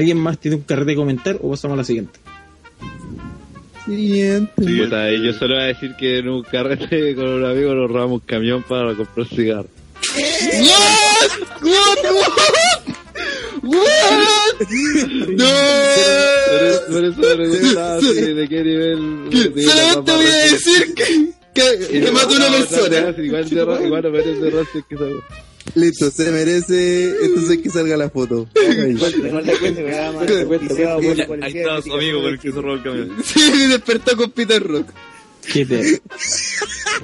¿Alguien más tiene un carrete de comentar o pasamos a la siguiente? Siguiente. Y yo solo voy a decir que en un carrete con un amigo nos robamos un camión para comprar cigarros. What? What? What? No. Por eso, por eso de qué nivel. Solamente voy a decir que, que, mató una persona. Igual, de no que. Listo, se merece. Entonces que salga la foto. Ahí su amigo con el que se robó el camión. Sí, despertó con Peter Rock. Qué, ter-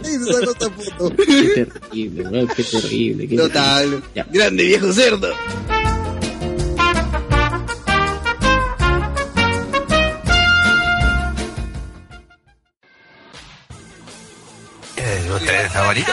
Y se sacó esta foto. qué terrible, weón, qué terrible. qué Total. Ya. Grande viejo cerdo. ¿Ustedes favorito?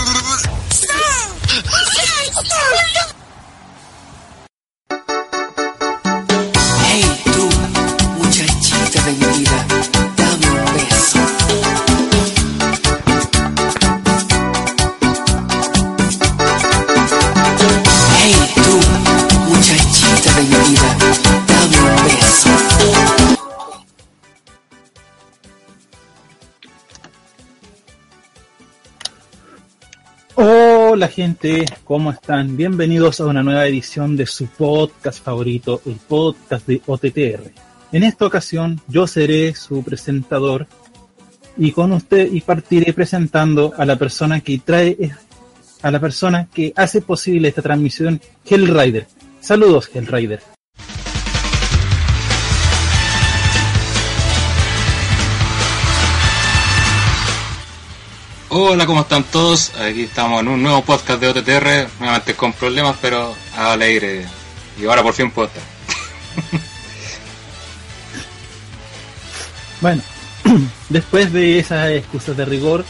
Hola gente, ¿cómo están? Bienvenidos a una nueva edición de su podcast favorito, el podcast de OTTR. En esta ocasión yo seré su presentador y con usted y partiré presentando a la persona que trae a la persona que hace posible esta transmisión, Hellrider. Saludos, Hellrider. Hola, ¿cómo están todos? Aquí estamos en un nuevo podcast de OTTR, nuevamente con problemas, pero alegre. Y ahora por fin puedo estar. Bueno, después de esas excusas de rigor,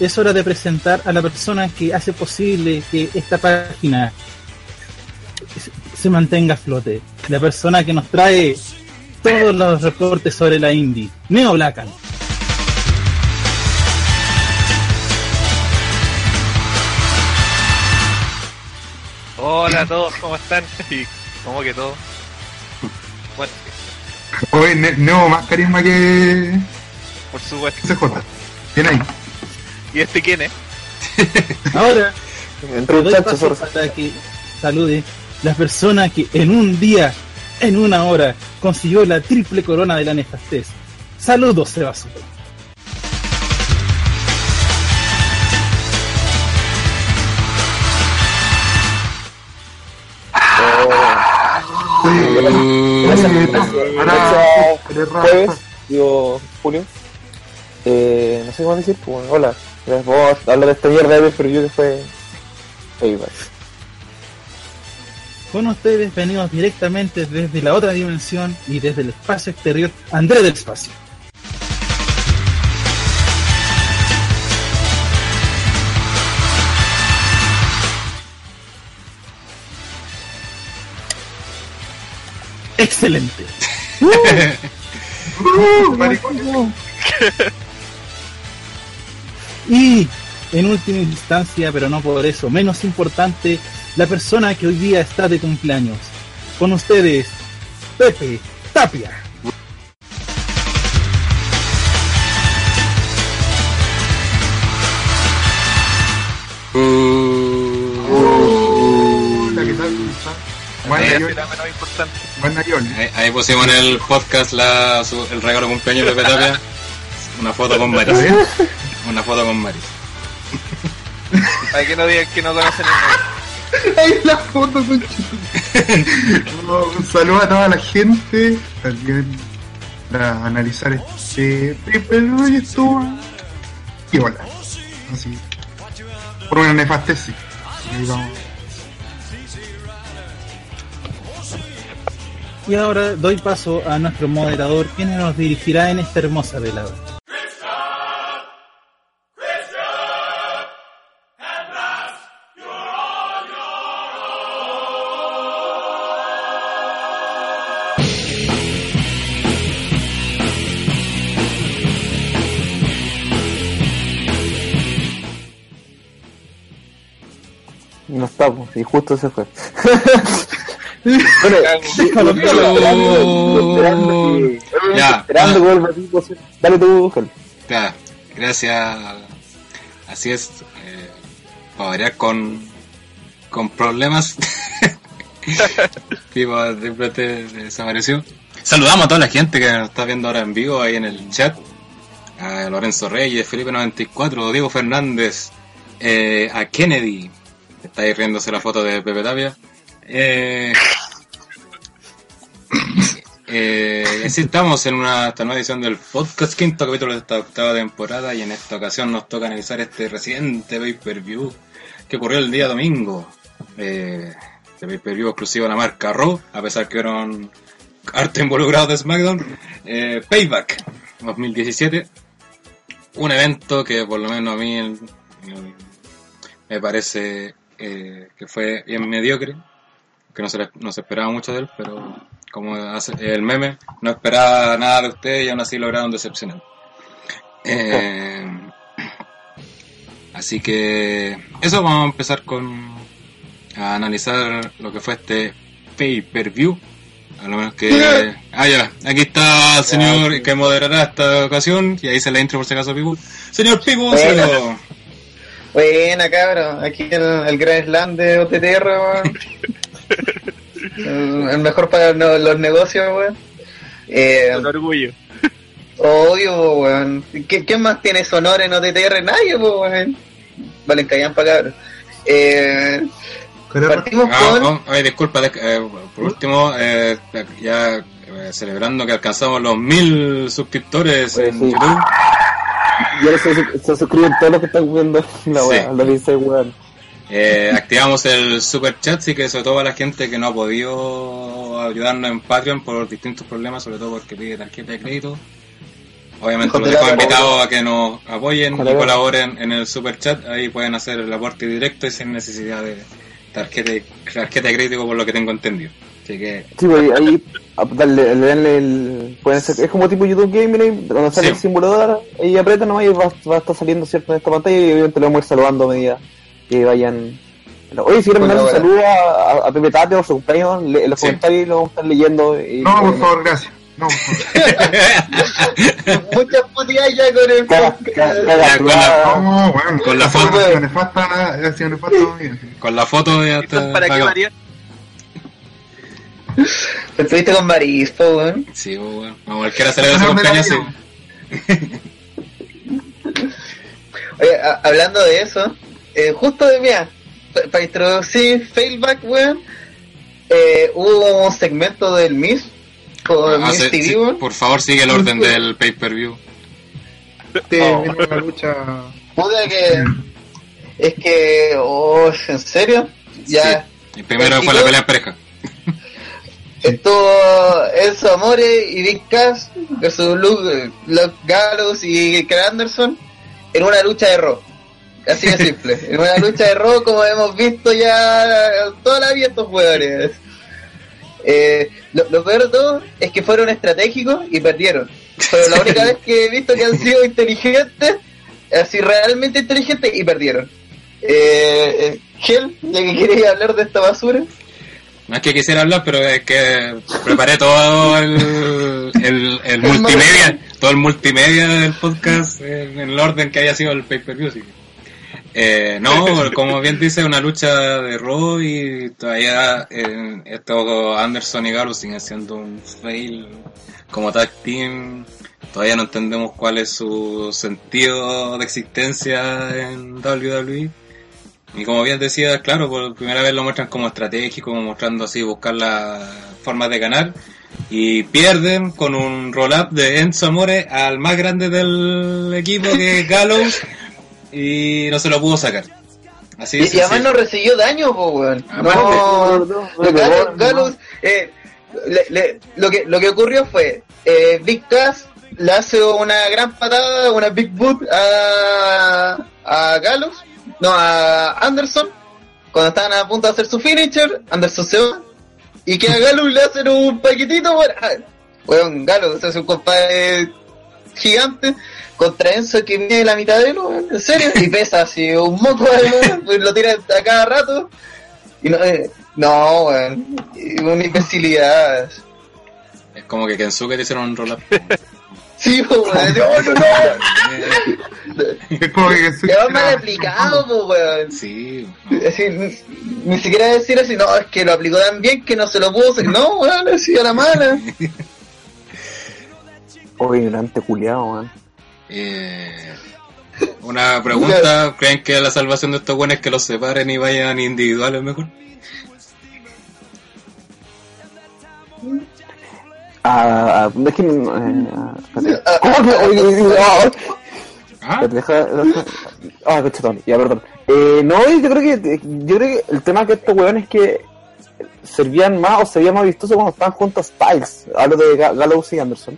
es hora de presentar a la persona que hace posible que esta página se- mantenga a flote. La persona que nos trae todos los reportes sobre la indie, Neo Blackan. Hola a todos, ¿cómo están? Y ¿Cómo que todos? Bueno, Oye, ne- Neo más carisma que por supuesto. CJ. ¿Quién ahí? ¿Y este quién es? Ahora, doy paso para que salude la persona que en un día, en una hora, consiguió la triple corona de la nefastez. Saludos, Sebasuto. Ahora, digo Julio. Eh, no sé cómo decir, pues, hola. Gracias por hablar de esta mierda de Review que fue. Payback. Con ustedes venimos directamente desde la otra dimensión y desde el espacio exterior, Andrés del Espacio. Excelente. uh. Y en última instancia, pero no por eso, menos importante, la persona que hoy día está de cumpleaños. Con ustedes, Pepe Tapia. Hola, Será menos importante. Ahí, ahí pusimos en el podcast la, su- el regalo de cumpleaños de Petapia. Una foto con Maris. Una foto con Maris. Para que no digan que no conocen el Ahí la foto, con Un saludo a toda la gente. También para analizar este Paper estuvo. Y hola. Así. Por una nefastez, sí. Ahí vamos. Y ahora doy paso a nuestro moderador, quien nos dirigirá en esta hermosa velada. No estamos, y justo se fue. bueno, déjalo, esperando, Ya. esperando pues, Dale tú, Jal. Ya, gracias. Así es. Eh, para variar con, con problemas. Pipo simplemente desapareció. Saludamos a toda la gente que nos está viendo ahora en vivo ahí en el chat. A Lorenzo Reyes, Felipe 94, Diego Fernández, eh, a Kennedy. Está ahí riéndose la foto de Pepe Tapia. Eh, eh, estamos en una esta nueva edición del podcast, quinto capítulo de esta octava temporada y en esta ocasión nos toca analizar este reciente pay-per-view que ocurrió el día domingo. Eh, este pay-per-view exclusivo de la marca Raw, a pesar que eran harto involucrados de SmackDown. Eh, Payback 2017, un evento que por lo menos a mí me parece que fue bien mediocre, que no se, le- no se esperaba mucho de él, pero como hace el meme, no esperaba nada de ustedes y aún así lograron decepcionar. Eh, así que eso vamos a empezar con a analizar lo que fue este pay per view. A lo menos que. Ah, ya. Aquí está el señor que moderará esta ocasión. Y ahí se la intro por si acaso, Pibu. Señor Pibu. Buena, cabrón. Aquí el, el Grand Slam de OTTR. el, el mejor para no- los negocios, weón. Eh, Con orgullo. obvio, weón. ¿Qué- ¿Quién más tiene sonor en OTTR? Nadie, weón. Valen callan para cabrón. Eh, partimos Ah, con... oh, ay, disculpa, eh, por último, eh, ya eh, celebrando que alcanzamos los mil suscriptores Pues en sí. YouTube. Y ahora se, se suscriben todos los que están viendo la Sí. weá, lo dice, weón. Eh, activamos el super chat, sí que sobre todo a la gente que no ha podido ayudarnos en Patreon por distintos problemas, sobre todo porque pide tarjeta de crédito. Obviamente los de dejo invitados a que nos apoyen y colaboren en el super chat. Ahí pueden hacer el aporte directo y sin necesidad de tarjeta, tarjeta de crédito por lo que tengo entendido. Así que Sí, pues ahí darle, le danle el. Pueden ser, es como tipo YouTube Gaming, donde sale Sí. el simulador, y aprieta nomás y va, va a estar saliendo cierto en esta pantalla y obviamente lo vamos a ir saludando a medida que vayan. Oye, si quieren mandar un saludo a, a, Pepe Tate o su cumpleaños, le- en los Sí. comentarios lo vamos a estar leyendo. Y, No, por favor, gracias. No, por favor. Muchas putillas ya con el Ya, con la- No, bueno. Con la Esa foto. con la foto ya está. ¿Para qué. María? Estuviste con Marispo, weón. Sí, pues, bueno. Como cualquiera celebra su No, me la cumpleaños. Oye, a- hablando de eso, eh, justo de mira, para introducir Failback, weón, eh, hubo un segmento del Miss, con Ah, Miss sí, TV, sí, por favor, sigue el orden del pay-per-view. Este, Oh. lucha. Puta que. Es que. Oh, ¿en serio? Ya. El primero fue la pelea en pareja. Estuvo Enzo Amore y Big Cass versus Luke, Luke Gallows y Ken Anderson en una lucha de Raw. Así de simple. en una lucha de Raw como hemos visto ya toda la vida estos jugadores. Eh, lo, lo peor de todo es que fueron estratégicos y perdieron. Pero la única vez que he visto que han sido inteligentes, así realmente inteligentes y perdieron. Eh, eh, Gel, ya que queréis hablar de esta basura. No es que quisiera hablar, pero es que preparé todo el, el, el multimedia, todo el multimedia del podcast en el orden que haya sido el pay-per-view. Eh, no, como bien dice, una lucha de Raw y todavía eh, estos Anderson y Gallows siguen siendo un fail como tag team. Todavía no entendemos cuál es su sentido de existencia en WWE. Y como bien decía, claro, por primera vez lo muestran como estratégico, como mostrando así, buscar las formas de ganar. Y pierden con un roll-up de Enzo Amore al más grande del equipo, que es Gallows, y no se lo pudo sacar. Así Y, es. y además no recibió daño, po, weón. No, no, Gallows, eh, le- le- lo, que, lo que ocurrió fue, eh, Big Cass le hace una gran patada, una Big Boot a, a Gallows, no, a Anderson, cuando estaban a punto de hacer su finisher, Anderson se va, y que a Gallows le hacen un paquetito, bueno, ah, weón, Gallows es un compadre gigante, contra Enzo que mide la mitad de él, weón, en serio, y pesa así un moco, weón, pues lo tira a cada rato, y no, eh, no, weón, y una imbecilidad. Es como que Kensuke te hicieron un roll up. Sí, weón, no, no, no. Es como que soy- Quedó mal aplicado, po, weón. Sí. Así, ni, ni siquiera decir así, no, es que lo aplicó tan bien que no se lo pudo hacer. No, weón, así a la mala. Oh, ignorante culiado, weón. Eh, una pregunta, ¿creen que la salvación de estos buenos es que los separen y vayan individuales mejor? Ah, ah, es que. ah, ah, espérate, deja- deja- cachetón, ya, perdón. Eh, no, yo creo que. Yo creo que el tema que estos weones que servían más o se veían más vistosos cuando estaban juntos Styles. Hablo de Ga- Gallows y Anderson.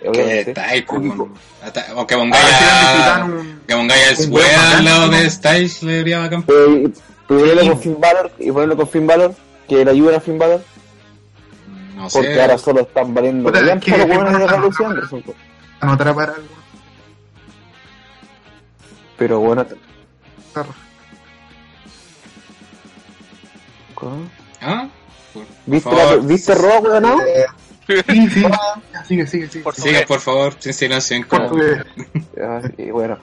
Que Obviamente. bueno. Ah, un- que pongáis a un Swear buen al lado de. Styles, le diría bacán. Eh, ponerlo con Finn Balor y ponerlo con Finn Balor, que le ayuden a Finn Balor, No sé. porque ahora solo están valiendo Puta, callampa que weones de está- Anderson. Anotará para algo. Pero bueno. ¿Ah? ¿viste, la- ¿viste weón? no? Sí, sí. Ya, Sigue, sigue, sigue. Sigue, por favor, sin silencio. Ah, sí, bueno.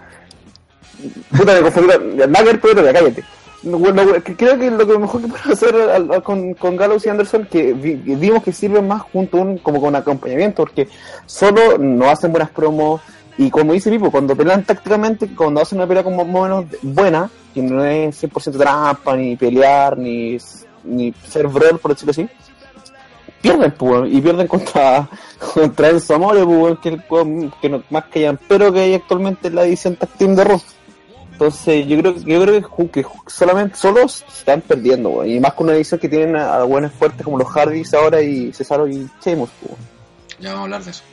Puta, me confundí. pero ya cállate. No, Bueno, creo que lo que mejor que puedo hacer al- al- con, con Gallows y Anderson, que vi- vimos que sirven más junto a un, como con acompañamiento, porque solo no hacen buenas promos, y como dice Pipo, cuando pelean tácticamente, cuando hacen una pelea como más o menos buena, que no es 100% trampa, ni pelear, ni, ni ser brawl, por decirlo así, pierden, pues, y pierden contra, contra Enzo Amore, pues, que, el weón que no, más que pero que hay actualmente en la edición Team de Raw. Entonces, yo creo, yo creo que, solamente solos se están perdiendo, y más con una edición que tienen a, a buenos fuertes como los Hardys ahora y Cesaro y pues, weón. Ya vamos a hablar de eso.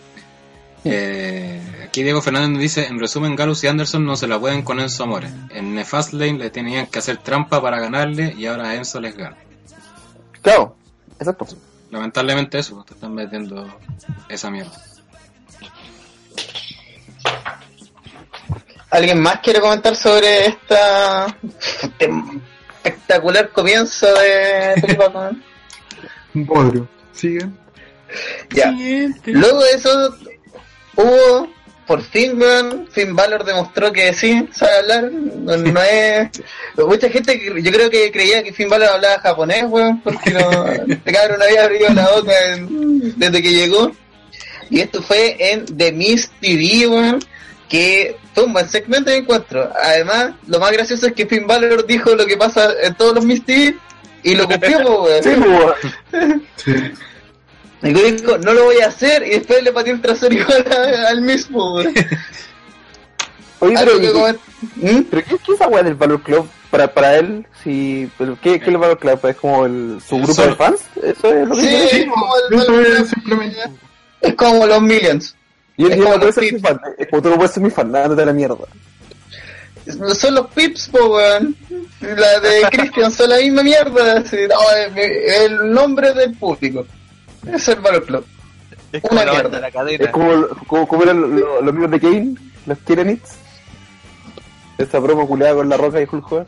Eh, aquí Diego Fernández nos dice, en resumen, Galus y Anderson no se la pueden con Enzo Amore. En Nefast Lane le tenían que hacer trampa para ganarle y ahora Enzo les gana. Claro, exacto. Lamentablemente eso, te están metiendo esa mierda. ¿Alguien más quiere comentar sobre esta este espectacular comienzo de bodrio. Siguen. Ya. Luego de eso hubo por fin, weón, Finn Balor demostró que sí, sabe hablar, no, no es... Mucha gente, yo creo que creía que Finn Balor hablaba japonés, weón, porque no, este cabrón no había abrido la boca en- desde que llegó. Y esto fue en The Miss TV, weón, que fue un buen segmento de encuentro. Además, lo más gracioso es que Finn Balor dijo lo que pasa en todos los Miss TV y lo cumplió, weón. Sí, weón. Y dijo, no lo voy a hacer, y después le pateó el trasero igual a- al mismo, weón. Oye, pero, que ¿y- coment- ¿Mm? pero ¿qué, qué es esa weá del Valor Club para, para él? Si, pero ¿qué, ¿Qué es el Valor Club? ¿Es como el, su grupo de fans? ¿Eso es lo que Sí, es como, el- Eso es simplemente. es como los Millions. Y él Es como puede ser mi fan. Es como tú no puedes ser mi fan, nada de la mierda. Son los Pips, po, weón. La de Christian son la misma mierda. sí. No, es- el nombre del público. Es el Valor Club. Es como Una la banda mierda. de la Es cadena. como, como, como eran los, los amigos de Kane, los Kirenits. Esa broma culeada con la roca y Hulk Hogan.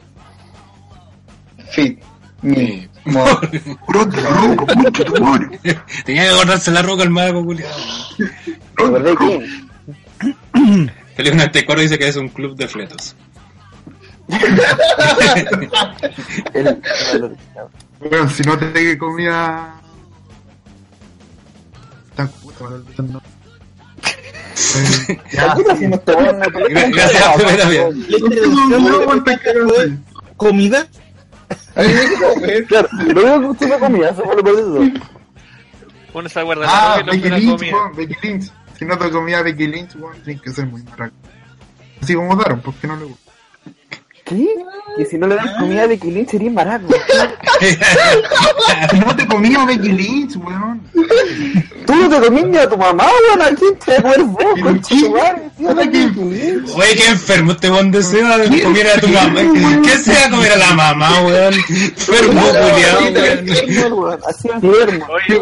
Fit. Mi. De loco, mucho tu madre. Tenía que acordarse la roca el mago, culiado. ¿Te acordás de Kane? Felipe 94 dice que es un club de fletos. El, el- Bueno, si no te comida. Tan puta, no, no, comida. Claro, lo único que usted me comía, eso fue lo peor de todo. Uno se acuerda Ah, de la Becky la Lynch, comida. weón, Becky Lynch. Si no te comía Becky Lynch, weón, tienes que ser muy maraco. Así como Daron, ¿por qué no le gusta? ¿Qué? Que si no le das comida de Kilin sería maraco. Si no te comía Becky Lynch, weón. Tú no te comís ni a tu mamá, weón. ¿A quién te a vos, te Oye, qué enfermo este buen deseo de comer a tu mamá. ¿Qué se va a comer a la mamá, weón? Enfermo, culiao, weón. Así enfermo. Oye.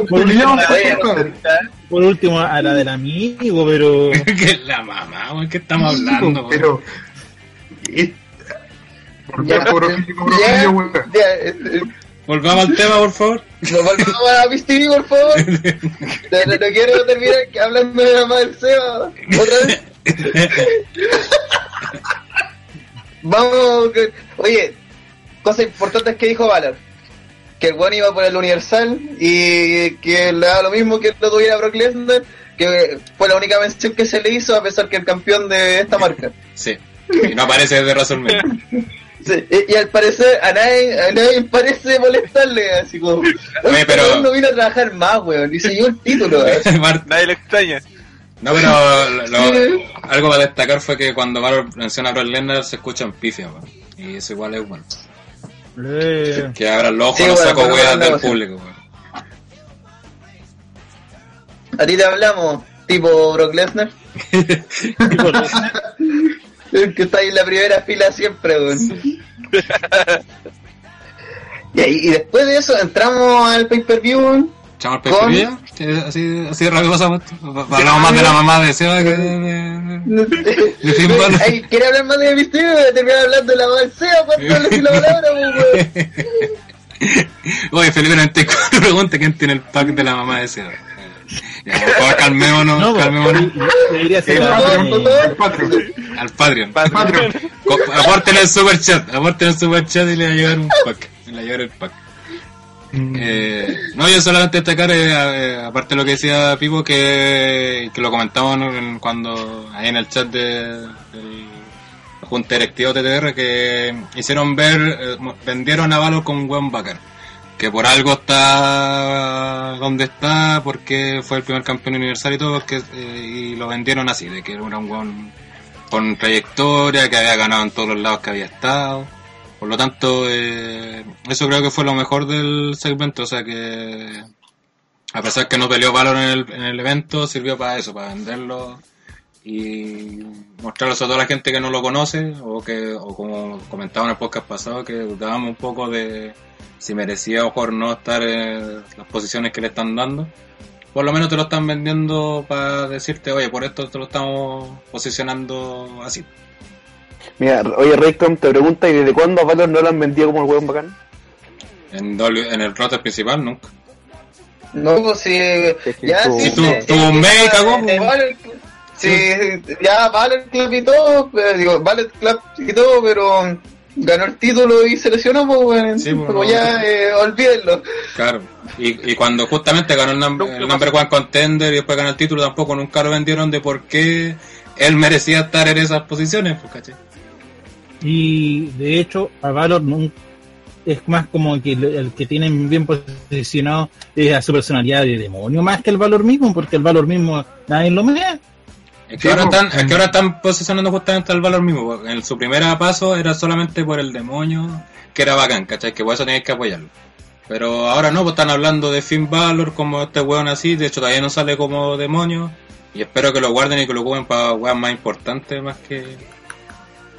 Por último, a la del amigo, pero. ¿Qué es la mamá, weón? ¿Qué estamos hablando, weón? Pero. Ya, eh, Volvamos al tema, por favor. Nos volvamos a por favor. No, no- no quiero terminar hablando de la mamá del Seba. Otra vez. Vamos. que- Oye, cosas importantes que dijo Valor. Que el buen iba por el Universal y que le da lo mismo que lo tuviera Brock Lesnar. Que fue la única mención que se le hizo a pesar que el campeón de esta marca. Sí. Y no aparece desde WrestleMania. Sí, y, y al parecer a nadie, a nadie parece molestarle, así como... Oye, Oye, pero- pero... no vino a trabajar más, weón, y se llevó el título, nadie lo extraña. No, pero lo- lo- algo para destacar fue que cuando Valor menciona a Brock Lesnar se escucha en pifia, weón. Y eso igual es bueno. Eh, Que abran los ojos, Sí, no bueno, saco weas del público, weón. A ti te hablamos, tipo Brock Lesnar. El que está ahí en la primera fila siempre, weón. y, ahí- y después de eso entramos al pay-per-view, weón. ¿Echamos el pay-per-view? Sí, Así, así de rápido pasamos. Hablamos más de la mamá de Seba que de, de- de Finn Balor. Ay, ¿Quiere hablar más de Misterio? Voy a terminar hablando de la balsea, ¿cuánto le decir la palabra, weón? Oye, Felipe 94 pregunta quién tiene el pack de la mamá de Seba. Calmémonos, no, calmémonos. la- Patreon. Al Patreon. Patreon. Aporten el super chat, aporten el super chat y le va a llevar un pack. Le va a llevar el pack. Eh, no, yo solamente destacar, eh, eh, aparte de lo que decía Pipo, que, que lo comentamos en- cuando ahí en el chat de, del la Junta Directiva TTR, que hicieron ver, eh, vendieron a Valor con un buen bacán. Que por algo está donde está, porque fue el primer campeón universal y todo, que, eh, y lo vendieron así, de que era un buen con trayectoria, que había ganado en todos los lados que había estado. Por lo tanto, eh, eso creo que fue lo mejor del segmento, o sea que a pesar que no peleó valor en el, en el evento, sirvió para eso, para venderlo y mostrarlo a toda la gente que no lo conoce o que, o como comentaba en el podcast pasado, que dudábamos un poco de si merecía o por no estar en las posiciones que le están dando. Por lo menos te lo están vendiendo para decirte, oye, por esto te lo estamos posicionando así. Mira, oye, Raycom te pregunta, ¿y desde cuándo a Valor no lo han vendido como el hueón bacán? En, W- en el roster principal nunca. No, pues sí, que ya sí. Sí, sí, tú sí, un mes, ya, cagó. Valor- Sí, ya Valor Club y todo, pero, digo, Valor Club y todo, pero ganó el título y se lesionó, pues. Sí, pues, como no. ya, eh, olvídenlo. Claro. Y, y cuando justamente ganó el, num- Nunca el number one contender y después ganó el título, tampoco nunca lo vendieron de por qué él merecía estar en esas posiciones, pues, ¿cachai? Y de hecho, a Valor es más como que el, el que tienen bien posicionado es a su personalidad de demonio, más que el Valor mismo, porque el Valor mismo nadie lo mea. Es Sí, que, ahora están, es que ahora están posicionando justamente al valor mismo. En su primer paso era solamente por el demonio, que era bacán, ¿cachai? Que por eso teníais que apoyarlo. Pero ahora no, pues están hablando de Finn Balor como este weón así, de hecho todavía no sale como demonio. Y espero que lo guarden y que lo ocupen para weas más importantes, más que,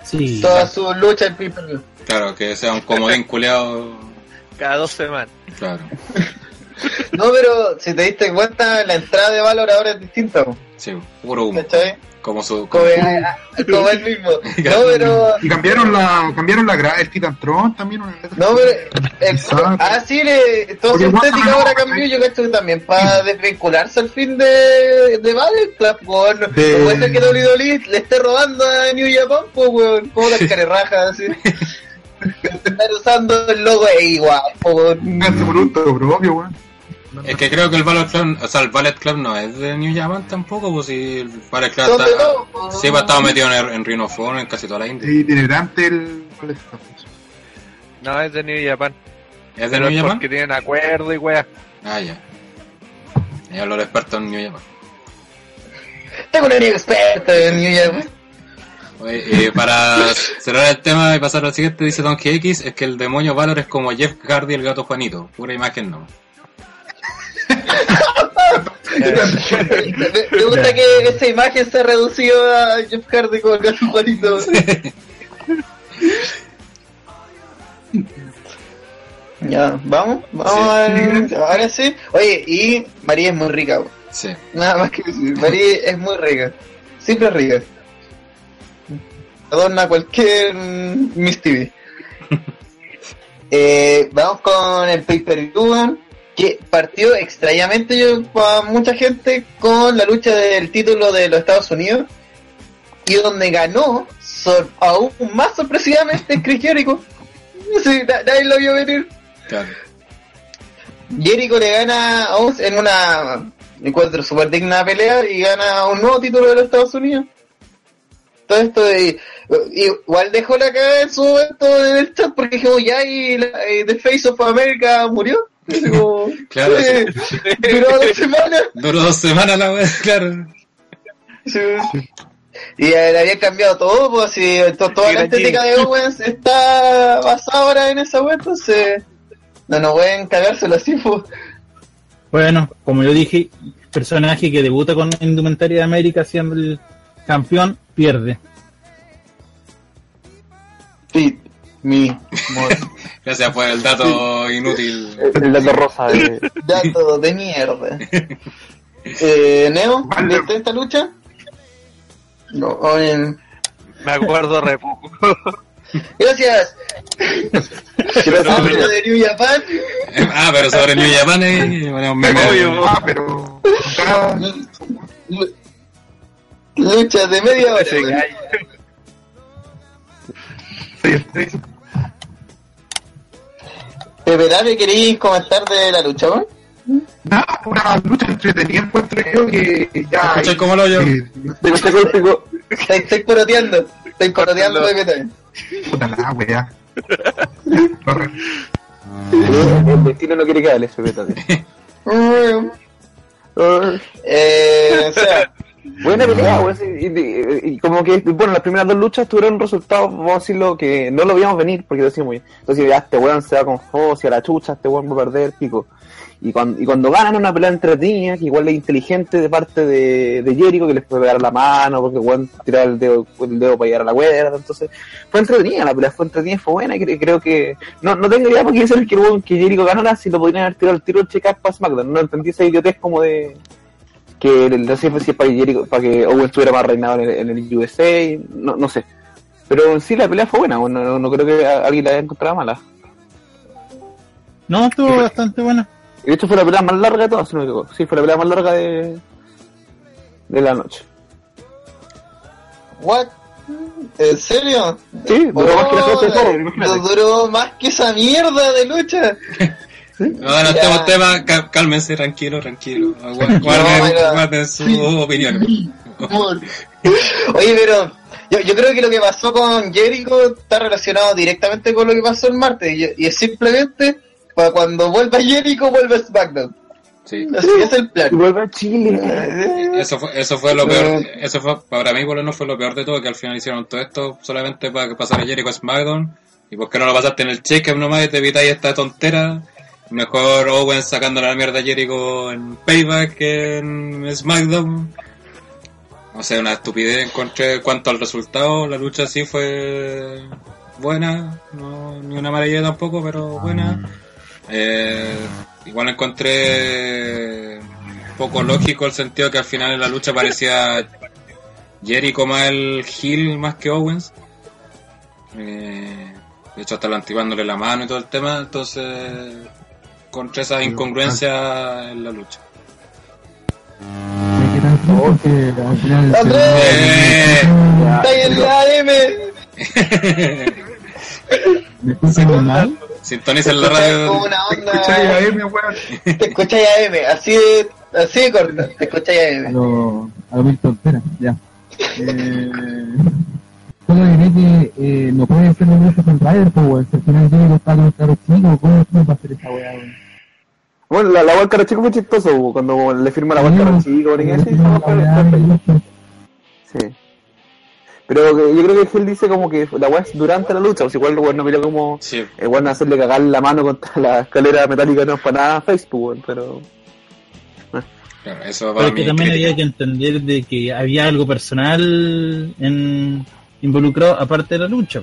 Sí. Toda su lucha en pay-per-view. claro, que sea un comodín culeado, Cada dos semanas. claro. No, pero si te diste cuenta, la entrada de Valor ahora es distinta, Sí, puro humo. ¿cachai? Como su, Como, como él mismo. No, pero... Y cambiaron la, cambiaron la gra el también. una letra. No, pero... eh, Exacto. ah, sí, le, toda su estética no, ahora no, cambió, yo cacho que también para desvincularse al fin de, de Club, weón. No De- puede ser que WWE le esté robando a New Japan, pues, weón. Como las carerrajas, así. Están usando el logo e igual, pues, weón. Producto propio, weón. Es que creo que el Ballet Club, o sea, el Ballet Club no es de New Japan tampoco, pues si el Ballet Club está, pues. sí, pues estaba metido en, en en casi toda la India. Es itinerante el. No, es de New Japan. ¿Es de Pero New es Japan? porque tienen acuerdo y weá. Ah, ya. Ya lo experto en New Japan. Tengo un experto en New Japan. Oye, y para cerrar el tema y pasar al siguiente, dice Don X, es que el demonio Valor es como Jeff Hardy y el gato Juanito. Pura imagen no. Me, gusta que esa imagen se ha reducido a Jeff Hardy con el Juanito. Ya, vamos, vamos Sí. a ver, ahora sí. Oye, y María es muy rica. Sí. nada más que decir. María es muy rica, siempre es rica. Adorna cualquier Miss TV. Eh, vamos con el Paper View, que partió extrañamente yo, para mucha gente con la lucha del título de los Estados Unidos y donde ganó sor- aún más sorpresivamente Chris Jericho. Sí, na- nadie lo vio venir. Claro. Jericho le gana a en una encuentro súper digna pelea y gana un nuevo título de los Estados Unidos. Todo esto y- igual dejó la cagada en su momento en el chat porque dijo ya y The Face of America murió. Como, Claro, eh, duró dos semanas. Duró dos semanas la wea, claro. Sí. Y eh, le había cambiado todo, pues si to- toda la estética de Owens está basada ahora en esa web, entonces no nos pueden cagárselo así, pues. Bueno, como yo dije, personaje que debuta con Indumentaria de América siendo el campeón, pierde. Sí, mi. Gracias por el dato inútil. El, el dato rosa de... Dato de mierda. Eh, Neo. ¿viste esta lucha? No, oye, Me acuerdo re poco. Gracias. Hablo de New Japan. Ah, pero sobre New Japan eh, bueno, meme. Obvio. Ah, pero Lucha de media hora. Sí. ¿De verdad me queréis comentar de la lucha, weón? Nada, una lucha entretenida encuentro yo que ya. ¿Escuchas cómo lo digo, Estoy, coroteando. Estoy coroteando de puta la wea. Corre. el destino no quiere que hable, espérate. Eh, o sea, Buena pelea, güey. Y, y- y como que, bueno, las primeras dos luchas tuvieron resultados, vamos a decirlo, que no lo veíamos venir, porque decíamos, entonces ya este weón se va con Foss y a la chucha, este weón va a perder, pico. Y cuando, y cuando ganan una pelea entretenida, que igual es inteligente de parte de, de Jericho, que les puede pegar la mano, porque el weón tirar el dedo, el dedo para llegar a la cuerda, entonces fue entretenida, la pelea fue entretenida, fue buena, y cre- creo que, no, no tengo idea por qué ser que el que Jericho ganara si lo podrían haber tirado el tiro del check-up para SmackDown, no entendí esa idiotez como de, que el- no sé si es para que, Jericho- para que Owen estuviera más reinado en el, en el USA, no, no sé. Pero en sí la pelea fue buena, bueno, no, no creo que alguien la haya encontrado mala. No, estuvo bastante buena. Y de hecho fue la pelea más larga de todas, si no me equivoco. Sí, fue la pelea más larga de, de la noche. ¿what? ¿En serio? Sí, duró más que la de Oh, imagínate. duró más que esa mierda de lucha. No adelantemos tema, cá- cálmense, tranquilo, tranquilo. Guarden, guarden su opinión. Oye, pero yo, yo creo que lo que pasó con Jericho está relacionado directamente con lo que pasó el martes. Y, y es simplemente para cuando vuelva Jericho, vuelve SmackDown. Sí. Así es el plan. vuelve a Chile. Eso fue, eso fue lo peor, eso fue, para mí por lo menos fue lo peor de todo, que al final hicieron todo esto solamente para que pasara Jericho a SmackDown, y por qué no lo pasaste en el check nomás y te evitáis esta tontera, mejor Owen sacando la mierda a Jericho en Payback que en SmackDown, o sea, una estupidez encontré cuanto al resultado, la lucha sí fue buena, no, ni una maravilla tampoco, pero buena. Eh, igual encontré poco lógico el sentido que al final en la lucha parecía Jericho más el heel más que Owens. Eh, de hecho hasta lantivándole la mano y todo el tema, entonces encontré esa incongruencia en la lucha. ¡Andrés! ¡Está ahí en la AM! ¿Me escuchan mal? Sintoniza en la radio. Como una ¿Escucháis a. M, weón? Te escucháis AM, así de, así de corta. Te escucháis A AM. lo, a lo mil tonteras, ya. Eh, solo diré que eh, no puede ser un con Ryder, pues, weón. Si al final está con ¿cómo cómo va a hacer esa weá, weón? Bueno, la, la chico fue chistoso, cuando le firma la Walker chico, ¿no? Sí. Pero yo creo que él dice como que la weá es durante la lucha, o sea, igual el no mira como Sí, el weón hacerle cagar la mano contra la escalera metálica no es para nada Facebook, weón, pero. Claro, eso Pero es que también crítica. había que entender de que había algo personal en, involucrado aparte de la lucha.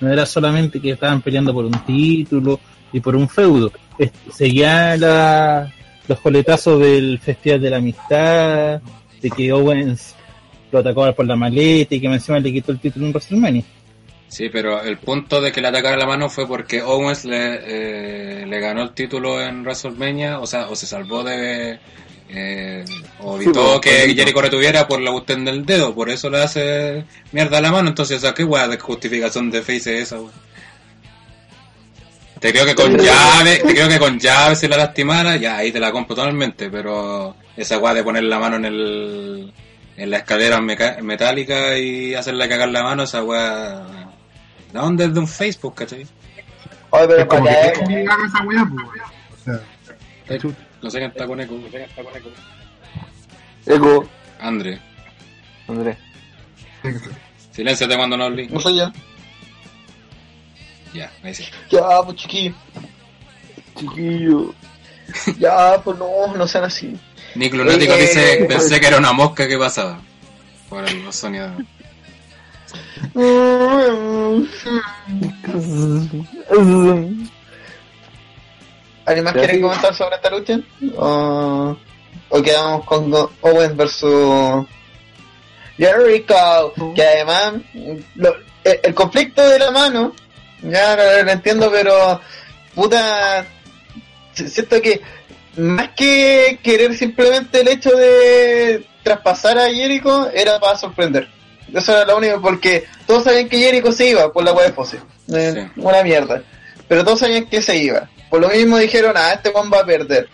No era solamente que estaban peleando por un título y por un feudo. Es- Seguía la, los coletazos del Festival de la Amistad, de que Owens lo atacó por la maleta y que encima le quitó el título en WrestleMania. Sí, pero el punto de que le atacara la mano fue porque Owens le, eh, le ganó el título en WrestleMania, o sea, o se salvó de... eh, o Sí, evitó pues, que bonito. Jericho retuviera por la cuestión del dedo, por eso le hace mierda a la mano, entonces, o sea, ¿qué weá de justificación de face es esa, weá? Te creo que con llave, te creo que con llave se la lastimara, ya ahí te la compro totalmente, pero esa weá de poner la mano en el en la escalera meca- metálica y hacerle cagar la mano, esa weá la onda es de un Facebook, ¿cachai? Oye, pero Es como que para es que haga esa weá, pues, weón. O sea, No sé quién está con eco. Eco, André, Andrés. silénciate cuando no hablé. No soy yo. Ya, ahí sí. Ya, pues chiquillo. Chiquillo. Ya, pues no, no sean así. Nick Lunático Eh, dice, pensé que era una mosca que pasaba. Por el sonido. ¿Alguien más quiere comentar sobre esta lucha? ¿O, o quedamos con Owens versus Jericho? Que además, lo- el, el conflicto de la mano, ya lo, lo entiendo, pero puta, si- siento que más que querer simplemente el hecho de traspasar a Jericho, era para sorprender. Eso era lo único, porque todos sabían que Jericho se iba por la web de. Eh, Sí. Una mierda. Pero todos sabían que se iba. Por lo mismo dijeron, ah, este one va a perder.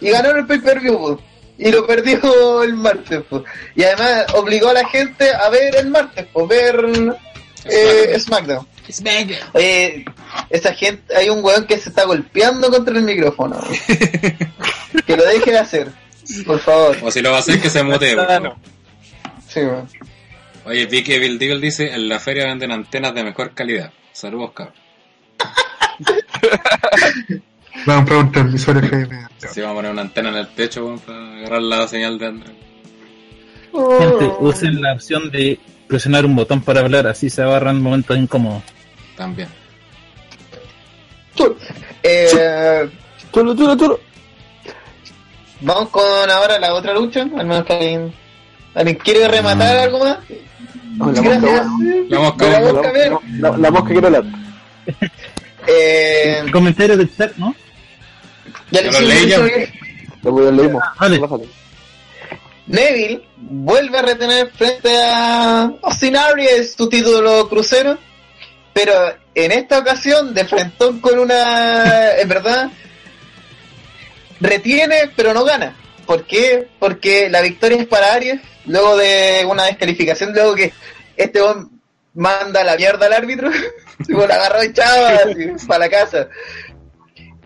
Y ganó el pay-per-view. Y lo perdió el martes, po. Y además obligó a la gente a ver el martes, po. Ver eh, SmackDown. Oye, esa gente, hay un weón que se está golpeando contra el micrófono. que lo deje de hacer, por favor. O si lo va a hacer, que se mute. Sí, weón. Oye, Vicky Bill Deagle dice, en la feria venden antenas de mejor calidad. Saludos, cabrón. Va a un televisor FM. Si vamos a poner una antena en el techo weón, para agarrar la señal de Andrés. Gente, usen la opción de presionar un botón para hablar, así se agarran momentos incómodos. También. Eh, Chulo, chulo, chulo. vamos con ahora la otra lucha. Al menos que alguien, alguien quiere rematar algo más. No, la mosca, La mosca, La mosca, la, la mosca quiero hablar. Eh, Comentarios del chat, ¿no? ya lo leí ya. Lo, leímos. Vale. Bájale. Neville vuelve a retener frente a Austin Aries su título crucero, pero en esta ocasión de frentón con una, en verdad, retiene pero no gana. ¿Por qué? Porque la victoria es para Aries, luego de una descalificación, luego que este hombre manda la mierda al árbitro, tipo, la agarró echada para la casa.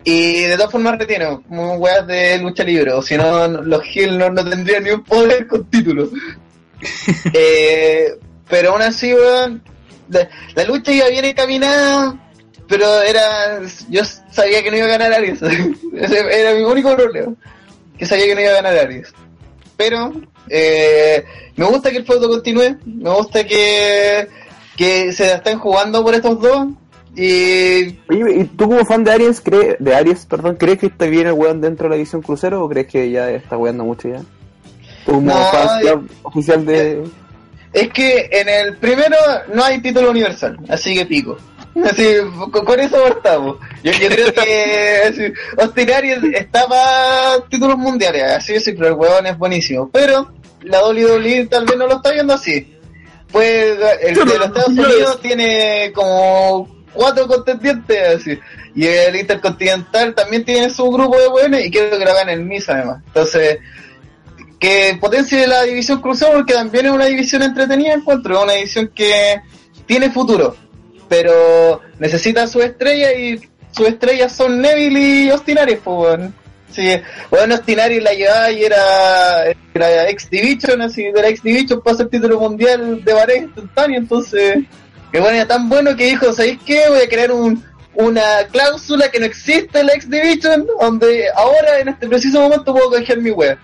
Y de todas formas retiene, como weas de lucha libre, o si no, los Hill no, no tendrían ni un poder con títulos. eh, pero aún así, weón, la, la lucha iba bien encaminada, pero era. Yo sabía que no iba a ganar Aries. Ese era mi único problema. Que sabía que no iba a ganar Aries. Pero, eh, me gusta que el feudo continúe, me gusta que, que se la estén jugando por estos dos. Y Oye, ¿y tú como fan de Aries, cree, de Aries, perdón, crees que está bien el weón dentro de la edición crucero o crees que ya está weando mucho ya? Como No, fan eh, oficial de... Es que en el primero no hay título universal, así que pico. Así, con, con eso partamos. Yo, yo creo que así, Austin Aries está para títulos mundiales, así de simple, el huevón es buenísimo. Pero la WWE tal vez no lo está viendo así. Pues el de los Estados Unidos tiene como cuatro contendientes así. Y el Intercontinental también tiene su grupo de buenos y quiero que lo hagan en Misa además. Entonces, que potencie la división cruzada porque también es una división entretenida encuentro, es una división que tiene futuro, pero necesita su estrella y sus estrellas son Neville y Austin Aries, pues bueno. Sí, bueno, Austin la llevaba y era, era ex Division, así de la ex Division pasa el título mundial de pareja instantáneo, entonces, que bueno, era tan bueno que dijo, ¿sabéis qué? Voy a crear un, una cláusula que no existe en la ex Division, donde ahora en este preciso momento puedo canjear mi web.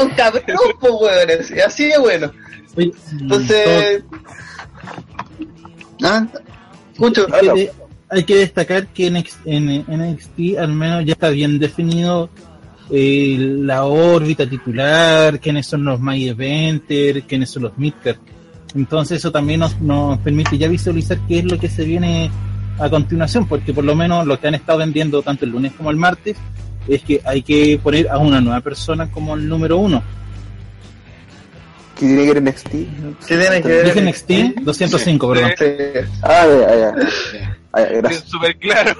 Un cabrón, pues, weón. así- de bueno. Entonces. Ah, escucho. hay que, de- hay que destacar que en, X- en NXT al menos ya está bien definido eh, la órbita titular, quiénes son los main eventers, quiénes son los midcard. Entonces eso también nos, nos permite ya visualizar qué es lo que se viene a continuación, porque por lo menos lo que han estado vendiendo tanto el lunes como el martes es que hay que poner a una nueva persona como el número uno. ¿Qué tiene que ver NXT? ¿Qué tiene que ver? Dije NXT 205, perdón. Sí. Ah, ya, ya. Ah, ya, gracias. Súper claro.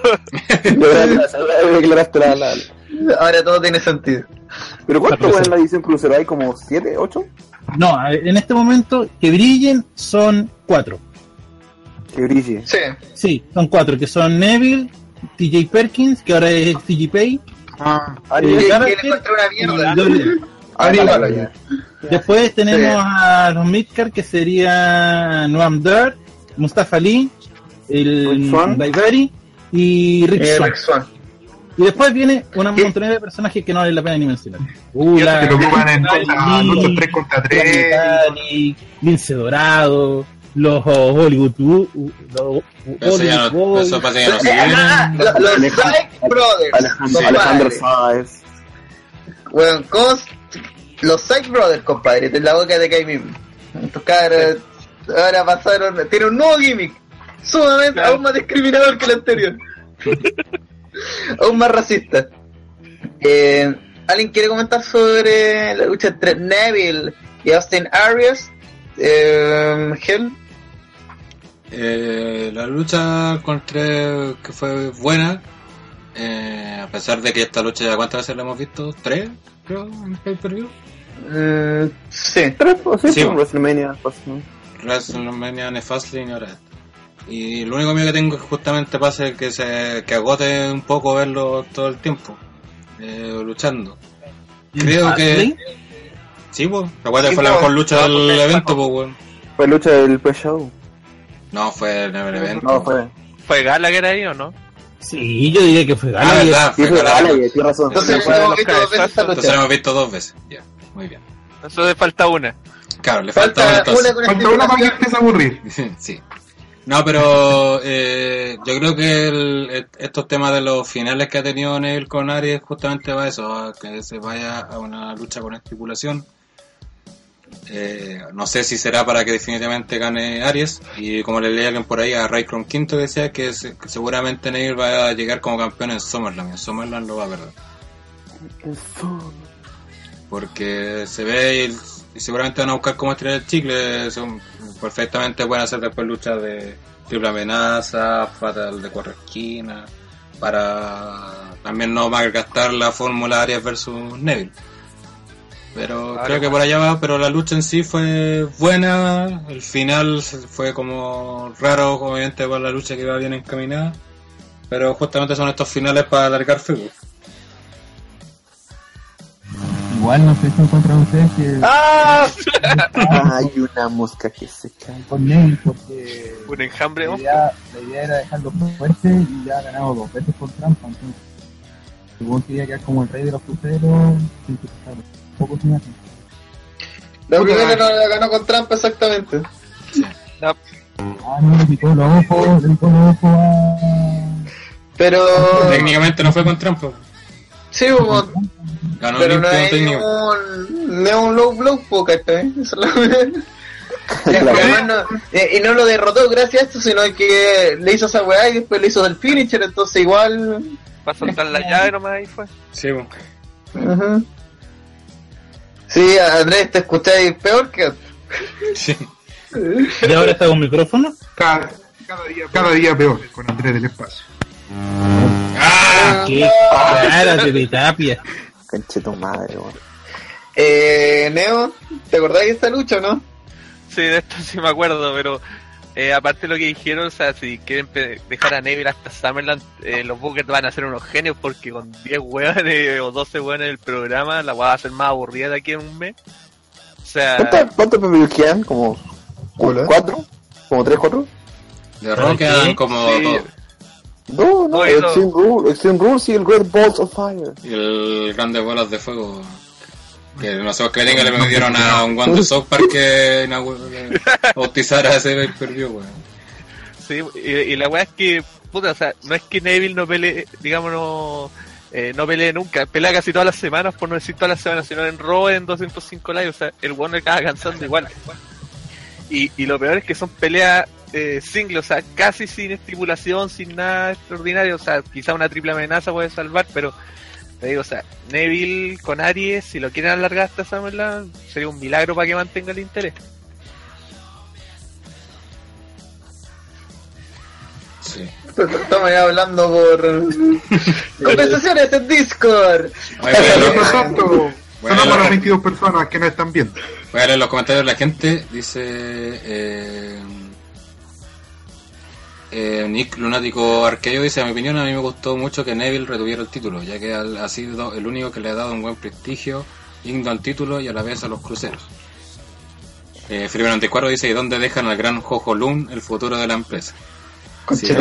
Declaraste la, la- Ahora todo tiene sentido. ¿Pero cuánto La en la edición crucero? ¿Hay como 7, 8? No, en este momento que brillen son cuatro. Que brille. Sí. Sí, son cuatro, que son Neville, TJ Perkins, que ahora es TJ Pay, Ah, Que una mierda. Después tenemos Sí. a los Midcard, que sería Noam Dar, Mustafa Ali, el Rick. Daivari y Rick Eh. Rex Swan. Y después viene una ¿Qué? montonera de personajes que no vale la pena ni mencionar. Ula, que lo ocupan en Lee, luchas 3 contra 3. Vitali, Lince Dorado, los Hollywood, uh, uh, los Eso ya Hollywood eso que no sirve. ah, lo- Los Brothers. Alejandro, Sáez. Weón, ¿cómo s- Los Psych Brothers, compadre, de la boca de Kai mismo. Estos cabros ahora pasaron. Tiene un nuevo gimmick. Sumamente, Claro. aún más discriminador que el anterior. aún más racista. Eh, ¿Alguien quiere comentar sobre la lucha entre Neville y Austin Arias? Eh, Hell. Eh, la lucha encontré que fue buena. Eh, a pesar de que esta lucha ya cuántas veces la hemos visto, tres, creo, en pay per view. Mm, sí. Tres, o sí, Sí. pues, WrestleMania. pues, ¿no? WrestleMania, Nefastlane y ahora esta. Y lo único miedo que tengo es justamente pase que se que agote un poco verlo todo el tiempo eh, luchando. Creo que Fastlane. sí, pues. Sí, fue la pues. mejor lucha del evento, pues, weón. Fue lucha del pre-show. No, fue el el evento. No, fue. ¿Fue Gala que era ahí o no? Sí, yo diría que fue Ah, Gallagher. verdad, Sí, fue Gallagher. Gallagher, tienes razón. Entonces, de hemos visto dos veces esta cabezazos, Entonces la lucha. hemos visto dos veces. Ya, muy bien. Eso le falta una. Claro, le falta, Falta una entonces. Falta una para que estés a aburrir. sí. No, pero eh, yo creo que el- estos temas de los finales que ha tenido Neville con Aries justamente va a eso, a que se vaya a una lucha con estipulación. Eh, no sé si será para que definitivamente gane Aries y como le leí a alguien por ahí a Raycron Quinto que decía que, se- que seguramente Neville va a llegar como campeón en Summerland en Summerland lo va a perder porque se ve y, seguramente van a buscar cómo estirar el chicle. Son, perfectamente pueden hacer después luchas de triple amenaza, fatal de cuatro esquinas, para también no malgastar la fórmula Arias versus Neville. Pero creo que por allá va, pero la lucha en sí fue buena, el final fue como raro, obviamente por la lucha que iba bien encaminada, pero justamente son estos finales para alargar fútbol. Igual no sé si encuentran ustedes que ¡Ah! Hay una mosca que se cae. con Neville, porque Un enjambre. la ¿no? idea, la idea era dejarlo fuerte y ya ha ganado dos veces por trampa. Entonces, supongo que iba a quedar como el rey de los cruceros sin poco sin hacer. La primera no la ganó con trampa exactamente. Ah, no, le quitó los ojos, le quitó los ojos a. Pero. Técnicamente no fue con trampa, Sí, como. ganó Pero no es técnico. un, no es un low blow, po, ¿cachai? Eso es lo Y además no- eh, y no lo derrotó gracias a esto, sino que le hizo esa weá y después le hizo el finisher, entonces igual. Para soltar la llave nomás ahí fue. Sí, bueno. Ujú. Sí, Andrés, te escucháis peor que. sí. ¿Y ahora está con micrófono? Cada, cada día, cada día peor con Andrés del Espacio. ¡Ah! ¡Qué cara de tapia! Canche tu madre, weón. Eh, Neo, ¿te acordás de esta lucha o no? Sí, de esto sí me acuerdo, pero eh, aparte de lo que dijeron, o sea, si quieren dejar a Neville hasta Summerland, eh, los Bookers van a ser unos genios porque con 10 hueones o 12 hueones en el programa, la va a ser más aburrida de aquí en un mes. O sea, ¿Cuántos pay quedan? ¿Como Hola. cuatro? ¿Como tres, cuatro? De Raw quedan como Sí. dos. No, no, Oye, no. Extreme Rules, Extreme Rules y el Great Balls of Fire. Y el Grandes Bolas de Fuego. Que no sé qué tenga le metieron a un guante South Park que que bautizara ese pay-per-view, weón. Sí, y, y la weá es que, puta, o sea, no es que Neville no pelee, digamos, no, eh, no pelee nunca, pelea casi todas las semanas, por no decir todas las semanas, sino en Raw en 205 live, o sea, el one acaba cansando igual. Y, y lo peor es que son peleas eh, singles, o sea, casi sin estipulación, sin nada extraordinario, o sea, quizá una triple amenaza puede salvar, pero te digo, o sea, Neville con Aries, si lo quieren alargar hasta SummerSlam, sería un milagro para que mantenga el interés. Sí. Estamos ya hablando por conversaciones en Discord. Oye, voy a leer Mientras sonamos las leer- 22 personas que no están viendo. voy a leer los comentarios de la gente. Dice eh, eh, Nick Lunático Arqueo dice, a mi opinión, a mí me gustó mucho que Neville retuviera el título, ya que ha sido el único que le ha dado un buen prestigio, digno al título y a la vez a los cruceros. Eh, Felipe 94 dice, ¿y dónde dejan al gran Jojo Lun el futuro de la empresa? Sí.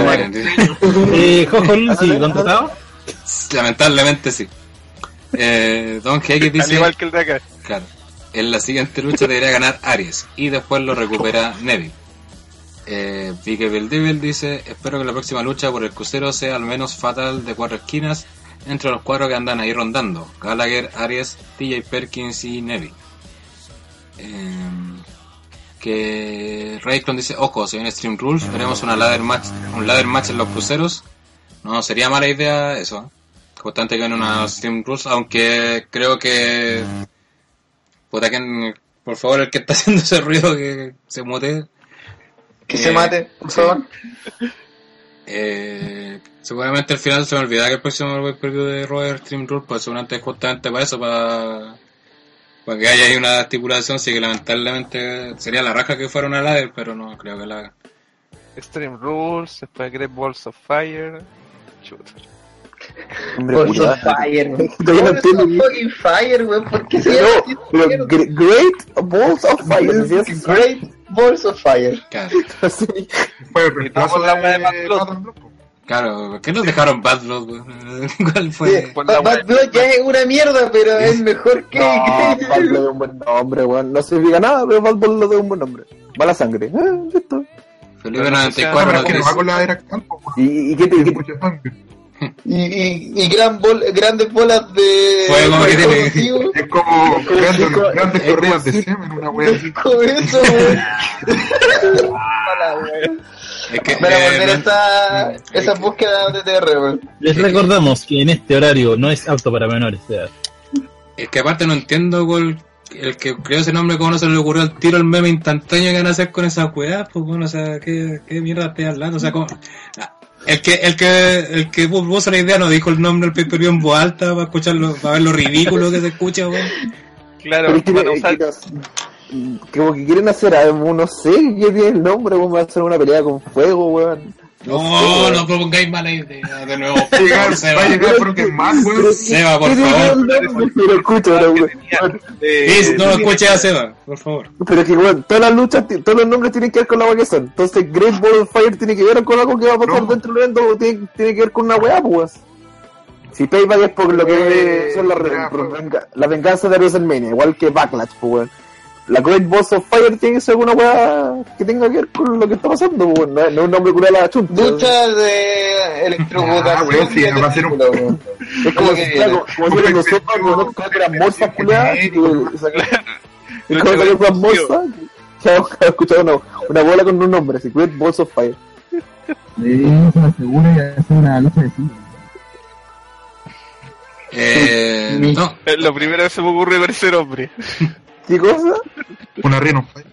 Eh, Jojo Lun, sí, contratado. Lamentablemente sí. Eh, Don GX Al dice, igual que el de acá. claro, en la siguiente lucha debería ganar Aries y después lo recupera Neville. Eh, Vicky Bill Devil dice, espero que la próxima lucha por el crucero sea al menos fatal de cuatro esquinas entre los cuatro que andan ahí rondando, Gallagher, Aries, TJ Perkins y Neville. Eh, que Raycon dice, ojo, si viene Stream Rules, veremos una ladder match, un ladder match en los cruceros. No, sería mala idea eso. Constante que en una Stream Rules, aunque creo que... Por favor, el que está haciendo ese ruido que se mute. Que Eh, se mate, por sí. favor. Eh, seguramente al final se me olvidará que el próximo pay-per-view de Robert Stream Rule, pues seguramente es justamente para eso, para, para que haya ahí una estipulación, sí que lamentablemente sería la raja que fuera una ladder, pero no creo que la haga. Extreme Rules, después Great Balls of Fire. Chuta. Hombre, Balls of Fire, no entiendo. fucking Fire, weón. ¿Por qué se No, así? Great Balls of Fire. Así- Great Balls of Fire. Claro. Fue el reemplazo de de Bad Blood. Block. claro, ¿por qué nos dejaron Bad Blood? weón? ¿Cuál Sí, fue? Por la Bad wea. Blood ya es una mierda, pero es mejor que. No, Bad Blood es un buen nombre, weón. No significa nada, pero Bad Blood es un buen nombre. Mala sangre. Eh, listo. Felipe No, 94 pero nos es que no va con la era actual, po, weón. ¿Y, y qué te, qué-. Y, y, y gran bol, grandes bolas de. Fuego que tiene. explosivo. Es como grandes, como- grandes es corridas de semen, una wea así. Eso, es que, Para eh, volver esa, es esa que- búsqueda de TR, weón. Les recordamos que en este horario no es apto para menores de edad. Es que aparte no entiendo cuál- el que creó ese nombre, cómo no se le ocurrió el tiro el meme instantáneo que van a hacer con esas weas, pues bueno, o sea, ¿qué, qué mierda estoy hablando? O sea, cómo- ah, el que, el que, el que puso la idea no dijo el nombre del pay-per-view en voz alta para escucharlo, para ver lo ridículo que se escucha, weón. Claro, es que- es usar que Como que quieren hacer algo, no sé qué tiene el nombre, weón. Va a hacer una pelea con fuego, weón. No, no propongáis mala idea, de nuevo, por favor, va a Seba. Pero weón. ¿qué- Seba, por favor. weón, weón. Please, no escuche a Seba, por favor. Pero es que, weón, todas las luchas, todos los nombres tienen que ver con la weá que son. Entonces, Great Ball of Fire tiene que ver con algo que va a pasar No. dentro del evento, tiene, tiene que ver con una weá, pues. Si Payback es por lo que Eh, son las ya, por pues. la venganza de WrestleMania, igual que Backlash, pues, weón. La Great Balls of Fire tiene que ser alguna weá que tenga que ver con lo que está pasando, pues, weón. No, es- no es un nombre curado a la chunta. Lucha de Ah, electrocutación. weón, sí, de va a ser un-. Es como ¿Cómo si, que claro, viene? como si Un cuando sepa, efectivo, no creo que eran efectivo culiadas, y como unas bolsas, ya he escuchado una, una bola con un nombre, así, Great Balls of Fire. Debemos ser segura y hacer una lucha de cine. Eh, no, Eh, Lo primero que se me ocurre con ese nombre. ¿Qué cosa? Una Fight.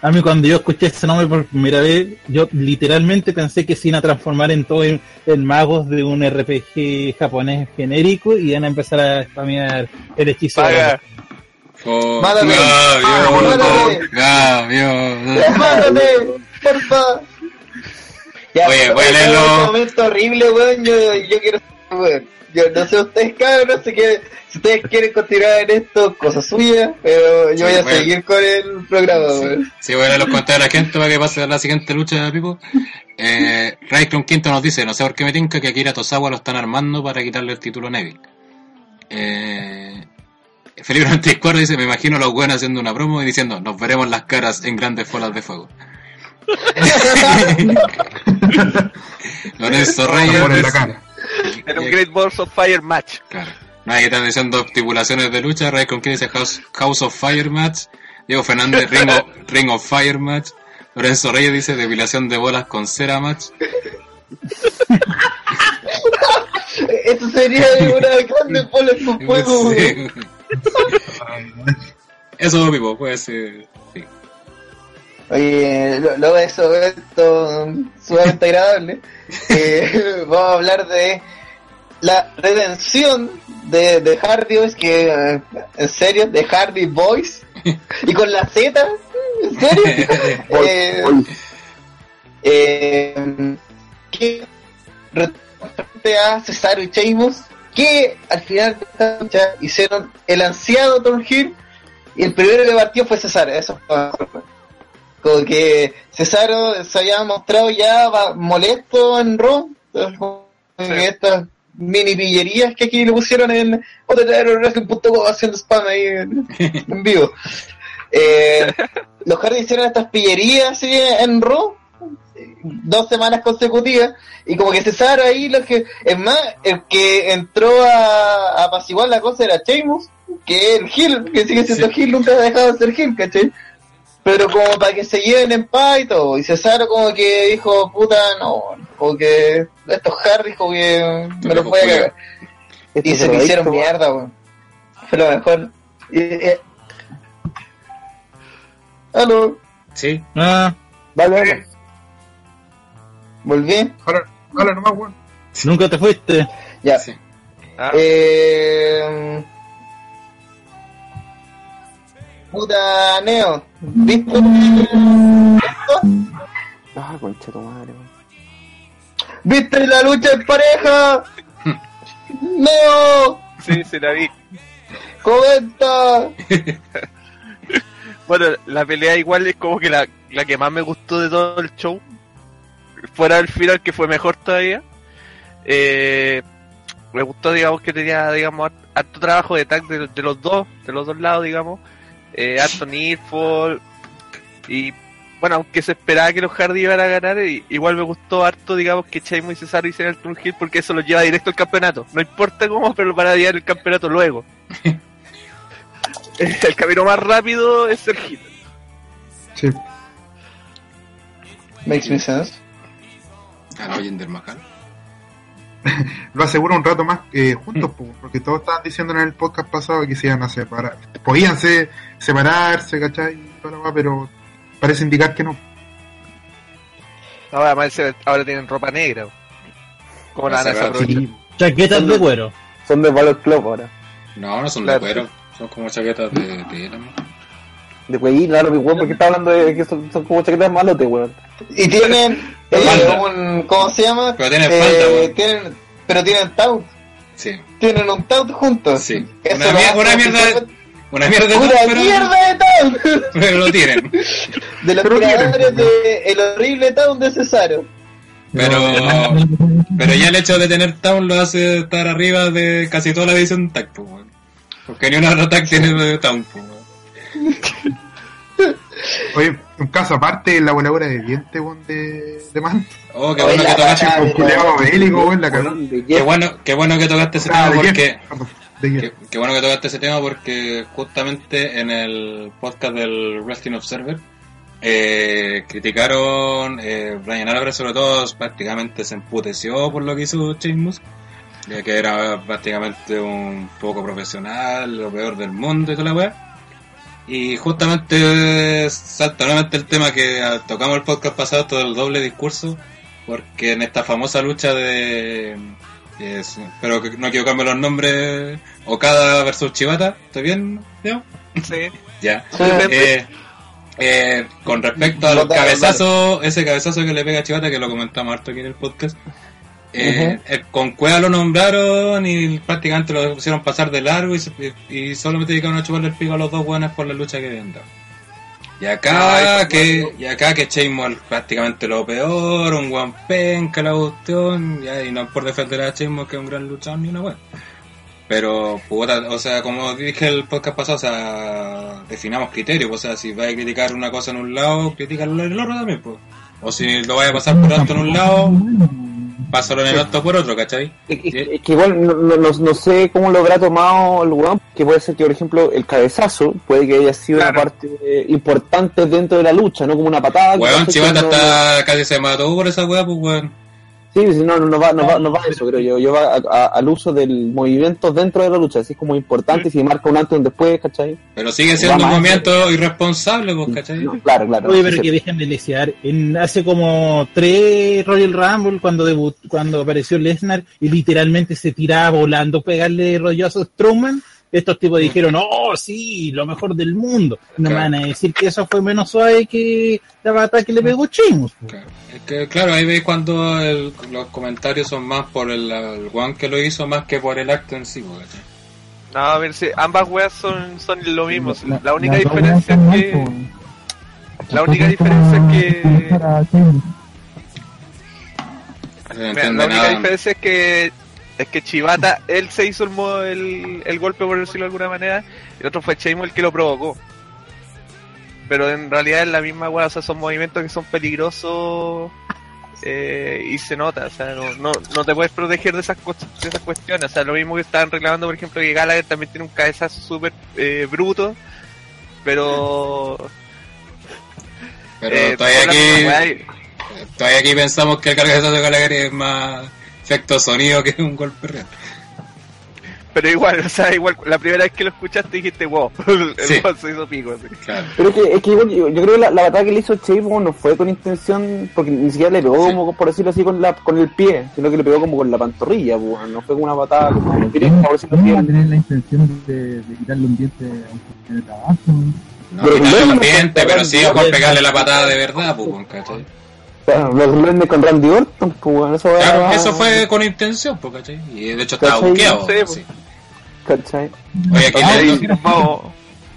A mí cuando yo escuché ese nombre por primera vez, yo literalmente pensé que se iban a transformar en todo en, en magos de un RPG japonés genérico y iban a empezar a spamear el hechizo. Paga. oh, Mátame. Mátame. ¡Mátame! ¡Porfa! Ya, Oye, voy a leerlo. un momento horrible, weón. Yo, yo quiero saber, weón. Yo no sé ustedes, cabros, no sé qué. Si ustedes quieren continuar en esto, cosa suya, pero yo Sí, voy a bueno. seguir con el programa. Sí, sí, voy a leer los comentarios de la gente para que pase a la siguiente lucha, Pipo. Eh, Raikron Quinto nos dice, no sé por qué me tinca que Akira Tosawa lo están armando para quitarle el título a Neville. Eh, Felipe 94 dice, me imagino a los buenos haciendo una promo y diciendo, nos veremos las caras en grandes folas de fuego. Lorenzo Reyes. La cara. Era un Great Balls of Fire match. Claro. Nadie está diciendo estipulaciones de lucha. Ray con dice House, House of Fire match. Diego Fernández, Ring of, Ring of Fire match. Lorenzo Reyes dice depilación de bolas con cera match. Esto sería una grande bola con fuego. Sí. Eso, Pipo, puede ser. Oye, lo- luego de eso, esto sumamente agradable, eh, vamos a hablar de la redención de, de Hardy Boys, que eh, en serio, de Hardy Boys, y con la Z, en serio, Eh, eh, que frente a Cesaro y Sheamus, que al final de esta lucha hicieron el ansiado Tom Hill, y el primero que partió fue Cesaro, eso fue como que Cesaro se había mostrado ya molesto en Raw que estas mini pillerías que aquí le pusieron en OTTRWrestling.com haciendo spam ahí en, en vivo. Eh, los Hardy hicieron estas pillerías así en Raw dos semanas consecutivas y como que Cesaro ahí lo que es más el que entró a, a apaciguar la cosa era Sheamus que el Hill que sigue siendo Hill nunca ha dejado de ser Hill ¿cachai? Pero como para que se lleven en paz y todo. Y Cesaro como que dijo, puta, no, como que estos Harry como que me los voy a cagar. Y se me hicieron mierda, weón. Fue lo mejor. Y, eh, Aló, Sí. Ah, Dale, dale. volví. Ahora nomás, weón. nunca te fuiste. Ya. Sí. Ah, Eh, puta, Neo, ¿viste esto? Ah, concha tu madre. ¿Viste la lucha en pareja? Neo, sí, se la vi. comenta. Bueno, la pelea igual es como que la, la que más me gustó de todo el show. Fuera del final que fue mejor todavía. Eh, me gustó, digamos, que tenía, digamos, hart- harto trabajo de tag de, de los dos, de los dos lados, digamos. Eh, Needfall. Y bueno, aunque se esperaba que los Hardy iban a ganar, i- igual me gustó harto, digamos, que Sheamus y Cesaro hicieran el Turn Hill porque eso los lleva directo al campeonato. No importa cómo, pero van a llevar el campeonato luego. el camino más rápido es ser Hill. Sí. Makes me sense. La Jinder Mahal. Lo aseguro un rato más eh, juntos, po, porque todos estaban diciendo en el podcast pasado que se iban a separar. Podían se- separarse, ¿cachai? Pero parece indicar que no. Ahora, además, ahora tienen ropa negra. ¿Cómo la van a? Sí. Chaquetas de cuero. Son de Valor Club ahora. No, no son Claro. de cuero. Son como chaquetas de tela. De güey, claro, mi weón, porque está hablando de que son, son como chaquetas malote, weón. Y tienen eh, un, ¿cómo se llama? Pero tienen Eh, weón. tienen, pero tienen taunt, Sí. tienen un taunt juntos. Sí. Eso Una mierda de- Una mierda de Una todo, pero, mierda de taunt pero lo tienen. de los Pero creadores pues, de el horrible taunt de Cesaro. Pero, pero ya el hecho de tener Town lo hace estar arriba de casi toda la división tag, pues, weón. Porque ni una otra tiene Town, pues, weón. Oye, un caso aparte, la voladora de dientes, weón, de, de man. Oh, qué bueno que la tocaste. Un culeado bélico, weón, la cagó. Qué bueno, qué bueno que tocaste ese Ah, tema porque. Qué bueno que tocaste ese tema porque justamente en el podcast del Wrestling Observer eh, criticaron eh, Brian Álvarez sobre todo prácticamente se emputeció por lo que hizo Sheamus ya que era prácticamente un poco profesional lo peor del mundo y toda la weá y justamente salta nuevamente el tema que tocamos el podcast pasado todo el doble discurso porque en esta famosa lucha de es- pero que no quiero cambiar los nombres. Okada versus Chivata, ¿está bien? Leo? Sí. Ya. Sí. Eh, eh, con respecto al cabezazo, ese cabezazo que le pega a Chivata, que lo comentamos harto aquí en el podcast. Eh, eh, con Cueva lo nombraron y prácticamente lo pusieron pasar de largo y, se- y, y solamente dedicaron a chuparle el pico a los dos buenos por la lucha que habían dado. Y acá Ay, que, y acá que Sheamus prácticamente lo peor, un guan penca la cuestión, ya, y no por defender a Sheamus que es un gran luchador ni una wea. Pero, puta, o sea, como dije el podcast pasado, o sea, definamos criterios, o sea, si vais a criticar una cosa en un lado, critícalo en el otro también, pues. O si lo vais a pasar por alto en un lado, pásalo en el otro por otro, ¿cachai? Es que, es que igual no, no, sé cómo lo habrá tomado el weón, que puede ser que, por ejemplo, el cabezazo puede que haya sido una parte importante dentro de la lucha, no como una patada. que Weón, Chivata no- está casi se mató por esa weá, pues weón. Sí, no, no, no va, no va, no va a eso, creo yo. Yo va a- a- al uso del movimiento dentro de la lucha, así es como importante, si marca un antes y un después, ¿cachai? Pero sigue siendo un movimiento irresponsable, pues, ¿cachai? Claro, claro. Oye, pero sí. que dejen de lesear. En, hace como tres Royal Rumble, cuando debut, cuando apareció Lesnar y literalmente se tiraba volando, pegarle rollazo a Strowman, estos tipos dijeron, oh, sí, lo mejor del mundo. No me Claro. van a decir que eso fue menos suave que la batalla que le pegó Sheamus. Es que, claro, ahí veis cuando el- los comentarios son más por el, el weón que lo hizo más que por el acto en sí, pues, ¿cachai? No, a ver, si ambas weas son, son lo mismo. La, La- única diferencia es que. La única diferencia es que. Mira, la única diferencia es que es que Chivata, él se hizo el, mo- el, el golpe por decirlo de alguna manera, y el otro fue Sheamus el que lo provocó. Pero en realidad es la misma weá, o sea, son movimientos que son peligrosos eh, y se nota, o sea, no, no, no te puedes proteger de esas, de esas cuestiones, o sea, lo mismo que estaban reclamando, por ejemplo, que Gallagher también tiene un cabezazo súper eh, bruto, pero... Pero eh, todavía aquí, todavía aquí pensamos que el cargazo de Gallagher es más efecto sonido que un golpe real. Pero igual, o sea, igual, la primera vez que lo escuchaste dijiste, wow, el Sí. se hizo pico. así. Claro. Pero es que, es que igual yo, yo creo que la, la batalla que le hizo Sheamus no fue con intención, porque ni siquiera le pegó como, por decirlo así, con la con el pie, sino que le pegó como con la pantorrilla, pues, no fue como una patada como directa, por decirlo ¿Cómo va a así. tener la intención de, de quitarle un diente a un compañero de trabajo? No Pero quitarle un no diente, pero sí por pegarle la patada de verdad, pues, ¿cachai? Claro, con Randy Orton, pues, bueno, eso Claro, era- eso fue con intención, pues, ¿cachai? Y de hecho estaba buqueado. Aquí Ah, le- y, si nos vamos,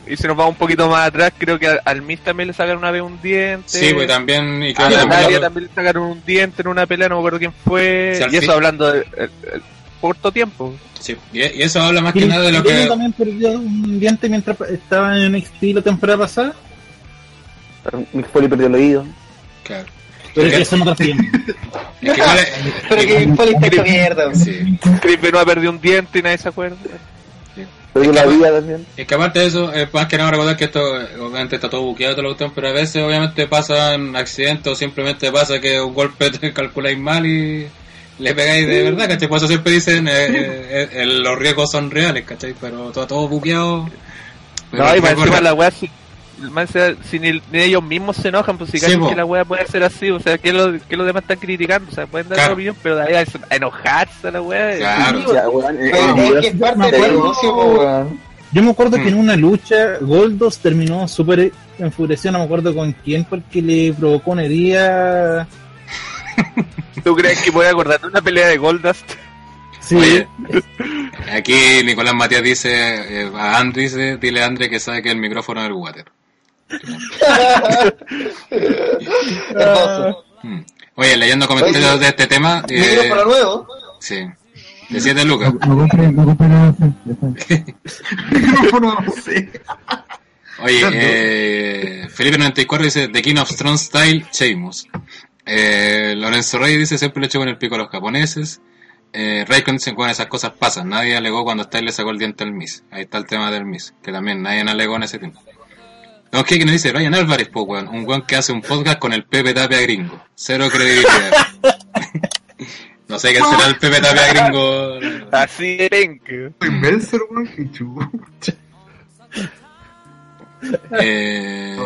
y si nos vamos un poquito más atrás, creo que al, al Miz también le sacaron una vez un diente. Sí, pues también. Y A también Natalia lo- también le sacaron un diente en una pelea, no me acuerdo quién fue. Sí, y eso fin. hablando de el- el corto tiempo. sí, y, y eso habla más que ¿Y nada de lo que. también perdió un diente mientras estaba en NXT la temporada pasada? Mick Foley perdió el oído. Claro. Pero Es que que- eso no otros tiempos. es que es- Pero que está hecho mierda. sí. Chris Benoit perdió un diente y nadie se acuerda. Perdió Es la que- vida también. Es que aparte de eso, es más que nada recordar que esto, eh, obviamente está todo buqueado, todo lo cuestión, pero a veces obviamente pasan accidentes o simplemente pasa que un golpe te calculáis mal y le pegáis de verdad, ¿cachai? Por eso siempre dicen eh, eh, eh, los riesgos son reales, ¿cachai? Pero todo, todo buqueado. pero no, y riesgo encima la weá, si, más encima, si ni, ni ellos mismos se enojan, pues si Sí, que la weá puede ser así, o sea, que, lo, que los demás están criticando, o sea, pueden dar Claro. su opinión, pero de ahí a, enojarse a la weá. Claro. sí, Ya, weón, eh, Es eh, que es parte me del acuerdo- negocio, po, weón. Yo me acuerdo que en Mm. una lucha Goldos terminó súper enfurecido, no me acuerdo con quién, porque le provocó una herida. ¿Tú crees que voy a acordar de una pelea de Goldust? Sí, Oye, aquí Nicolás Matías dice, eh, a André dice, dile a André que sabe que el micrófono es el water. Hermoso. Mm. Oye, leyendo comentarios Oye, de este tema, eh, Micrófono nuevo. sí, de 7 lucas. No compré, no compré nada, no. Oye, eh, Felipe94 dice The King of Strong Style, Sheamus. Eh, Lorenzo Reyes dice siempre le echo con el pico a los japoneses. Eh, Raikkonen dice, bueno, esas cosas pasan. Nadie alegó cuando Style le sacó el diente al Miss. Ahí está el tema del Miss, que también nadie alegó en ese tiempo. No, es que nos dice Ryan Álvarez, po, weón. Un weón que hace un podcast con el Pepe Tapia gringo. Cero credibilidad. no sé qué será el Pepe Tapia gringo. Así de penque. Invencer, weón, que chucha. Eh,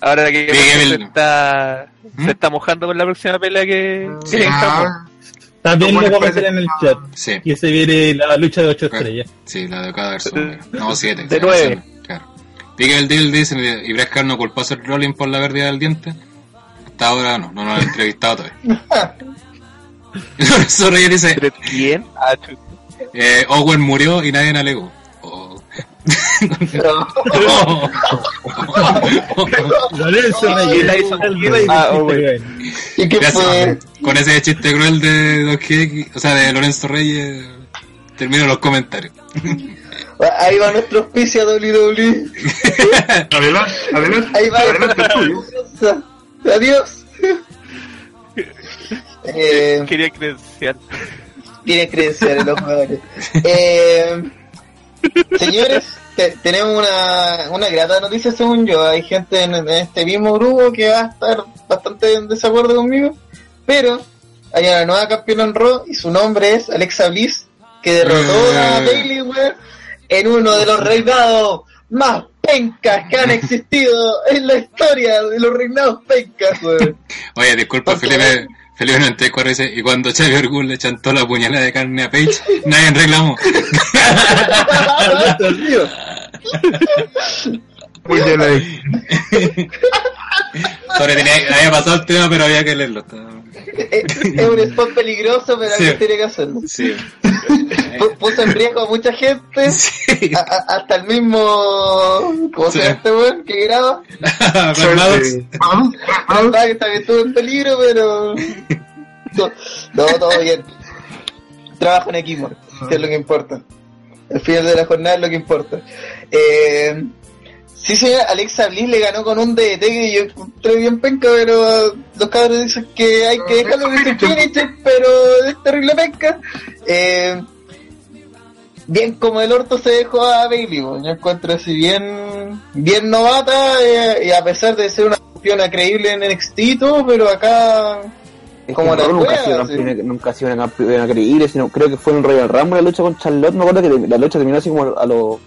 Ahora que se está, se ¿Mm? está mojando con la próxima pelea que... Sí, que ah. Lo que hacer en el chat. Sí. Y se viene la lucha de 8 estrellas. Sí, la de cada versión. No, 7. De 9. Diga el deal, dicen, y Brad no culpó a Seth Rolling por la pérdida del diente. Hasta ahora no, no lo han entrevistado todavía. Lorenzo Reyes dice... Eh, Owen murió y nadie alegó. Oh. Con ese chiste cruel de o sea, de Lorenzo Reyes, termino los comentarios. Ahí va nuestro auspicio WWE. Adelante, adelante, Ahí va. adelante. Adiós. Eh, Quería credenciar. tiene credenciales los jugadores. Eh, señores, te- tenemos una, una grata noticia según yo. Hay gente en, en este mismo grupo que va a estar bastante en desacuerdo conmigo. Pero hay una nueva campeona en Raw y su nombre es Alexa Bliss, que derrotó a Eh. Bailey weón, en uno de los reinados más pencas que han existido en la historia de los reinados pencas, weón. Oye, disculpa, Felipe. Felipe 94 dice, y cuando Xavier Orgul le chantó la puñalada de carne a Page, nadie reclamó. Ahí. Sobre tenía, había pasado el tema, pero había que leerlo. Está- es es un spot peligroso, pero Sí. alguien tiene que hacerlo. Sí. Pu- puso en riesgo a mucha gente, Sí. a- a- hasta el mismo, ¿cómo se Sí. llama este weón que graba? Eh. Verdad que también estuvo en peligro, pero no, no, todo bien. Trabajo en equipo, que es lo que importa. El final de la jornada es lo que importa. Eh, sí, señora, Alexa Bliss le ganó con un DDT que yo encontré bien penca, pero los cabros dicen que hay que dejarlo que se finisher, pero es terrible penca. Eh, bien como el orto se dejó a Bailey, yo encuentro así bien, bien novata eh, y a pesar de ser una campeona creíble en NXT y todo, pero acá Es Como la nunca, ha sido nunca ha sido una campeona creíble, sino creo que fue en Royal Rumble la lucha con Charlotte. Me acuerdo que la lucha terminó así como a los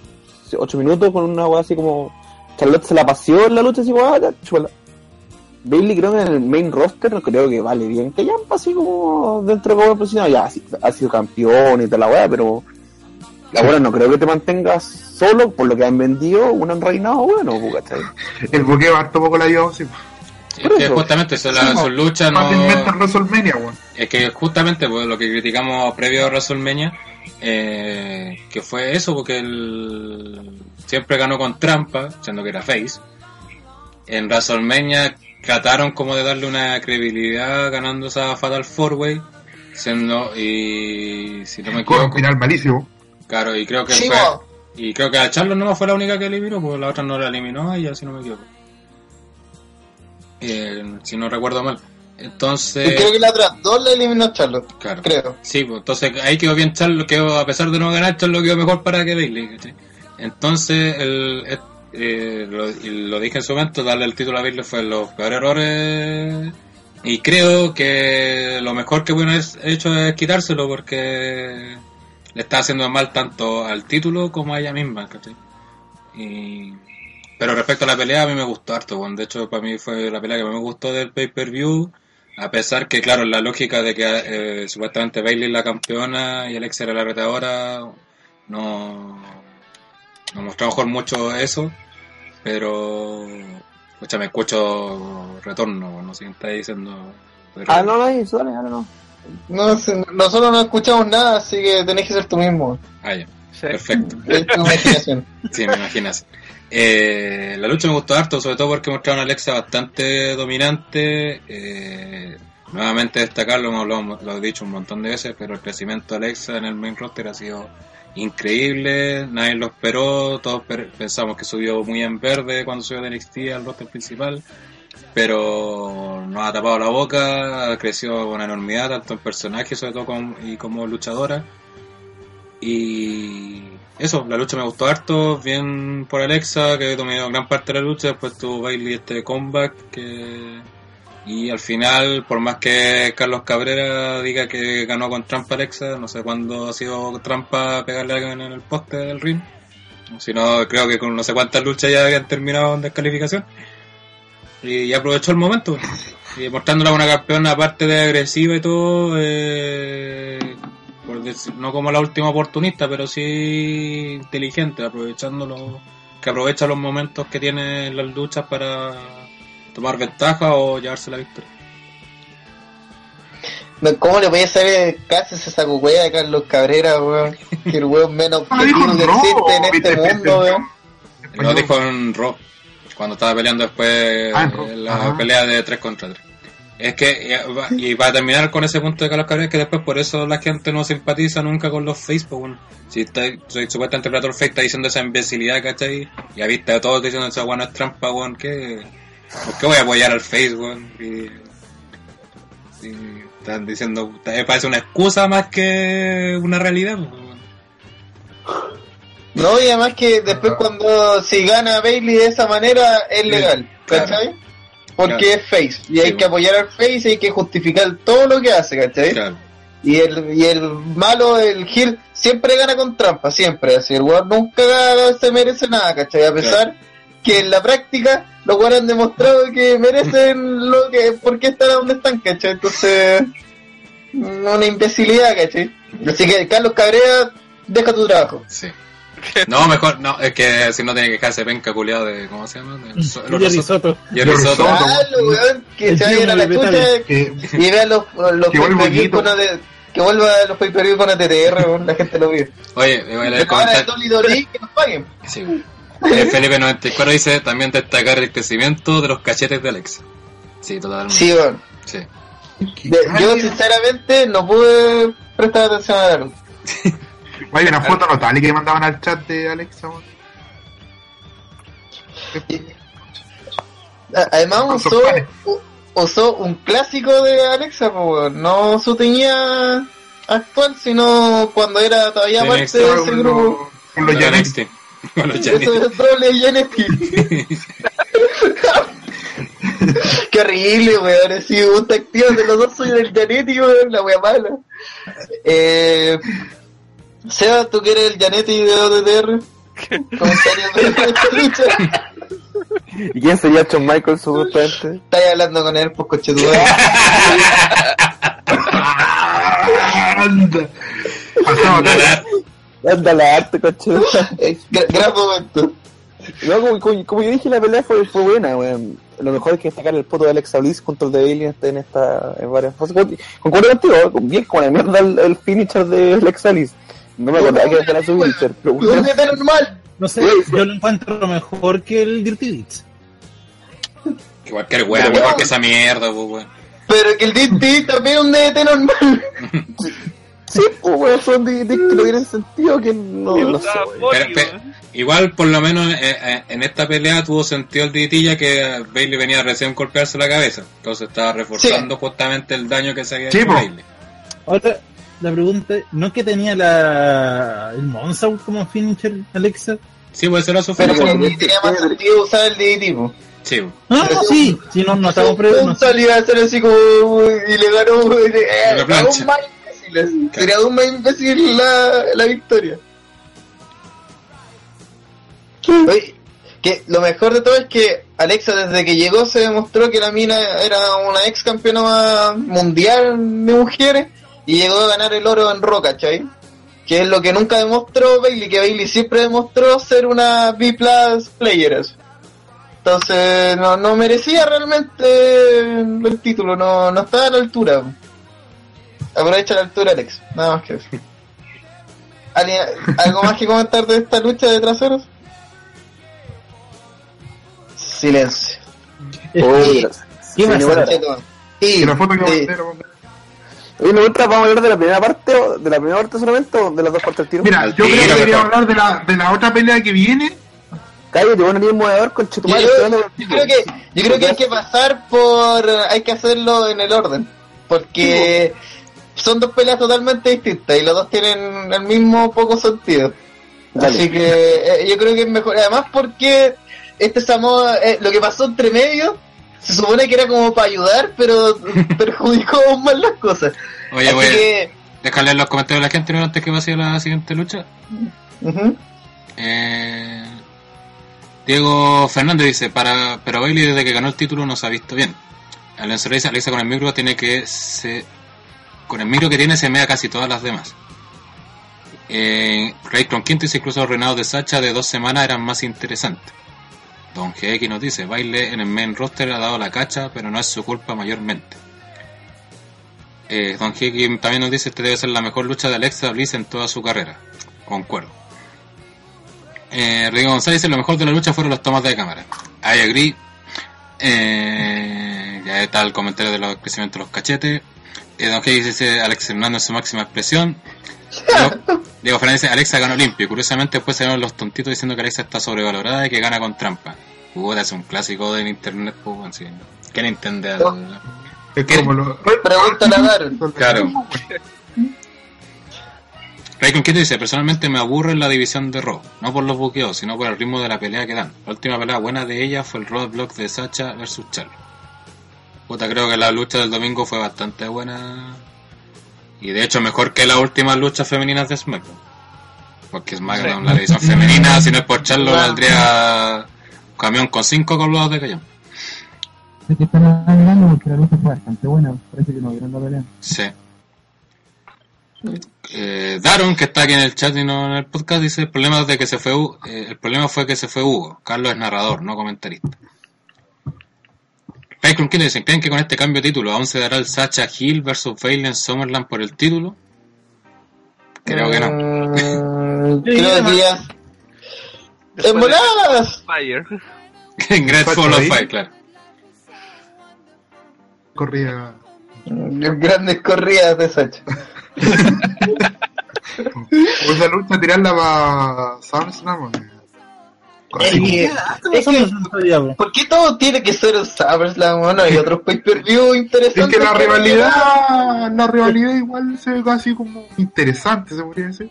8 minutos con una wea así como. Charlotte se la paseó en la lucha así como, ah, chúpala. Bailey creo que en el main roster no creo que vale bien que ya así como dentro de como ya ha sido campeón y toda la wea, pero la buena no creo que te mantengas solo por lo que han vendido un reinado bueno, pues, ¿cachai? El buqueo harto poco la llevó, sí. Es que justamente eso, la, su lucha no... Es que justamente pues, lo que criticamos previo a WrestleMania, eh, que fue eso, porque él siempre ganó con trampa, siendo que era face. En WrestleMania trataron como de darle una credibilidad ganando esa Fatal Four Way, siendo, y si no me Con equivoco, final malísimo. claro, y creo que fue, y creo que a Charlotte no fue la única que eliminó, porque la otra no la eliminó y si no me equivoco. Eh, si no recuerdo mal. Entonces... creo que la otra dos la eliminó Charlotte, Claro. creo. Sí, pues entonces ahí quedó bien Charlo, quedó, a pesar de no ganar, Charlo quedó mejor para que Bailey. ¿cachai? Entonces, el, eh, eh, lo, lo dije en su momento, darle el título a Bailey fue los peores errores. Y creo que lo mejor que bueno es hecho es quitárselo porque le está haciendo mal tanto al título como a ella misma. ¿cachai? Y, pero respecto a la pelea, a mí me gustó harto. bueno, de hecho, para mí fue la pelea que más me gustó del pay-per-view. A pesar que, claro, la lógica de que eh, supuestamente Bailey es la campeona y Alexa era la retadora, no, no mostró mejor mucho eso, pero, escucha, me escucho retorno, no sé qué está diciendo. Pero, Ah, no, no, no. No, sé, nosotros no escuchamos nada, así que tenés que ser tú mismo. Ah, ya, Sí. perfecto. Imaginación. Sí, me imaginas. Eh, la lucha me gustó harto, sobre todo porque mostraron a Alexa bastante dominante. Eh, nuevamente destacarlo, hemos hablado- lo he dicho un montón de veces, pero el crecimiento de Alexa en el main roster ha sido increíble. Nadie lo esperó, todos pensamos que subió muy en verde cuando subió de NXT al roster principal. Pero nos ha tapado la boca, creció con enormidad, tanto en personaje sobre todo como, y como luchadora. Y eso, la lucha me gustó harto, bien por Alexa, que dominó gran parte de la lucha, después tuvo Bailey este comeback, que... y al final, por más que Carlos Cabrera diga que ganó con trampa Alexa, no sé cuándo ha sido trampa pegarle a alguien en el poste del ring, si no, creo que con no sé cuántas luchas ya habían terminado en descalificación, y aprovechó el momento, y mostrándola una campeona aparte de agresiva y todo, eh, por decir- no como la última oportunista, pero sí inteligente, aprovechando los, que aprovecha los momentos que tiene en las luchas para tomar ventaja o llevarse la victoria. ¿Cómo le voy a saber casi esa cucuea de Carlos Cabrera, weón? Que el weón menos No, objetivo que no, existe en este mundo, weón. Lo dijo en Raw, cuando estaba peleando después Ah, en la ajá. pelea de 3 contra 3. Es que y va, a terminar con ese punto de Carlos Cabrera que después por eso la gente no simpatiza nunca con los Facebook. weón. Si está, soy supuestamente fake está diciendo esa imbecilidad, ¿cachai? Y a vista de todos diciendo esa weón es trampa, weón, que ¿por qué voy a apoyar al Facebook? Y, y están diciendo, me parece una excusa más que una realidad. weón. No, y además que después cuando si gana Bailey de esa manera es legal, Claro. Porque Claro. es face, y hay que apoyar al face y hay que justificar todo lo que hace, ¿cachai? Claro. Y el, y el malo, el Gil, siempre gana con trampa, siempre. Así, el weón nunca se merece nada, ¿cachai? A pesar que en la práctica los weones han demostrado que merecen lo que, por qué están donde están, ¿cachai? Entonces, una imbecilidad, ¿cachai? Así que, Carlos Cabrera, deja tu trabajo. Sí. No, mejor, no, es que si no tiene que dejarse penca culiado de, ¿cómo se llama? De- so- el otro Jerry so- Soto. Jerry weón, que se vayan a la chucha Que, y vean los, los Que AT- que vuelva los pay-per-view con ATTR, weón, la gente lo vive. Oye, me voy a leer de que nos paguen. Sí. Eh, Felipe 94 dice también destacar el crecimiento de los cachetes de Alexa. Sí, totalmente. Sí, weón. Sí. De- yo sinceramente no pude prestar atención a luz. Hay una foto notable que mandaban al chat de Alexa, Además usó, usó un clásico de Alexa, no su tenía actual, sino cuando era todavía parte de ese Con grupo. con los Con Janet. NXT. Con los Eso es doble Janetti. Qué horrible, weón. Así, un tacteo de los dos soy del Janetti, weón. La wea mala. Eh, Seba, ¿tú que eres el Janetti de lucha. ¿Y quién sería Shawn Michaels supuestamente? Estáis hablando con él, pues coche tu Anda. Acá. Ándale, arte, coche. Eh, Gran momento. No, como, como- como yo dije, la pelea fue, fue buena, weón. Lo mejor es que destacar el poto de Alexa Bliss contra el de Bailey en, esta, en varias fases. Concuerdo contigo, bien como la mierda el, el finisher de Alexa Bliss. No me acordaba que era su finisher, pero ¿Dónde weón, está normal? No sé, Sí, yo lo encuentro mejor que el Dirty Beats. Que cualquier wea, mejor que esa mierda, pues, weón. Pero que el DT también es un DT normal. sí, pues, weón, son de que no tienen sentido que no, no sé. Pero, pero, igual, por lo menos eh, eh, en esta pelea tuvo sentido el DT ya que Bailey venía recién a golpearse la cabeza. Entonces estaba reforzando justamente el daño que se había Sí, hecho. Bailey. Ahora, la pregunta es, ¿no que tenía la el Monsault como finisher, Alexa? Sí, puede ser su Pero finisher. que tenía más sentido usar el DT, po. Sí. Ah, sí, si no, no estamos pre... no- Un salía a hacer así como y le ganó eh, Una eh, plancha. aún más imbécil. Sería aún más imbécil la, la victoria. Oye, que lo mejor de todo es que Alexa desde que llegó se demostró que la mina era una ex campeona mundial de mujeres y llegó a ganar el oro en Raw, ¿cachai? Que es lo que nunca demostró Bailey, que Bailey siempre demostró ser una B-Plus player. eso. Entonces no, no merecía realmente el título, no, no estaba a la altura. Aprovecha la altura Alex, nada más que eso. ¿Alguien- ¿Algo más que comentar de esta lucha de traseros? Silencio. Uy, gracias. ¿Qué más? Sí, la foto que sí. Oye, ¿me gusta? ¿Vamos a hablar de la primera parte o de la primera parte solamente o de las dos partes del tiro? Mira, yo creo que mejor. hablar de la, de la otra pelea que viene. Cállate, bueno, ni un moderador con yo, Chetumal. yo creo que yo creo que hay que pasar por hay que hacerlo en el orden porque son dos peleas totalmente distintas y los dos tienen el mismo poco sentido Dale. así que eh, yo creo que es mejor además porque este Samoa eh, lo que pasó entre medio se supone que era como para ayudar pero perjudicó aún más las cosas Oye, así voy que dejarle los comentarios a la gente antes que pase a la siguiente lucha. Eh, Diego Fernández dice, para, pero Bailey desde que ganó el título no se ha visto bien. Dice, Alexa con el micro tiene que se, con el micro que tiene se mea casi todas las demás. Eh, Ray Con Quinto dice incluso los reinados de Sacha de dos semanas eran más interesantes. Don GX nos dice, Baile en el main roster ha dado la cacha, pero no es su culpa mayormente. Eh, Don GX también nos dice, este debe ser la mejor lucha de Alexa Bliss en toda su carrera. Concuerdo. Eh, González dice, lo mejor de la lucha fueron los tomas de cámara. I agree. Eh, Ya está el comentario de los crecimientos de los cachetes. Eh, Don Hayes dice Alex Hernández su máxima expresión. Diego, Diego Fernández dice Alexa gana Olimpio. Curiosamente después salieron los tontitos diciendo que Alexa está sobrevalorada y que gana con trampa. Puta, es un clásico del internet, pues, sí. ¿Quién entiende al- Es ¿Qué? como lo. Pregúntale a. Claro. Raycon Kito dice, personalmente me aburre la división de Raw, no por los buqueos, sino por el ritmo de la pelea que dan. La última pelea buena de ella fue el roadblock de Sacha versus Charlo. Puta, creo que la lucha del domingo fue bastante buena. Y de hecho mejor que las últimas luchas femeninas de SmackDown. Porque SmackDown, la división femenina, si no es por Charlo, valdría camión con cinco colgados de callón. Sé que están hablando porque la lucha fue bastante buena. Parece que no vieron la pelea. Sí. Eh, Daron, que está aquí en el chat y no en el podcast, dice el problema de que se fue eh, el problema fue que se fue Hugo. Carlos es narrador, no comentarista. ¿Quién dicen? ¿Creen que con este cambio de título aún se dará el Sacha Hill versus Bailey en Summerland por el título? Creo que no. Mm, Creo que ya. ¡En voladas! Fire. En Great Fall of. Fire, claro. Corría. Grandes corridas de Sacha. Esa lucha, tirarla para SummerSlam. Es que, es que, ¿por qué todo tiene que ser un SummerSlam? Bueno, hay otros pay-per-view Es interesantes. que la rivalidad, la rivalidad igual se ve casi como interesante, se podría decir.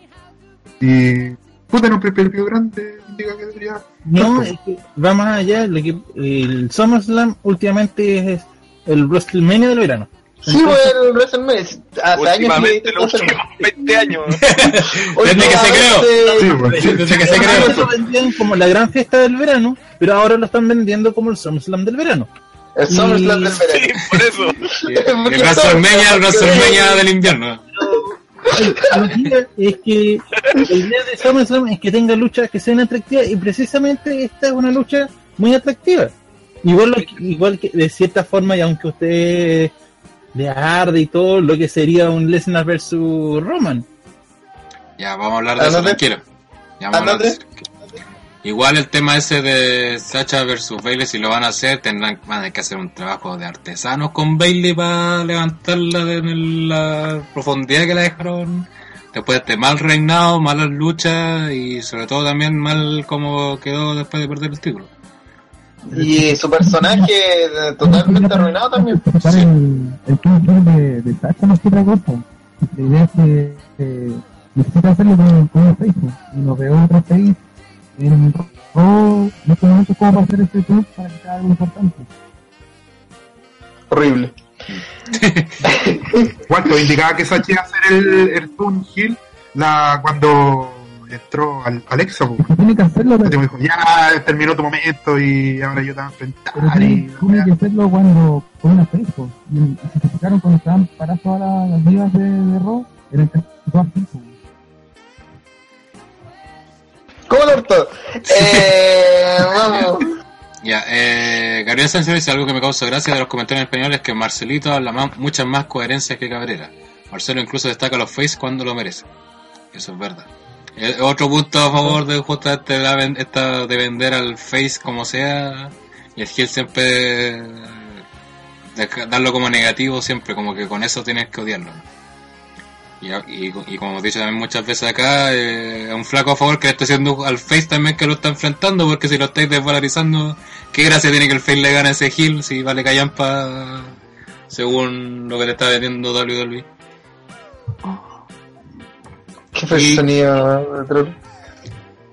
Y puta, en un pay-per-view grande indica que debería. No, es que va más allá. Lo que, el SummerSlam últimamente es el WrestleMania del verano. Sí, bueno, WrestleMania. Hace años que Últimamente, los últimos 20 años. Desde que se creó. Sí, sí. Desde que se Antes creó. lo vendían como la gran fiesta del verano, pero ahora lo están vendiendo como el SummerSlam del verano. El SummerSlam del Sí, verano. por eso. El WrestleMania, el WrestleMania del invierno. Lo que es que la idea de SummerSlam es que tenga luchas que sean atractivas y precisamente esta es una lucha muy atractiva. Igual, lo que- igual que de cierta forma, y aunque usted le arde y todo, lo que sería un Lesnar versus Roman. Ya, vamos a hablar de eso, tranquilo. Ya vamos a hablar de eso. Igual el tema ese de Sacha versus Bailey, si lo van a hacer, tendrán van a que hacer un trabajo de artesanos con Bailey para levantarla de en la profundidad que la dejaron. Después de este mal reinado, malas luchas y sobre todo también mal como quedó después de perder el título. Y su personaje totalmente arruinado también. El, el de, de Sacha más que otra cosa. La idea es que eh, necesita hacerlo con, con un Facebook. Y no veo otra face en Raw. No sé mucho cómo va a hacer este club para que sea algo importante. Horrible. ¿Cuánto indicaba que Sachi iba a hacer el, el Toon Hill la, cuando entró al, Alexa? tiene que hacerlo, pero, dijo, ya terminó tu momento y ahora yo te voy a enfrentar. tiene, Y, tiene que hacerlo cuando con una Facebook. Y, y se fijaron cuando estaban paradas todas las, las divas de, de Raw, eran casi todas Facebook. ¿Cómo orto? Eh, vamos. Ya, eh, Gabriel Sánchez dice algo que me causa gracia de los comentarios en español es que Marcelito habla más, muchas más coherencias que Cabrera. Marcelo incluso destaca los face cuando lo merece. Eso es verdad. Eh, otro punto a favor de justamente la esta de vender al face como sea y el heel siempre eh, darlo como negativo siempre, como que con eso tienes que odiarlo. Y, y, y como hemos dicho también muchas veces acá, eh, es un flaco a favor que le está haciendo al face también que lo está enfrentando, porque si lo estáis desvalorizando, ¿qué gracia tiene que el face le gane a ese heel si vale callampa según lo que le está vendiendo WWE? ¿Qué fue Y- el sonido de troll?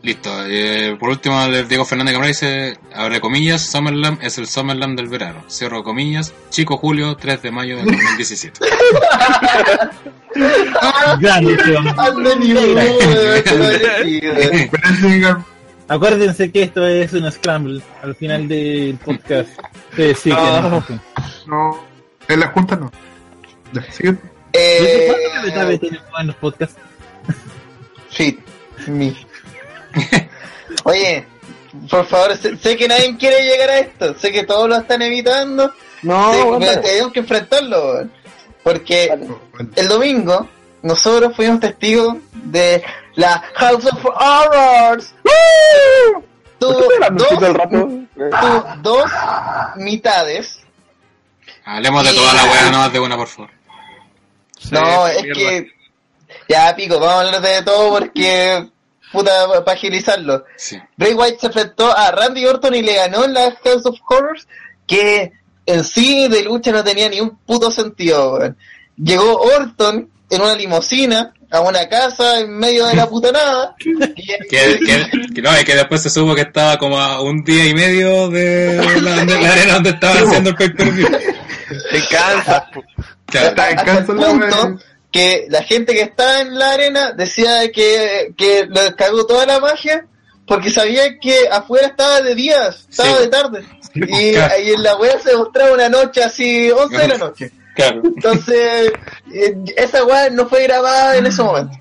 Listo. eh, por último, el Diego Fernández Cabrera dice, abre comillas, Summerland es el Summerland del verano. Cierro comillas, Chico Julio, 3 de mayo del 2017. Grande, Acuérdense que esto es un scramble al final del podcast. Sí, sí, que no. no, en las juntas no. Ya, siguiente. ¿Desde Eh, cuándo la BTV tiene en los podcasts? Fit. Me. Oye, por favor, sé, sé que nadie quiere llegar a esto. Sé que todos lo están evitando. No, tenemos que enfrentarlo. Porque el domingo nosotros fuimos testigos de la House of Horrors. ¡Woo! ¿Por qué Tuvo dos, todo el rato? tuvo dos mitades Hablemos de toda la weá, no más de una, por favor. No, es mierda. que. Ya, pico, vamos a hablar de todo porque. Puta, para agilizarlo. Sí. Bray Wyatt se enfrentó a Randy Orton y le ganó en la House of Horrors, que en sí de lucha no tenía ni un puto sentido. weón. Llegó Orton en una limusina a una casa en medio de la puta nada. y- Que, que, que no, es que después se supo que estaba como a un día y medio de la, de la arena donde estaba haciendo el pay-per-view. Te cansas, po. Claro. Está en hasta el punto. Que la gente que estaba en la arena decía que, que le cagó toda la magia porque sabía que afuera estaba de día, estaba Sí. de tarde. Sí, Y, claro. y en la wea se mostraba una noche así, 11 de la noche. Claro. Entonces, eh, esa weá no fue grabada en ese momento.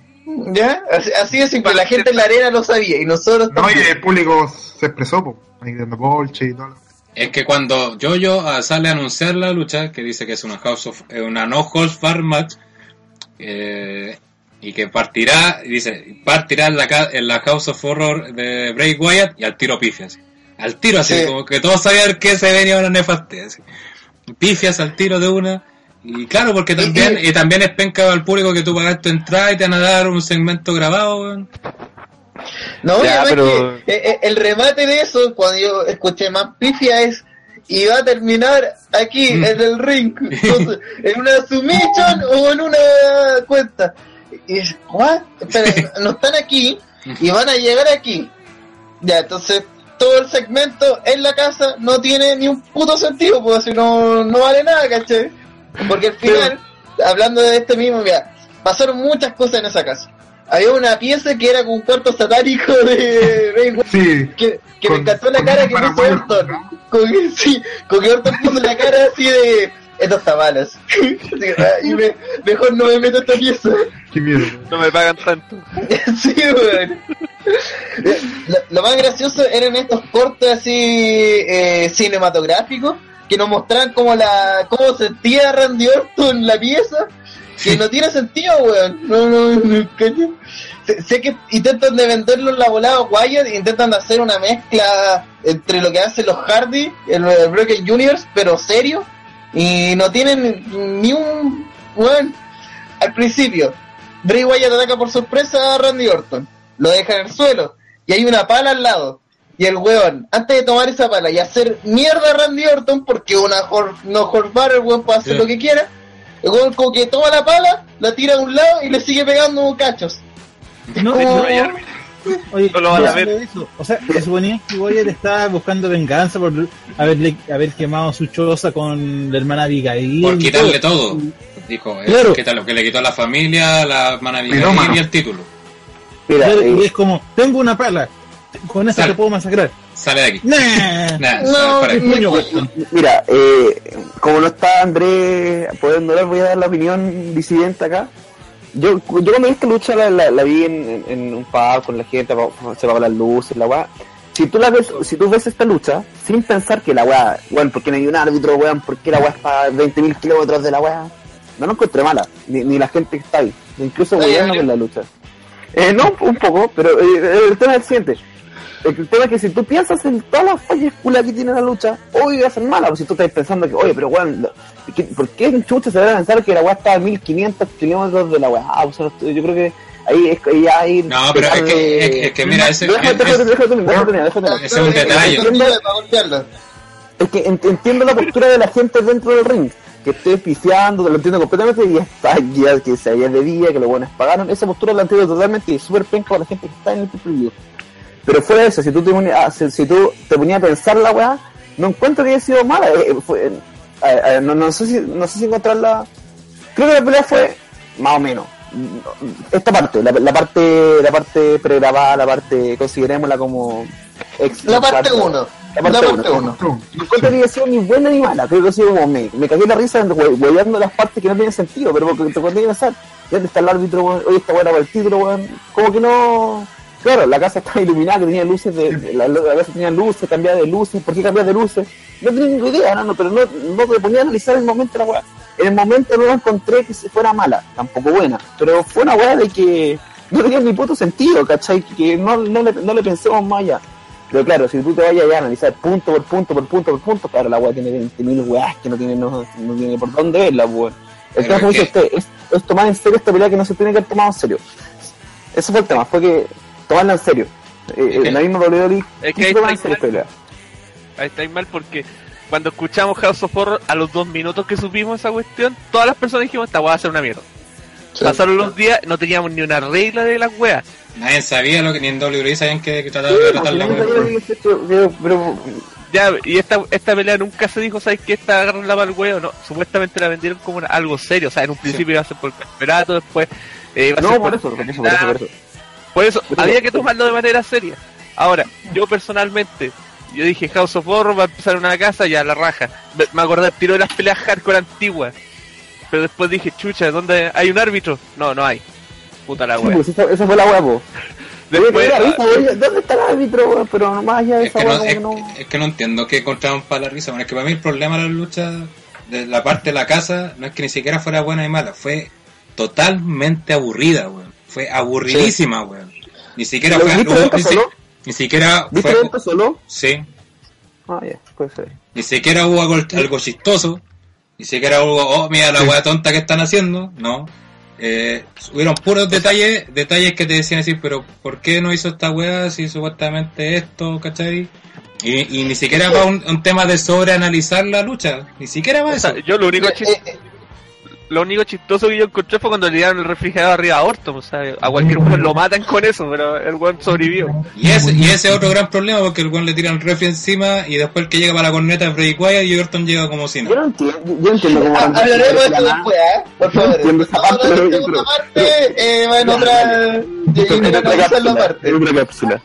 ¿Ya? Así, así de simple, la gente en la arena lo sabía y nosotros No, y el público se expresó, po. Ahí dando bolche y todo. lo- Es que cuando Jojo ah, sale a anunciar la lucha, que dice que es una House of, eh, una no holds bar match, eh, y que partirá, y dice, partirá en la, ca- en la House of Horror de Bray Wyatt y al tiro pifias. Al tiro así, Sí. como que todos sabían que se venía una nefastez. así. Pifias al tiro de una. Y claro, porque también, y también es penca al público que tú pagas tu entrada y te van a dar un segmento grabado. No, Ya, pero- que, eh, eh, el remate de eso, cuando yo escuché más pifia, es y va a terminar aquí, Mm. en el ring, Entonces, en una submission o en una cuenta. Y es, ¿what? Espera, no están aquí y van a llegar aquí. Ya, entonces todo el segmento en la casa no tiene ni un puto sentido, pues así no, no vale nada, ¿cachai? Porque al final, hablando de este mismo, mira, pasaron muchas cosas en esa casa. Había una pieza que era con un cuarto satánico de Ray Wyatt, Sí, que, que me encantó la cara que puso Orton. ¿no? Con, que- sí, con que Orton puso la cara así de esto está y me, mejor no me meto a esta pieza. qué miedo. No me pagan tanto. sí, weón. Lo, lo más gracioso eran estos cortes así eh, cinematográficos que nos mostraban cómo la cómo sentía Randy Orton la pieza que no tiene sentido, weón. No, no, no, cacho. sé, sé que intentan de venderlo en la volada Wyatt intentan de hacer una mezcla entre lo que hacen los Hardy, el, el Broken Juniors, pero serio, y no tienen ni un weón. Al principio, Bray Wyatt ataca por sorpresa a Randy Orton, lo deja en el suelo, y hay una pala al lado. Y el weón, antes de tomar esa pala y hacer mierda a Randy Orton, porque una no el weón puede hacer Sí. lo que quiera, el weón como que toma la pala, la tira a un lado y le sigue pegando cachos. No, como- Oye, No lo van a ver. eso, o sea, se suponía que Wyatt estaba buscando venganza por haberle, haber quemado su choza con la hermana Abigail. Por quitarle todo. Dijo, eh, Claro. quita lo que le quitó a la familia, la hermana. Abigail y el título. Mira, Claro, y eh, es como, tengo una pala, con Sale. te puedo masacrar. Sale de aquí. Nah. Nah, No, para Coño, Weston. mira eh, como no está Andrés pudiendo hablar, voy a dar la opinión disidente acá. Yo, yo cuando vi esta lucha la, la, la vi en, un pub con la gente, se va las luces, la weá. Si tú la ves, si tú ves esta lucha, sin pensar que la weá, weón, ¿por qué no hay un árbitro, weón? ¿Por qué la weá está a 20.000 kilómetros de la weá? No la encontré mala, ni, ni la gente que está ahí, incluso weón en la lucha. Eh, no, un poco, pero eh, el tema es el siguiente. El tema es que si tú piensas en todas las fallas culas que tiene la lucha, hoy va a ser mala, pues si tú estás pensando que, oye, pero weón, lo- ¿qué- ¿por qué en chucha se debe pensar que la weá está a 1500 kilómetros de la weá? Ah, pues, yo creo que ahí es que ya hay... No, pero es que, es, es que mira, ese, Déjame, es- déjame, déjame. Ese es un detalle. Es que ent- entiendo la postura de la gente dentro del ring, que esté pifiando, lo entiendo completamente, y está ya que se haya de día, que los buenos pagaron, esa postura la entiendo totalmente y es súper penca para la gente que está en el preview. Pero fuera de eso, si tú te ponías, ah, si, si tú te ponías a pensar la weá, no encuentro que haya sido mala. eh, eh, fue- eh, no, no sé si, no sé si encontrarla. Creo que la pelea fue más o menos. Esta parte, la, la parte, la parte pregrabada, la parte, considerémosla como ex- La parte 1. La parte parte uno. 1. no encuentro que haya sido ni buena ni mala, creo que ha sido como me, me cagué la risa hue- hueveando las partes que no tienen sentido, pero porque te cuando pensar, ¿dónde está el árbitro, weón? Oye, está buena para el título, weón. Como que no. Claro, la casa estaba iluminada, que tenía luces, de, la, la casa tenía luces, cambiaba de luces, ¿por qué cambiaba de luces? No tenía ni idea, no, no, pero no, no me ponía a analizar el momento de la weá. En el momento no la encontré que fuera mala, tampoco buena, pero fue una weá de que no tenía ni puto sentido, ¿cachai? Que no, no, le, no le pensemos más allá. Pero claro, si tú te vayas a analizar punto por punto, por punto, por punto, claro, la weá tiene 20.000 weás que no tiene, no, no tiene por dónde verla, weón. El es dice usted, es, es tomar en serio esta pelea que no se tiene que haber tomado en serio. Ese fue el tema, fue que tomarla en serio. Eh, que- eh, la misma WWE es que ahí en está serio pelea. Ahí estáis mal porque cuando escuchamos House of Horror, a los dos minutos que supimos esa cuestión, todas las personas dijimos, esta weá va a ser una mierda. Pasaron los días, no teníamos ni una regla de las weas. Nadie sabía lo que ni en WWE sabían que, que trataba de Sí, tratar la wea. pero Ya, y esta, esta pelea nunca se dijo, ¿sabes qué? Esta agarran la para el huevo, no. Supuestamente la vendieron como una- algo serio, o sea, en un principio iba a ser por el campeonato, después eh, iba a No, ser por eso, por eso, por eso, por eso. Por eso, había que tomarlo de manera seria. Ahora, yo personalmente, yo dije House of Horror va a empezar una casa, ya la raja. Me, me acordé, tiro de las peleas hardcore antiguas. Pero después dije, chucha, ¿dónde hay un árbitro? No, no hay. Puta la Sí, wea. pues esa, esa fue la weá, po. Después, weón, ¿Dónde está el árbitro, weón? Pero más allá de Es esa que, no, como es, que no. es que no entiendo qué encontraban para la risa. Bueno, es que para mí el problema de la lucha, de la parte de la casa, no es que ni siquiera fuera buena y mala, fue totalmente aburrida, weón. Fue aburridísima, weón. Ni siquiera ¿Lo fue. hubo- ni, si- solo? ni siquiera ¿Viste fue. esto solo? Sí. Ah, ya, puede ser. Ni siquiera hubo algo, algo chistoso. Ni siquiera hubo, oh, mira la weá tonta que están haciendo. No. Eh, hubieron puros detalles, detalles que te decían decir, pero ¿por qué no hizo esta weá si supuestamente esto, cachai? Y, y ni siquiera va un, un tema de sobreanalizar la lucha. Ni siquiera va o eso. sea, yo lo único Eh, chis- eh, lo único chistoso que yo encontré fue cuando le dieron el refrigerador arriba a Orton, o sea, a cualquier weón lo matan con eso, pero el weón sobrevivió. Y ese, y ese es otro gran problema porque el weón le tiran el refri encima y después el que llega para la corneta es Freddy Wyatt y Orton llega como si Yo no. no entiendo, yo entiendo cómo. ha- Hablaremos de eso después, ¿eh? Por Yo favor. entiendo esa parte, pero- parte, eh, va en otra. Yo. En otra cápsula.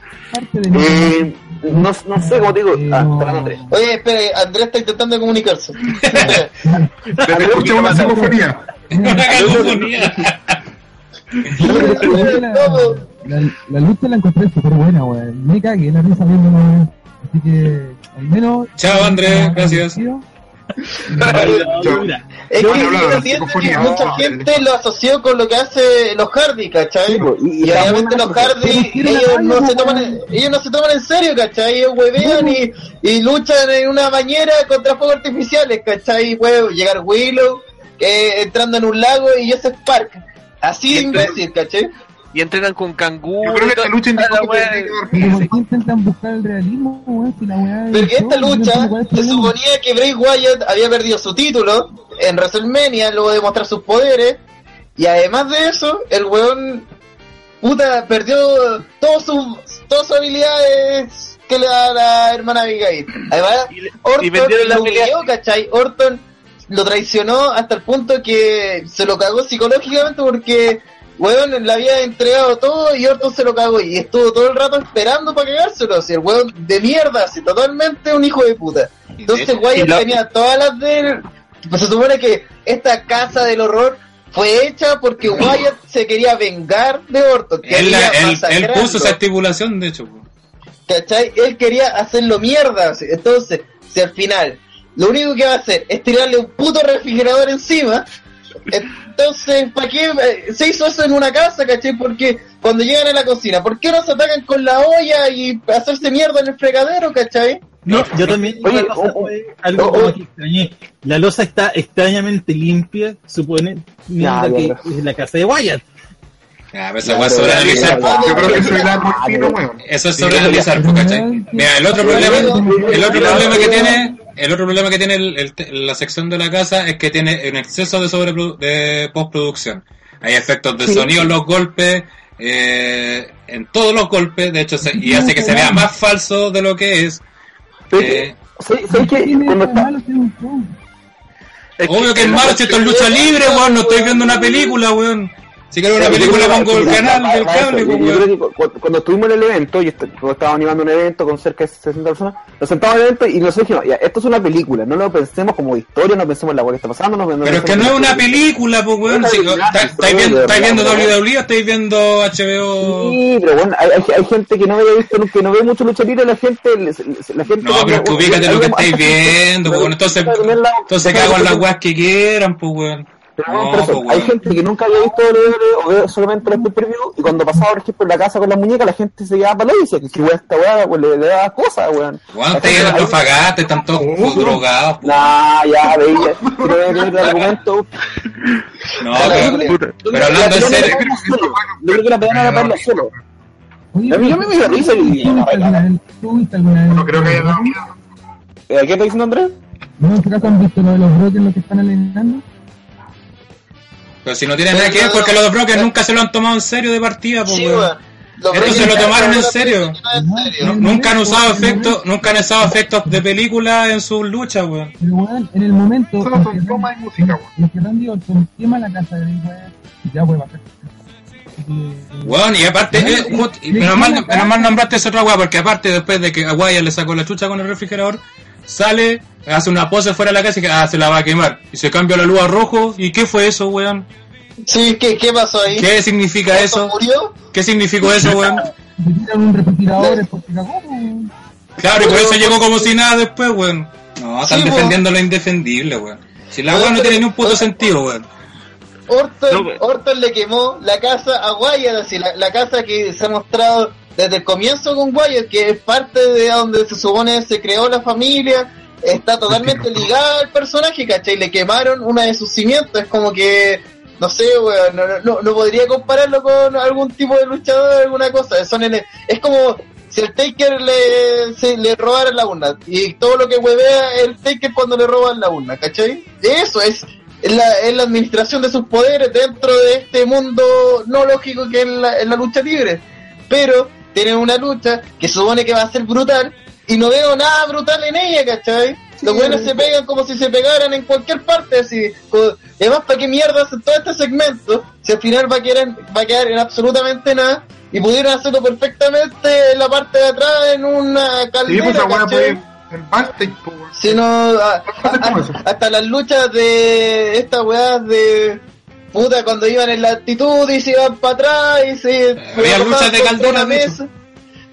No, no sé cómo te digo. Ah, espera, Andrés. Oye, espere, Andrés está intentando comunicarse. Escucha una psicofonía. Una. La, la lucha la encontré súper buena, weón. Me cagué la risa viendo, weón. Así que, al menos. Chao, Andrés, gracias. Yo- Es que yo siento que mucha gente lo asoció con lo que hace los Hardy, ¿cachai? Po, y- y Y obviamente los Hardy, ellos no se toman, weón. ellos no se toman en serio, ¿cachai? Ellos huevean y, y luchan en una bañera contra fuegos artificiales, ¿cachai? Puede llegar Willow, eh, entrando en un lago y Joseph Park. Así Y imbécil, ¿cachai? Y entrenan con canguro. Yo creo que esta lucha indicó la que wea. tenía que haber Pero ¿por qué intentan buscar el realismo, weón? Si la weá es Porque esta show, no lucha el se problema. suponía que Bray Wyatt había perdido su título en WrestleMania luego de mostrar sus poderes y además de eso el weón puta perdió todas sus todas sus habilidades que le da la hermana Abigail. Además Y le- Orton y vendieron la lo humilló, ¿cachai? Orton lo traicionó hasta el punto que se lo cagó psicológicamente porque weón le había entregado todo y Orton se lo cagó y estuvo todo el rato esperando para cagárselo. Si el weón de mierda, si totalmente un hijo de puta. Entonces Wyatt tenía todas las de... Pues se supone que esta casa del horror fue hecha porque Wyatt se quería vengar de Orton. Él, puso esa estipulación, de hecho. ¿cachai? Él quería hacerlo mierda. Entonces, si al final lo único que va a hacer es tirarle un puto refrigerador encima, entonces, ¿para qué eh, se hizo eso en una casa, cachai? Porque cuando llegan a la cocina, ¿por qué no se atacan con la olla y hacerse mierda en el fregadero, cachai? No, yo también. Oye, una cosa oh, oh, fue algo oh, como oh. que extrañé. La losa está extrañamente limpia, supone Ya, que ya, es la casa de Wyatt. Ah, pero weá es. Yo creo que eso fino, weón. Eso es sobreanalizar, ¿cachai? Mira, el otro problema, el otro problema que tiene, el otro problema que tiene el- el- la sección de la casa es que tiene un exceso de sobre de postproducción. Hay efectos de Sí. sonido en los golpes, eh, en todos los golpes, de hecho, se- y hace que se vea más falso de lo que es. Eh, ¿Sabes sabes ¿Qué que obvio que es malo, si esto es lucha libre, weón, no estoy viendo una película, weón. Si ver una película pongo el canal del cable, Yo pues, creo weón. que cu- cu- cuando estuvimos en el evento, y est- cuando estábamos animando un evento con cerca de 60 personas, nos sentamos en el evento y nosotros dijimos, ya, esto es una película, no lo pensemos como historia, no pensemos en la que está pasando, no, Pero es que no es una película, pues, weón. ¿Estáis viendo, WWE o estáis viendo HBO? Sí, pero bueno, hay, gente que no había visto, que no ve mucho lucha libre, la gente, la gente... No, pero ubícate lo que estáis viendo, pues, entonces, entonces cago en las weas que quieran, pues, weón. No, bueno, pues, hay gente que nunca había visto WWE o ve solamente los pay-per-view y cuando pasaba, por ejemplo, en la casa con la muñeca, la gente se quedaba para y decía que weón, esta weá pues, le, le daba cosas, weón. Weón, ustedes gente- en Antofagasta están todos Oh. drogados. Nah, ya, veía, pero que el argumento. No, pero, creo que- pero la hablando en serio. Yo creo que la era para solo. Oye, A mí- yo me dio risa y- ¿tú viste alguna vez- ¿Tú viste alguna vez? No creo que haya dado miedo. Eh, ¿Qué está diciendo Andrés? ¿No tu caso han visto lo de los brokers los que están alienando? Pero si no tiene nada que ver, porque los brokers nunca se lo han tomado en serio de partida, pues, Sí, weón. weón. Los Estos se lo tomaron en serio. Nunca han usado efectos, nunca han usado efectos de película en sus luchas, weón. Pero weón, en el momento Solo son y música, weón. en que Orton quema la casa de Wyatt, ya que- Weón, y aparte, eh, menos, mal, menos mal nombraste esa otra weá, porque aparte después de que a Wyatt le sacó la chucha con el refrigerador, sale, hace una pose fuera de la casa y ah, se la va a quemar. Y se cambia la luz a rojo, ¿y qué fue eso, weón? Sí, ¿qué, ¿qué pasó ahí? ¿Qué significa ¿Orton eso? murió? ¿Qué significó eso, weón? Claro, y por eso llegó como si nada después, weón. No, están Sí, weón. defendiendo lo indefendible, weón. Si la Weón, no tiene ni un puto sentido, weón. Orton, Orton le quemó la casa a Wyatt, así, la, la casa que se ha mostrado desde el comienzo con Wyatt, que es parte de donde se supone se creó la familia, está totalmente ligada al personaje, ¿cachai? Le quemaron una de sus cimientos, es como que, no sé, weón, no, no, no podría compararlo con algún tipo de luchador, alguna cosa, son en- es como si el Taker le, se, le robara la urna, y todo lo que huevea el Taker cuando le roban la urna, ¿cachai? Eso es es la, es la administración de sus poderes dentro de este mundo no lógico que es la, es la lucha libre. Pero tienen una lucha que supone que va a ser brutal y no veo nada brutal en ella, ¿cachai? Los buenos se pegan como si se pegaran en cualquier parte, así. co- Además, ¿para qué mierda hacen todo este segmento? Si al final va a, quedar, va a quedar en absolutamente nada y pudieron hacerlo perfectamente en la parte de atrás en una Sí, caldera, pues ¿cachai? fue en weón. Si no, a- a- eso. hasta las luchas de estas weas de puta cuando iban en la actitud y se iban para atrás y se Había luchas de calderas, mesa.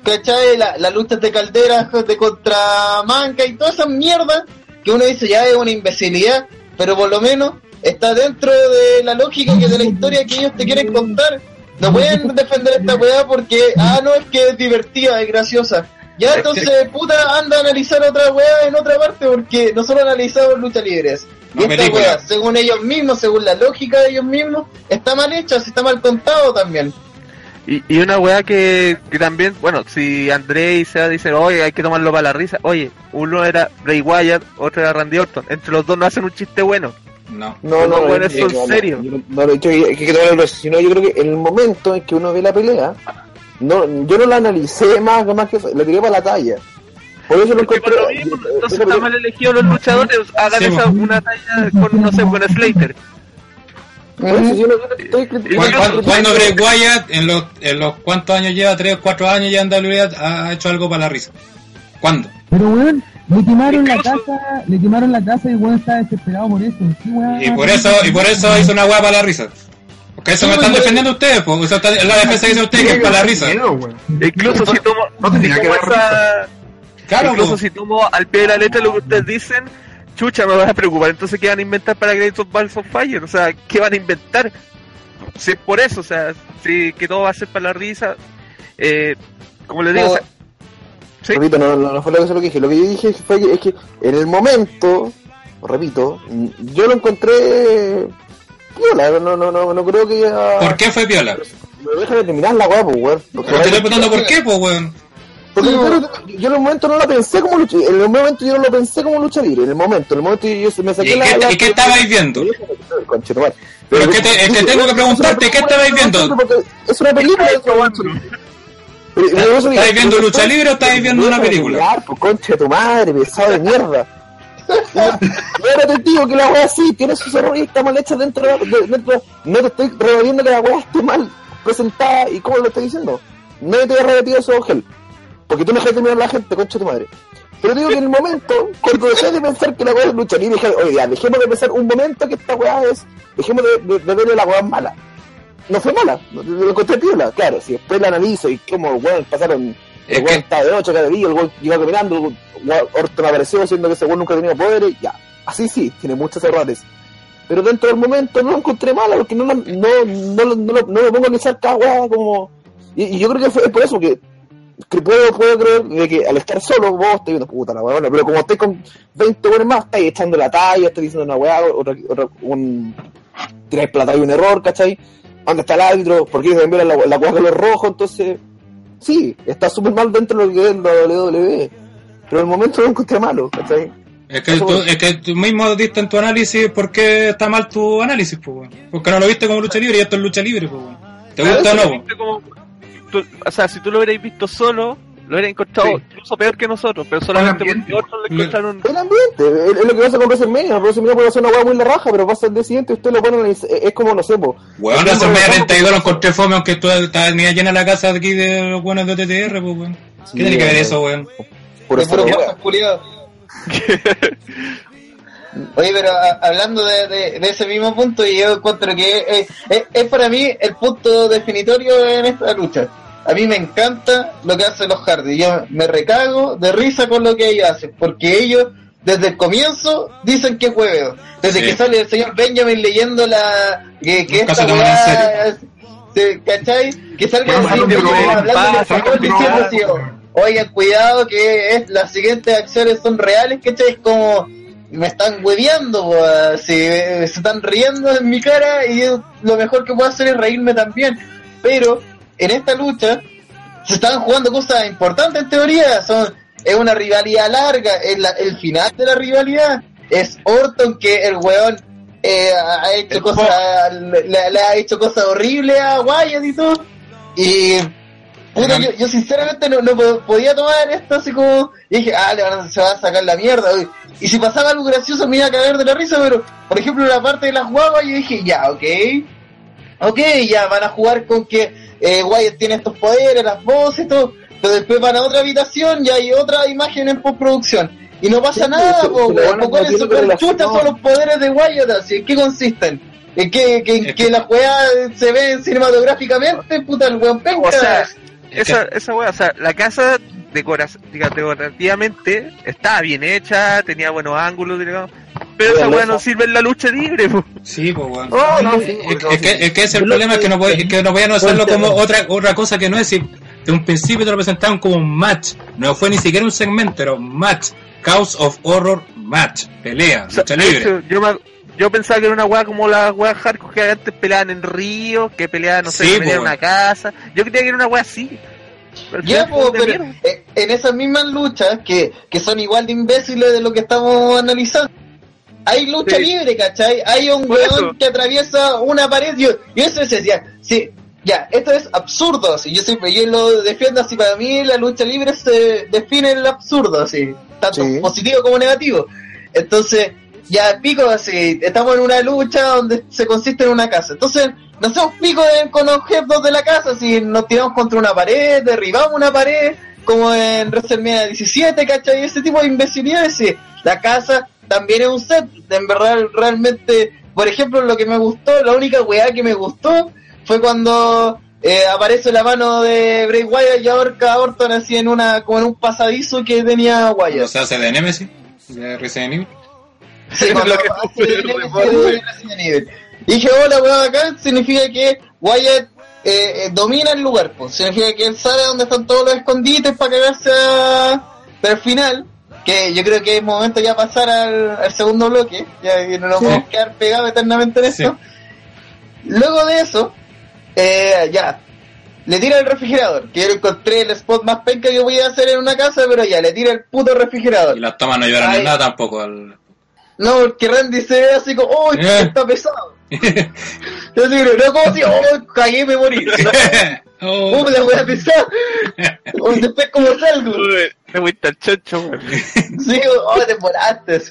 ¿Cachai? La- Las luchas de calderas de contra manca y todas esas mierdas que uno dice ya es una imbecilidad, pero por lo menos está dentro de la lógica que de la historia que ellos te quieren contar. No pueden defender esta weá porque, ah, no, es que es divertida, es graciosa. Ya entonces, puta, anda a analizar otra weá en otra parte porque nosotros analizamos lucha libres. Y esta weá, según ellos mismos, según la lógica de ellos mismos, está mal hecha, si está mal contado también. Y, y una weá que, que también, bueno, si André y Seba dicen, oye, hay que tomarlo para la risa, oye, uno era Bray Wyatt, otro era Randy Orton, entre los dos no hacen un chiste bueno. No. No, no, no, no, serios. yo no, no lo he dicho que, tomarlo sino yo creo que en el momento en que uno ve la pelea, no, yo no la analicé más, más que eso, la tiré para la talla. Por eso lo Porque por encontré. lo mismo, entonces está mal elegido los luchadores, hagan Sí, esa, una talla con, no sé, con Slater. por eso yo no- yo no estoy criticando- ¿Cuándo, cuándo- cuándo Bray Wyatt, en los, en los cuántos años lleva, 3, 4 años ya en WWE, ha hecho algo para la risa? ¿Cuándo? Pero weón, le quemaron la casa, le quemaron la casa y weón está desesperado por eso. Sí, weón. Y por eso, y por eso hizo una hueá para la risa. Porque eso Sí, me están defendiendo ustedes, pues. Eso está, es la defensa que dice usted que es para la risa. Incluso si tomo, No tenía que dar esa- Claro, incluso si tomo al pie de la letra lo que ustedes dicen, chucha, me vas a preocupar. Entonces, ¿qué van a inventar para Great of Balls of Fire? O sea, ¿qué van a inventar? Si es por eso, o sea, si que todo va a ser para la risa, eh, como les digo, o sea, ¿sí? Repito, no, no, no fue lo que, lo que dije. Lo que yo dije fue que, es que en el momento, repito, yo lo encontré. Piola, no, no, no, no creo que ya. ¿Por qué fue piola? Me deja de terminar la weá, pues, weón. Porque, Te estoy preguntando por qué, pues, weón. Porque yo, yo en el momento no la pensé como lucha En el momento yo no lo pensé como lucha libre. En el momento, en el momento yo, yo me saqué ¿Y la. qué, la- y qué estabais viendo? Conchetumare. Pero es que te- es que tengo que preguntarte, ¿qué estabais viendo? Es una película. Pero- pero eso- ¿Estáis viendo lucha libre o estáis viendo una película? Claro, pues concha de tu madre, pesado de mierda. Y ahora te digo que la weá sí tiene sus errores y está mal hecha dentro de, de- dentro- No te estoy rebatiendo que la weá esté mal presentada y cómo lo estoy diciendo. No te he rebatido eso, Gel. Porque tú no dejas de mirar a la gente, concha de tu madre. Pero digo que en el momento, cuando dejé de pensar que la weá es lucha libre, dije, oye, ya, dejemos de pensar un momento que esta weá es. Dejemos de, de, verle la weá mala. No fue mala, lo, lo encontré piola, claro. Si después la analizo y cómo, weón, pasaron el weón estaba de 8 cada día, el weón iba caminando, Orton apareció siendo que ese weón nunca tenía poderes, ya. Así sí, tiene muchos errores. pero dentro del momento no lo encontré mala, porque no, no, no, lo- no, lo- me pongo a analizar cada weá como... Y yo creo que fue por eso que, que puedo, puedo creer de que al estar solo vos estás viendo puta la weá, pero como estáis con 20 weones más, estáis echando la talla, estáis diciendo una weá, otra, otra, un, tiráis plata y un error, ¿cachai? ¿Dónde está el árbitro? ¿Por qué se envía la, la con los rojos? Entonces, sí, está súper mal dentro de lo que es la WWE. Pero en el momento lo encontré malo, ¿cachai? Es que, tú, es que tú mismo diste en tu análisis por qué está mal tu análisis, pues. Porque no lo viste como lucha libre y esto es lucha libre, pues. ¿Te gusta o no? como- tú- o sea, si tú lo hubierais visto solo, lo hubierais encontrado Sí. incluso peor que nosotros, pero solamente porque otros lo encontraron. El ambiente, es, lo que pasa con WrestleMania. WrestleMania puede hacer una weá muy la raja, pero pasa el día siguiente usted lo pone es como, no sé, po. Weón, WrestleMania 32 lo encontré fome, aunque tú estabas ni llena la casa de aquí de los buenos de TTR, pues, weón. ¿Qué tiene que ver eso, weón? Por eso Oye, pero a- hablando de, de- de ese mismo punto, y yo encuentro que es, es- es para mí el punto definitorio en esta lucha. A mí me encanta lo que hacen los Hardy. Yo me recago de risa con lo que ellos hacen, porque ellos desde el comienzo dicen que es hueveo. Desde Sí. que sale el señor Benjamin leyendo la que, que esta weá, se- ¿cachai? Que salga Bueno, bueno, pero- hablando español diciendo oigan, cuidado que es, las siguientes acciones son reales, ¿cachai? Es como, me están hueveando, así, eh, se están riendo en mi cara y yo lo mejor que puedo hacer es reírme también. Pero en esta lucha se están jugando cosas importantes en teoría, son es una rivalidad larga, es la- el final de la rivalidad. Es Orton que el weón eh, ha hecho cosas, le, le ha hecho cosas horribles a Wyatt y todo. Y puta, yo, yo sinceramente no, no po- podía tomar esto así como. Y dije, ah, le van a- se va a sacar la mierda. uy. Y si pasaba algo gracioso me iba a caer de la risa, pero por ejemplo la parte de las guaguas, yo dije, ya, ok. Ok, ya van a jugar con que eh, Wyatt tiene estos poderes, las voces y todo. Pero después van a otra habitación y hay otra imagen en postproducción. Y no pasa Sí, nada, se- po, Los meter super chutas son los poderes de Wyatt, así. ¿En qué consisten? En que, que, que que- las weas se ven cinematográficamente, puta, el weón penca. O sea, Es esa, esa wea, o sea, la casa decorativamente estaba bien hecha, tenía buenos ángulos, digamos, pero esa eso- no sirve en la lucha libre, po. Sí, pues, weón. No, no, sí, Es, no, es que, es que ese es el problema, es que no, puede, es que no podían hacerlo como otra otra cosa que no es. Si de un principio te lo presentaron como un match. No fue ni siquiera un segmento, era un match. Chaos of Horror Match. Pelea, O sea, lucha libre. hecho, yo, me- yo pensaba que era una weá como las weas hardcore que antes peleaban en ríos, que peleaban, no sé, Sí, que peleaban en una casa. Yo creía que era una wea así. Pero Ya, po, pero mierda. eh, en esas mismas luchas, que, que son igual de imbéciles de lo que estamos analizando, hay lucha Sí. libre, ¿cachai? Hay un Por weón eso. que atraviesa una pared y, y eso es decía, sí, ya, esto es absurdo, así, yo siempre, yo lo defiendo así, para mí la lucha libre se define el absurdo, así, tanto Sí. positivo como negativo. Entonces, ya pico así, estamos en una lucha donde se consiste en una casa. Entonces, no hacemos pico de- con objetos de la casa, si nos tiramos contra una pared, derribamos una pared, como en WrestleMania 17, ¿cachai? Ese tipo de imbecilidades, sí. La casa también es un set, en verdad, realmente, por ejemplo, lo que me gustó, la única weá que me gustó fue cuando eh, aparece la mano de Bray Wyatt y ahorca a Orton así en una, como en un pasadizo que tenía Wyatt. O sea, hace de Nemesis, de Resident Evil. Sí, Es cuando lo que fue el reporte. Y dije, hola, weón, acá significa que Wyatt eh, eh, domina el lugar, pues. Significa que él sabe dónde están todos los escondites para cagarse a... Pero al final, que yo creo que es momento ya pasar al, al segundo bloque, ya que no nos Sí. podemos quedar pegados eternamente en esto. Luego de eso, eh, ya, le tira el refrigerador, que yo encontré el spot más penca que voy a hacer en una casa, pero ya, le tira el puto refrigerador. Y las tomas no llevaron nada tampoco. Al... No, porque Randy se ve así como, ¡oh, Eh. está pesado! Yo así, no, como si, ¡oh, cagué, me morí! Oh. ¡Oh, la wea pesada! ¡Oh, después como salgo! Uy, Me fuiste al chocho, weón. Sí, ¡oh, te moraste!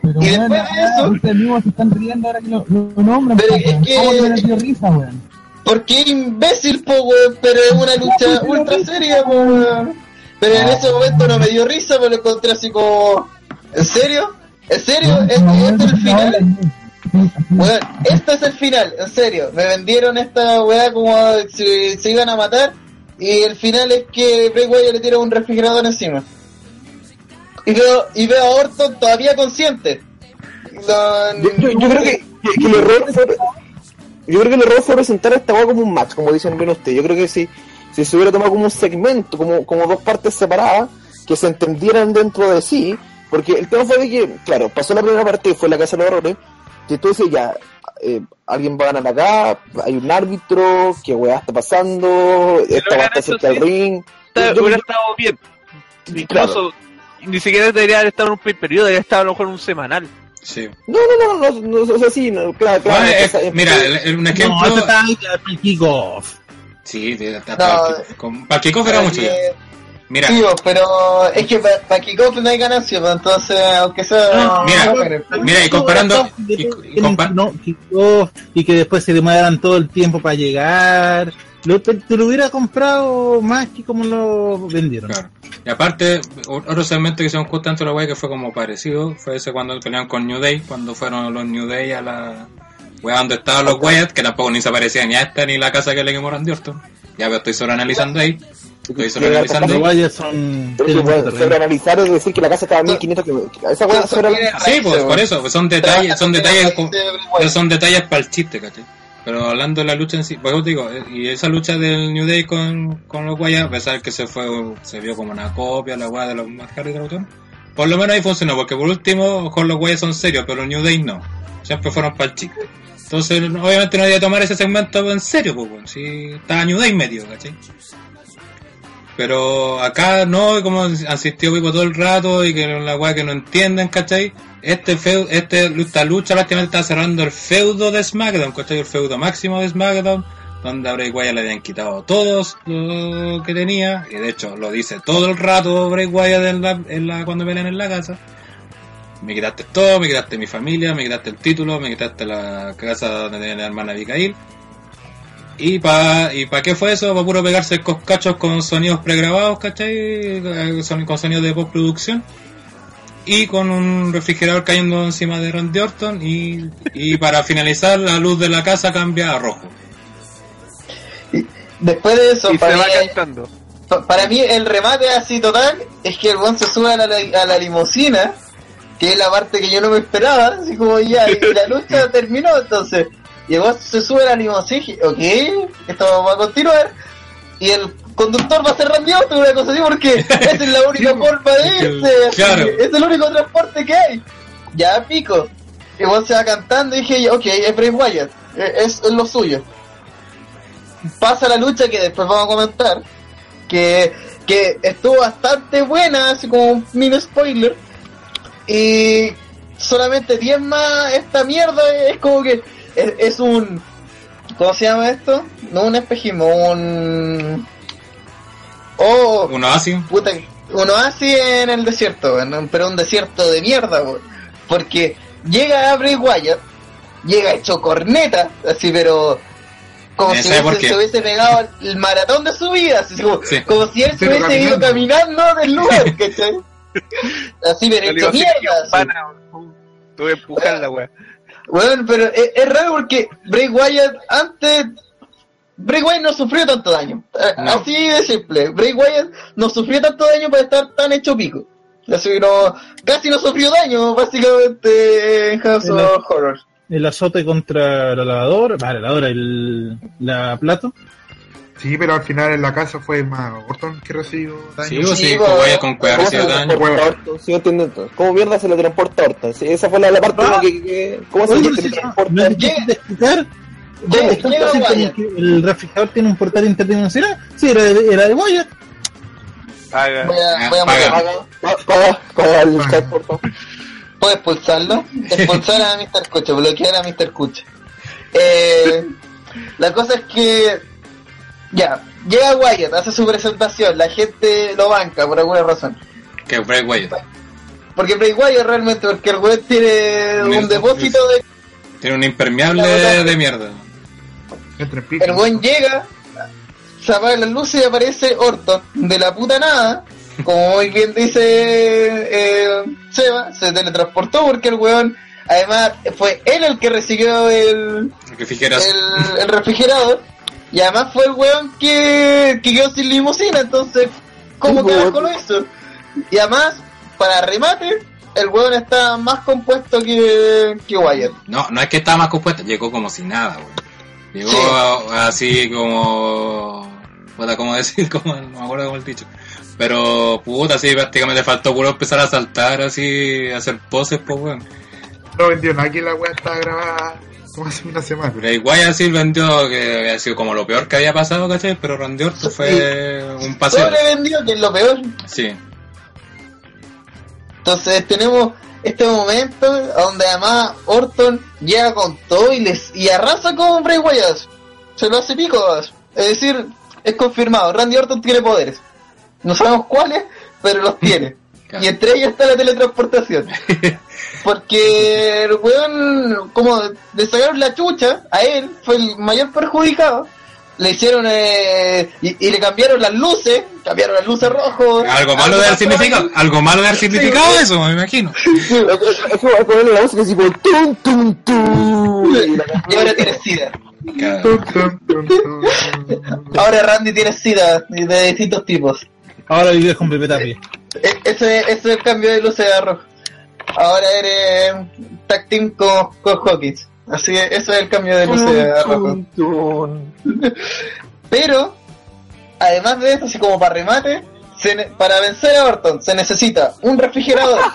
Pero Y después de eso- ustedes mismos se están riendo ahora que lo, lo, nombran. Pero es que- ¿Cómo te dio risa, weón? Porque era imbécil, po, weón, pero es una lucha ultra seria, po, weón. Pero en ese momento no me dio risa, me lo encontré así como, ¿en serio? ¿En serio? ¿Este, este es el final? Weón, este es el final, en serio. Me vendieron esta weá como si se iban a matar. Y el final es que Bray Wyatt le tira un refrigerador encima. Y veo, y veo a Orton todavía consciente. No, Yo, yo- yo creo que, yo que, que el error fue, yo creo que el error fue presentar esta weá como un match, como dicen bien ustedes. Yo creo que si, si se hubiera tomado como un segmento, como, como dos partes separadas, que se entendieran dentro de sí, porque el tema fue de que, claro, pasó la primera parte, fue la casa de los errores, que tú decías ya, eh, alguien va a ganar acá, hay un árbitro, qué weá está pasando, esta weá está cerca del ring. Está- Yo- hubiera estado bien. Incluso, ni siquiera debería haber estado en un periodo, debería estar a lo mejor en un semanal. Sí. No, no, no, no, no, no, o sea, sí, no, claro, claro. Bueno, sea, eh, mira, el- un No, ejemplo. este está para el kickoff. Sí, No, para el- con- para el kickoff era mucho ya. Eh, Mira, Sí, pero es que para kickoff no hay ganancia, pues, entonces, aunque sea... Mira, bueno, mira, y comparando. y- y compa- no, kickoff, y que después se demoraran todo el tiempo para llegar. Lo, te, te lo hubiera comprado más que como lo vendieron. Claro. Y aparte, otro segmento que hicieron justo antes de la wea que fue como parecido, fue ese cuando pelearon con New Day, cuando fueron los New Day a la wea donde estaban los Wyatt, que tampoco ni se parecían ni a esta ni la casa que le quemó Randy Orton. Ya pero estoy sobreanalizando ahí. Sobreanalizando. Guayas son. Sobreanalizar es decir que la casa estaba a 1500 kilómetros. Esa weá sobre Sí, pues por eso, pues son detalles, son detalles, son detalles para el chiste, ¿cachai? Pero hablando de la lucha en sí, pues yo te digo, y esa lucha del New Day con, con los Wyatt, a pesar que se fue, se vio como una copia, la weá de los Matt Hardy y Trautón, por lo menos ahí funcionó, porque por último, con los Wyatt son serios, pero los New Day no. Siempre fueron para el chiste. Entonces, obviamente no había que tomar ese segmento en serio, pues, si estaba New Day medio, ¿cachai? Pero acá no, como han insistido Pipo todo el rato y que la weá que no entienden, ¿cachai? Este feudo, este, esta lucha prácticamente está cerrando el feudo de SmackDown, ¿cachai? El feudo máximo de SmackDown, donde a Bray Wyatt le habían quitado todos lo que tenía, y de hecho lo dice todo el rato Bray Wyatt en la, cuando pelean en la casa. Me quitaste todo, me quitaste mi familia, me quitaste el título, me quitaste la casa donde tenía la hermana Abigail. ¿Y para y pa qué fue eso? Para puro pegarse coscachos con sonidos pregrabados, ¿cachai? Eh, son- Con sonidos de postproducción. Y con un refrigerador cayendo encima de Randy Orton. Y, y para finalizar, la luz de la casa cambia a rojo. Después de eso, Y se para va mí, cantando. pa- para mí el remate así total es que el buen se sube a la, a la limusina, que es la parte que yo no me esperaba, así como ya, y la lucha terminó entonces. Y el buen se sube a la limusina y dije, ok, esto va a continuar. Y el conductor va a ser Randy Orton, una cosa así, porque esa es la única forma de irse. así, Claro. Es el único transporte que hay. Ya pico. Y el buen se va cantando y dije, ok, es Bray Wyatt, es, es lo suyo pasa la lucha que después vamos a comentar, que, que estuvo bastante buena, así como un mini spoiler, y solamente 10 más esta mierda es como que es, es un... ¿Cómo se llama esto? No un espejismo, un... Oh, Uno así. puta, un oasis en el desierto, en- pero un desierto de mierda, weón. porque llega a Bray Wyatt, llega hecho corneta, así, pero como si ¿sabe por hubiese, se hubiese pegado el maratón de su vida, así como, Sí. como si él se Pero hubiese ido caminando del lugar, ¿cachai? Así, pero hecho mierda. así. pana, Tuve que empujar la wea. Bueno, pero es, es raro porque Bray Wyatt antes. Bray Wyatt no sufrió tanto daño. Eh, No. Así de simple. Bray Wyatt no sufrió tanto daño para estar tan hecho pico. Así no, casi no sufrió daño, básicamente, en House En of Horror. El azote contra la lavadora, va, la lavadora, el, la plato. Sí, pero al final en la casa fue más Orton que recibió daño. Sí, o Sí, sí, po. con cueva ¿Cómo se recibió daño. ¿Cómo mierda se le transporta a Orton? Sí, esa fue la, la parte Ah. que, que- ¿Cómo se no, transporta? no es difícil de explicar. Llega- ¿Es tanto llega así como Wyatt. que el refrigerador tiene un portal interdimensional? Sí, era de, era de Wyatt. Haga. Voy a, voy a Paga. matar. Paga, paga, paga el chat, por favor. ¿Puedo expulsarlo? Expulsar a Mr. Cucha, bloquear a Mr. Cucha. Eh, la cosa es que, ya, llega Wyatt, hace su presentación, la gente lo banca por alguna razón. Que Bray Wyatt. Porque Bray Wyatt realmente, porque el weón tiene un depósito de... Tiene un impermeable de mierda. El buen llega, se apaga las luces y aparece Orton, de la puta nada, como muy bien dice eh, Seba, se teletransportó porque el weón, además, fue él el que recibió el, fijeras. el, el refrigerador, y además fue el weón que, que quedó sin limusina, entonces, ¿cómo Sí, carajo lo hizo? Y además, para remate, el weón está más compuesto que, que Wyatt. No, no es que estaba más compuesto, llegó como si nada, weón. Llegó Sí. así como... Puta, ¿cómo decir? Como, no me acuerdo cómo el dicho. Pero, puta, sí, prácticamente faltó puro empezar a saltar así, a hacer poses, pues, weón. No vendió nada que la weá estaba grabada como hace una semana. Bray Wyatt sí vendió que había sido como lo peor que había pasado, ¿cachai? Pero Randy Orton fue un paseo. Sobrevendió, que es lo peor. Sí. Entonces tenemos este momento donde además Orton llega con todo y les y arrasa con Bray Wyatt. Se lo hace pico. Es decir, es confirmado. Randy Orton tiene poderes. No sabemos cuáles, pero los tiene. Y entre ellos está la teletransportación. Porque el weón, como le sacaron la chucha a él, fue el mayor perjudicado. Le hicieron eh, y, y le cambiaron las luces, cambiaron las luces rojo. Algo malo de haber significado, algo malo de haber significado eso, me imagino. La música así como tum tum tum. Y ahora tiene sida. Tum, tum, tum, tum. Ahora Randy tiene sida de distintos tipos. Ahora vives con Pepe Tapia. E- Ese, ese es el cambio de luces de arroz. Ahora eres tag team con, con Hawkins. Así que ese es el cambio de luces de arroz. Pero, además de esto, así como para remate, se para vencer a Orton se necesita un refrigerador,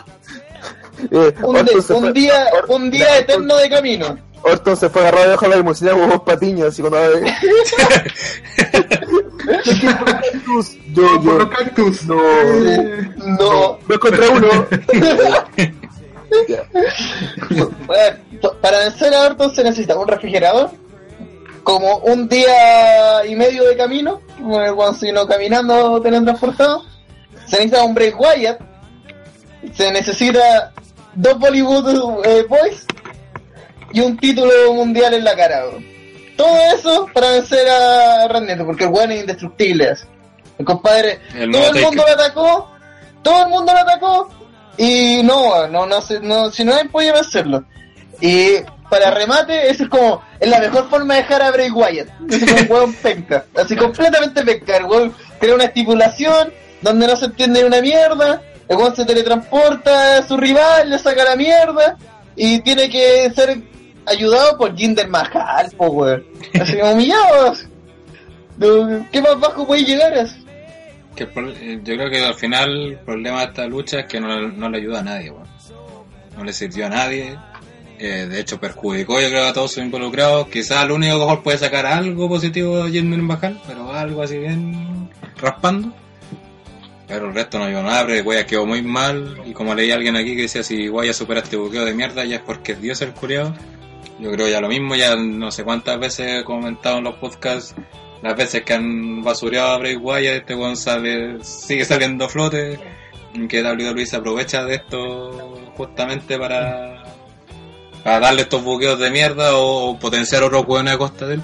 Eh, un, de- día, un día eterno de camino. Orton se fue agarrado debajo de la limusina con dos patiños, así cuando... Cactus. Yo, yo, cactus. no, No, dos contra uno. Para vencer a Orton se necesita un refrigerador, como un día y medio de camino, como cuando si no caminando teletransportado. Se necesita un Bray Wyatt, se necesita dos Bollywood eh, Boys y un título mundial en la cara. bro. Todo eso para vencer a Orton, porque el weón es indestructible. así. El compadre, El todo el mundo Taker. lo atacó, todo el mundo lo atacó y no, no, no, no si no hay podía vencerlo. Y para remate, eso es como, es la mejor forma de dejar a Bray Wyatt. Es un hueón penca, así completamente penca. El hueón crea una estipulación donde no se entiende una mierda, el hueón se teletransporta a su rival, le saca la mierda y tiene que ser ayudado por Jinder Mahal, po weón. Así humillados. ¿Qué más bajo puede llegar? Que el eh, yo creo que al final el problema de esta lucha es que no, no le ayuda a nadie, weón. No le sirvió a nadie. Eh, de hecho, perjudicó yo creo a todos sus involucrados. Quizás lo único mejor puede sacar algo positivo de Jinder Mahal, pero algo así bien raspando. Pero el resto no a nada, pero Guaya quedó muy mal. Y como leí a alguien aquí que decía, si Guaya supera este buqueo de mierda, ya es porque es Dios el curiado. Yo creo ya lo mismo, ya no sé cuántas veces he comentado en los podcasts las veces que han basureado a Bray Wyatt, este weón sale, sigue saliendo a flote, que WWE se aprovecha de esto justamente para, para darle estos buqueos de mierda o potenciar otros weones a costa de él.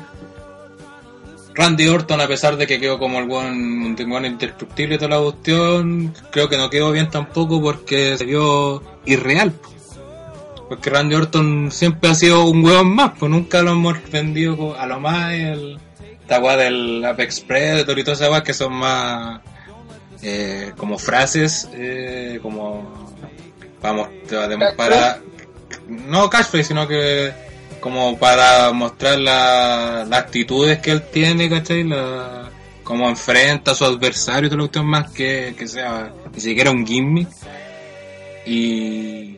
Randy Orton, a pesar de que quedó como el un weón indestructible y toda la cuestión, creo que no quedó bien tampoco porque se vio irreal. Porque Randy Orton siempre ha sido un weón más, pues nunca lo hemos vendido a lo más el, esta weá del Apex Predator y todas esas que son más eh, como frases, eh, como vamos, para no cashplay, sino que como para mostrar la- las actitudes que él tiene, ¿cachai? La, cómo enfrenta a su adversario y todo lo que más que, que sea ni siquiera un gimmick. Y,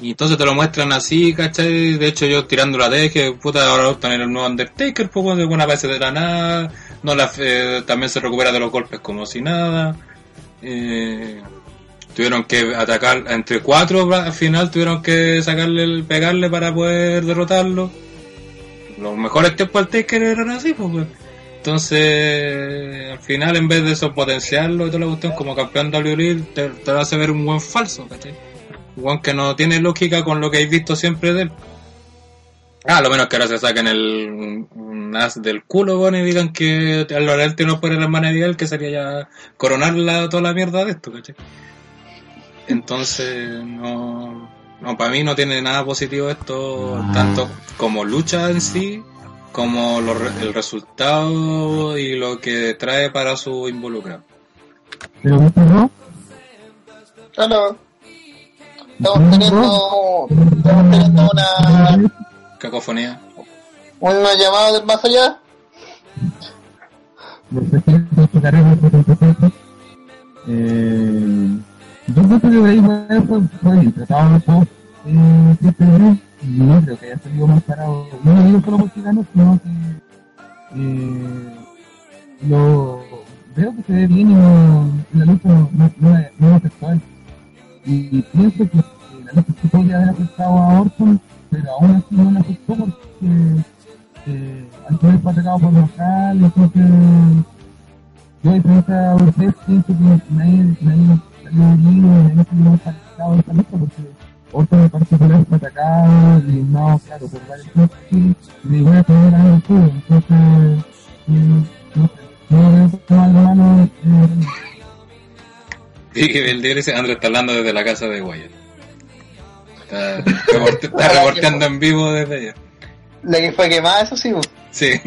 y entonces te lo muestran así, ¿cachai? De hecho yo tirando la D que puta ahora era el nuevo Undertaker, pues de buena vez de la nada, no la, eh, también se recupera de los golpes como si nada. Eh, tuvieron que atacar entre cuatro al final tuvieron que sacarle el pegarle para poder derrotarlo los mejores tiempos del Taker eran así pues entonces al final en vez de eso potenciarlo y toda la cuestión como campeón WWE te, te lo hace ver un buen falso ¿cachai? Buen que no tiene lógica con lo que habéis visto siempre de él Ah, lo menos que ahora se saquen el, un, un as del culo, bueno, y digan que al Lorel tiene no puede la hermana de Miguel, que sería ya coronar la, toda la mierda de esto, ¿cachai? Entonces, no, no, para mí no tiene nada positivo esto, tanto como lucha en sí, como lo re- el resultado y lo que trae para su involucrado. Aló. Estamos teniendo, estamos teniendo una, Cacofonía. una llamada del más allá. Eh, yo creo que Bray Wyatt fue, fue bien tratado eh. No creo que haya salido mal parado. No lo digo solo porque ganó, sino que eh, lo veo que se ve bien y no, la lucha no, no, no, no afectó a él. Y pienso que la lucha sí podría haber afectado a Orton, pero aún así no le afectó porque eh, al final fue atacado por local, yo a diferencia de ustedes pienso que nadie, nadie salió herido, nadie salió atacado de esta lucha porque Orton en particular fue atacado no, claro, por varios cosas y de igual tener ganando el juego, entonces no sé, no veo como algo malo eh, Y que el dice, Andrés está hablando desde la casa de Wyatt. Está, reporte- está reporteando en vivo desde allá. La que fue quemada, eso sí. Sí.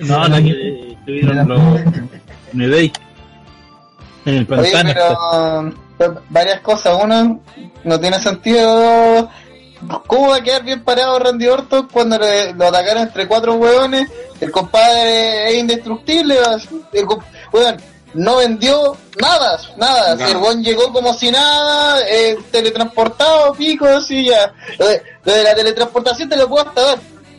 No, la que tuvieron los New Day. En el Oye, pantano. pero pero varias cosas. Uno, no tiene sentido. ¿Cómo va a quedar bien parado Randy Orton cuando le, lo atacaron entre cuatro hueones? El compadre es indestructible. El, weón, no vendió nada, nada. El weón llegó como si nada, eh, teletransportado, pico, así ya. Lo de, lo de la teletransportación te lo puedo hasta dar.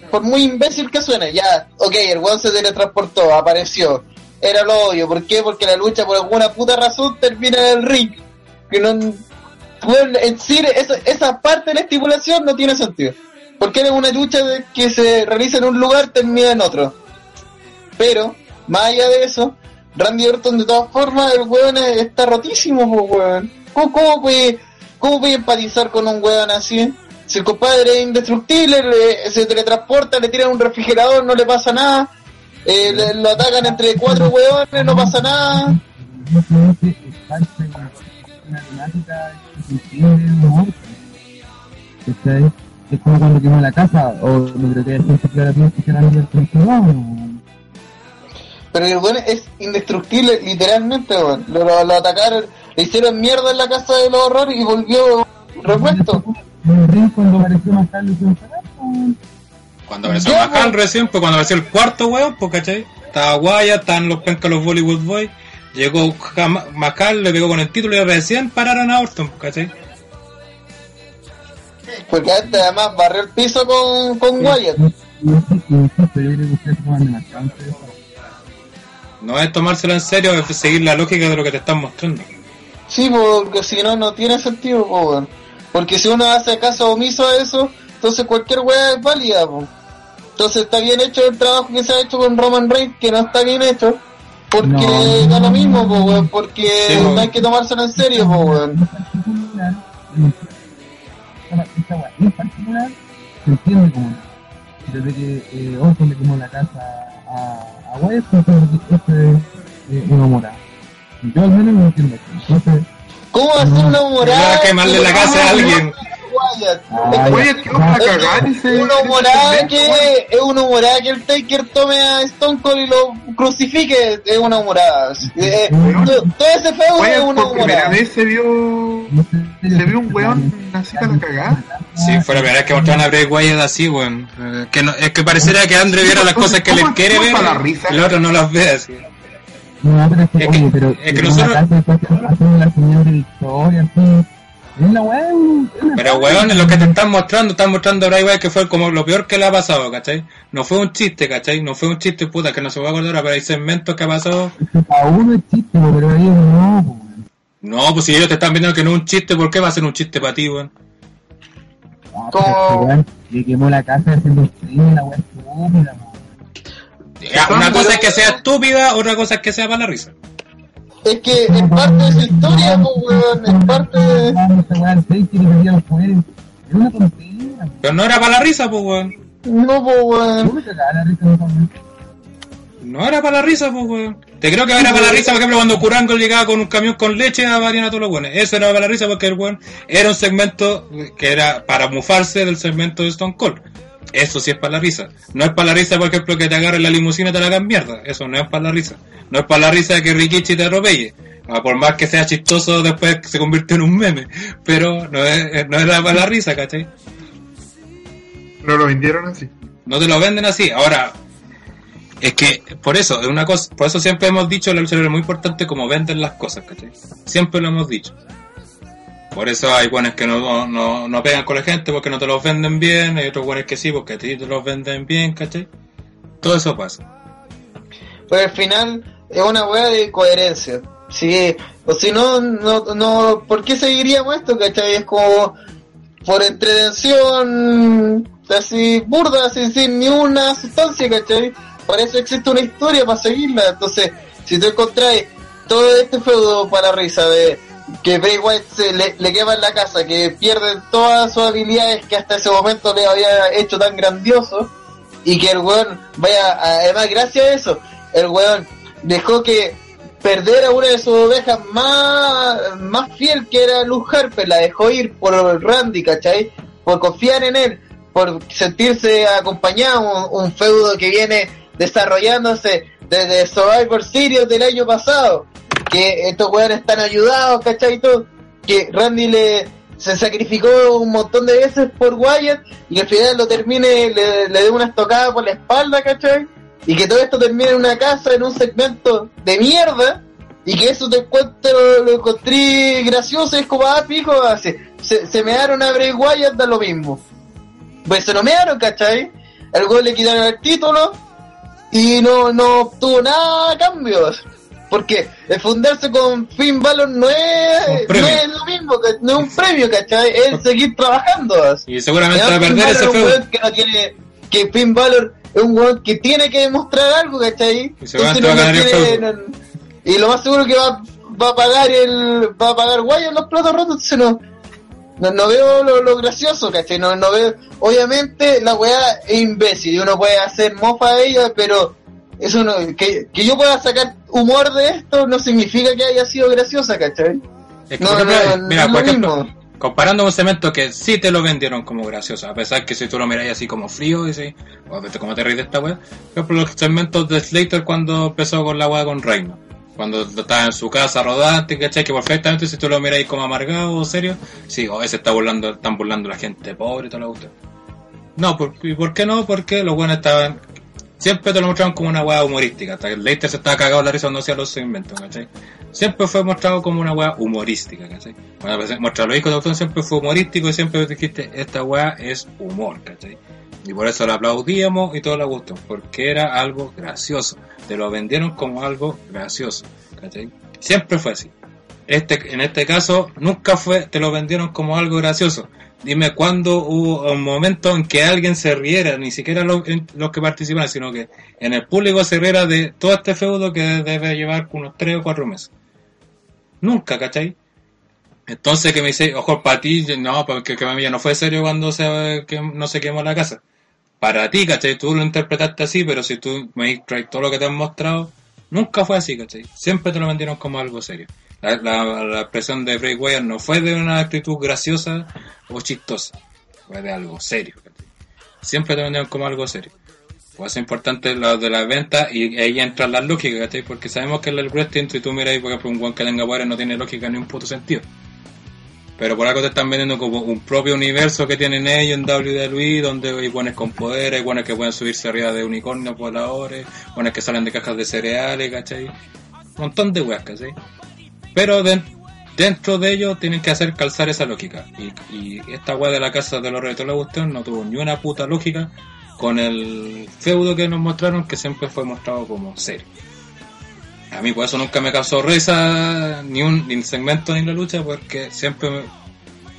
Por muy imbécil que suene, ya, ok, el weón se teletransportó, apareció. Era lo obvio, ¿por qué? Porque la lucha por alguna puta razón termina en el ring. Que no, weón, en sí, esa, esa parte de la estipulación no tiene sentido. Porque era una lucha que se realiza en un lugar, termina en otro. Pero, más allá de eso, Randy Orton de todas formas, el weón es- está rotísimo, weón. ¿Cómo, cómo puede, cómo empatizar con un weón así? Si el compadre es indestructible, le- se teletransporta, le tiran un refrigerador, no le pasa nada. Eh, lo atacan entre cuatro weones, no pasa nada. es como cuando quemó la casa, o creo que que. Pero el weón es indestructible, literalmente, weón. Lo, lo- lo atacaron, le hicieron mierda en la casa de los horrores y volvió repuesto. Cuando apareció se Cuando apareció pues. recién, pues cuando apareció el cuarto weón, pues cachai. Estaba Wyatt, estaban los pencas los Bollywood Boys. Llegó Mahal, le pegó con el título y recién pararon a Orton, pues, cachai. Porque este además barrió el piso con, con Wyatt. No es tomárselo en serio, es seguir la lógica de lo que te están mostrando. Sí, porque si no, no tiene sentido, po, weón. Porque si uno hace caso omiso a eso, entonces cualquier weá es válida, po. Entonces está bien hecho el trabajo que se ha hecho con Roman Reigns, que no está bien hecho. Porque No. da lo mismo, po, weón. Porque Sí, no hay que tomárselo en serio, po, weón. En particular se entiende como desde que eh, Orton le quemó la casa a, a este es eh, una morada. Yo al menos no entiendo. Entonces, ¿Cómo hacer una morada? Era quemarle la casa a alguien. Que a una humorada que es una humorada que el Taker tome a Stone Cold y lo crucifique es una humorada Eh, todo, ese feudo es una por primera humorada vez se vio. Se vio un weón así para cagar. Sí, fue la primera vez que mostraron a Bray Wyatt así, weón. Eh, que no, es que pareciera que Andre viera las cosas que le ¿Cómo- quiere ver la risa? el otro no las ve así. No, pero es que, Es que- oye, pero es que nosotros-. Es es Pero weón, en lo que te están mostrando, están mostrando a Bray Wyatt que fue como lo peor que le ha pasado, ¿cachai? No fue un chiste, ¿cachai? No fue un chiste, puta, que no se va a acordar, pero hay segmentos que ha pasado. A uno es chiste, po, pero a ellos no, po, weón. No, pues si ellos te están viendo que no es un chiste, ¿por qué va a ser un chiste para ti, weón? Ah, le quemó la casa haciendo stream, la weá estúpida, Una cosa es que sea estúpida, otra cosa es que sea para la risa. es que es parte de su historia weón es parte de. Pero no era para la risa, pues, weón. no po, Yo weón No era para la risa, pues, weón. Te creo que era para la risa, por ejemplo, cuando Curango llegaba con un camión con leche a variar a todos los weones. Eso era para la risa porque el weón era un segmento que era para mufarse del segmento de Stone Cold. Eso sí es para la risa. No es para la risa, por ejemplo, que te agarren la limusina y te la hagan mierda. Eso no es para la risa. No es para la risa que Rikichi te atropelle. Ah, Por más que sea chistoso, después se convierte en un meme. Pero no es, no es la, la risa, ¿cachai? No lo vendieron así. No te lo venden así. Ahora, es que por eso, es una cosa, por eso siempre hemos dicho la lucha es muy importante como venden las cosas, ¿cachai? Siempre lo hemos dicho. Por eso hay buenos que no, no, no pegan con la gente porque no te los venden bien, hay otros buenos que sí porque a ti te los venden bien, ¿cachai? Todo eso pasa. Pues al final es una weá de coherencia. Sí, o si no, no, no, ¿por qué seguiríamos esto, cachai? Es como por entretención, así burda, así, sin ni una sustancia, cachai? Para eso existe una historia, para seguirla. Entonces, si tú encontrás todo este feudo para risa de que Bray Wyatt se le, quema en la casa, que pierde todas sus habilidades que hasta ese momento le había hecho tan grandioso, y que el weón vaya, además gracias a eso, el weón dejó que perder a una de sus ovejas más, más fiel que era Luz Harper, la dejó ir por Randy, ¿cachai? Por confiar en él, por sentirse acompañado, un feudo que viene desarrollándose desde Survivor Series del año pasado, que estos weones están ayudados, ¿cachai? Todo, que Randy le se sacrificó un montón de veces por Wyatt y al final lo termine, le, le dé una estocada por la espalda, ¿cachai? Y que todo esto termine en una casa, en un segmento de mierda, y que eso te encuentre, lo, encontré gracioso, es como, ah, pico, se, se me dieron a Bray Wyatt, da lo mismo. Pues se lo mearon, ¿cachai? Al gol le quitaron el título, y no, no obtuvo nada a cambios. Porque fundarse con Finn Balor no es, no es lo mismo, no es un premio, ¿cachai? Es seguir trabajando. así. Y seguramente va a perder ese feudo. que no tiene, que Finn Balor es un weón que tiene que demostrar algo, ¿cachai? Y Entonces el tiene- no- y lo más seguro que va, va a pagar el, va a pagar Guaya en los platos rotos, entonces no, no, veo lo, lo gracioso, ¿cachai? No, no veo, obviamente la weá es imbécil y uno puede hacer mofa de ella, pero eso no, que, que yo pueda sacar humor de esto no significa que haya sido graciosa, ¿cachai? Es que, No, no, mira, es lo ejemplo, mismo. comparando un cemento que sí te lo vendieron como gracioso, a pesar que si tú lo miras así como frío, y sí, como te ríes de esta wea, por ejemplo, los segmentos de Slater cuando empezó con la wea con Reino, cuando estaba en su casa rodante, ¿cachai? Que perfectamente si tú lo miras ahí como amargado o serio, sí, o ese está burlando, están burlando la gente pobre y toda la cuestión. No, por, ¿y por qué no? Porque los buenos estaban siempre te lo mostraban como una weá humorística. Hasta que Leicester se estaba cagado la risa cuando hacía los segmentos, ¿cachai? Siempre fue mostrado como una weá humorística, ¿cachai? Cuando empecé- mostraba los discos de siempre fue humorístico y siempre dijiste, esta weá es humor, ¿cachai? Y por eso lo aplaudíamos y todo le gustó, porque era algo gracioso. Te lo vendieron como algo gracioso, ¿cachai? Siempre fue así. Este, en este caso, nunca fue, te lo vendieron como algo gracioso. Dime cuándo hubo un momento en que alguien se riera, ni siquiera los, los que participaban, sino que en el público se riera de todo este feudo que debe llevar unos 3 o 4 meses. Nunca, ¿cachai? Entonces que me dice, ojo, para ti, no, porque que ya no fue serio cuando se, que no se quemó la casa. Para ti, ¿cachai? Tú lo interpretaste así, pero si tú me traes todo lo que te han mostrado, nunca fue así, ¿cachai? Siempre te lo vendieron como algo serio. La, la, expresión de Bray Wyatt no fue de una actitud graciosa o chistosa, fue de algo serio, ¿cachai? Siempre te lo vendieron como algo serio. Pues es importante lo de la venta y ahí entra la lógica, ¿cachai? Porque sabemos que el wrestling, si tú miras por ejemplo, un guan que tenga poder no tiene lógica ni un puto sentido. Pero por algo te están vendiendo como un propio universo que tienen ellos en WWE, donde hay buenos con poder, hay buenos que pueden subirse arriba de unicornios voladores, buenos que salen de cajas de cereales, ¿cachai? Un montón de weas, ¿cachai? Pero den- dentro de ellos tienen que hacer calzar esa lógica. Y, y esta wea de la casa de los retos la no tuvo ni una puta lógica con el feudo que nos mostraron, que siempre fue mostrado como serio. A mí por eso nunca me causó risa ni un ni el segmento ni la lucha, porque siempre me-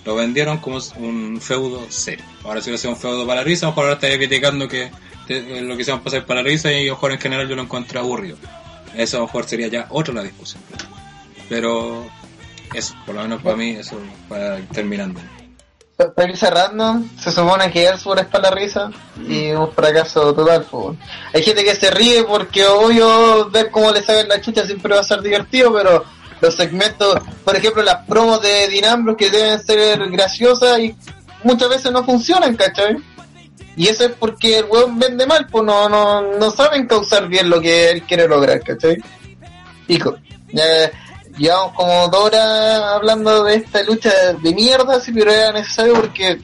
lo vendieron como un feudo serio. Ahora si hubiera sido un feudo para la risa, a lo mejor ahora estaría criticando que te- lo quisieron pasar para la risa y a lo mejor en general yo lo encontré aburrido. Eso a lo mejor sería ya otra la discusión. Pero eso, por lo menos para mí, eso para terminando. Pa- Para ir cerrando, se supone que es para la risa y un fracaso total. po. Hay gente que se ríe porque obvio ver cómo le saben la chucha siempre va a ser divertido, pero los segmentos, por ejemplo las promos de Dinambros que deben ser graciosas y muchas veces no funcionan, ¿cachai? Y eso es porque el weón vende mal, pues no, no, no saben causar bien lo que él quiere lograr, ¿cachai? Pico. Ya, llevamos como dos horas hablando de esta lucha de mierda, sí, pero era necesario porque,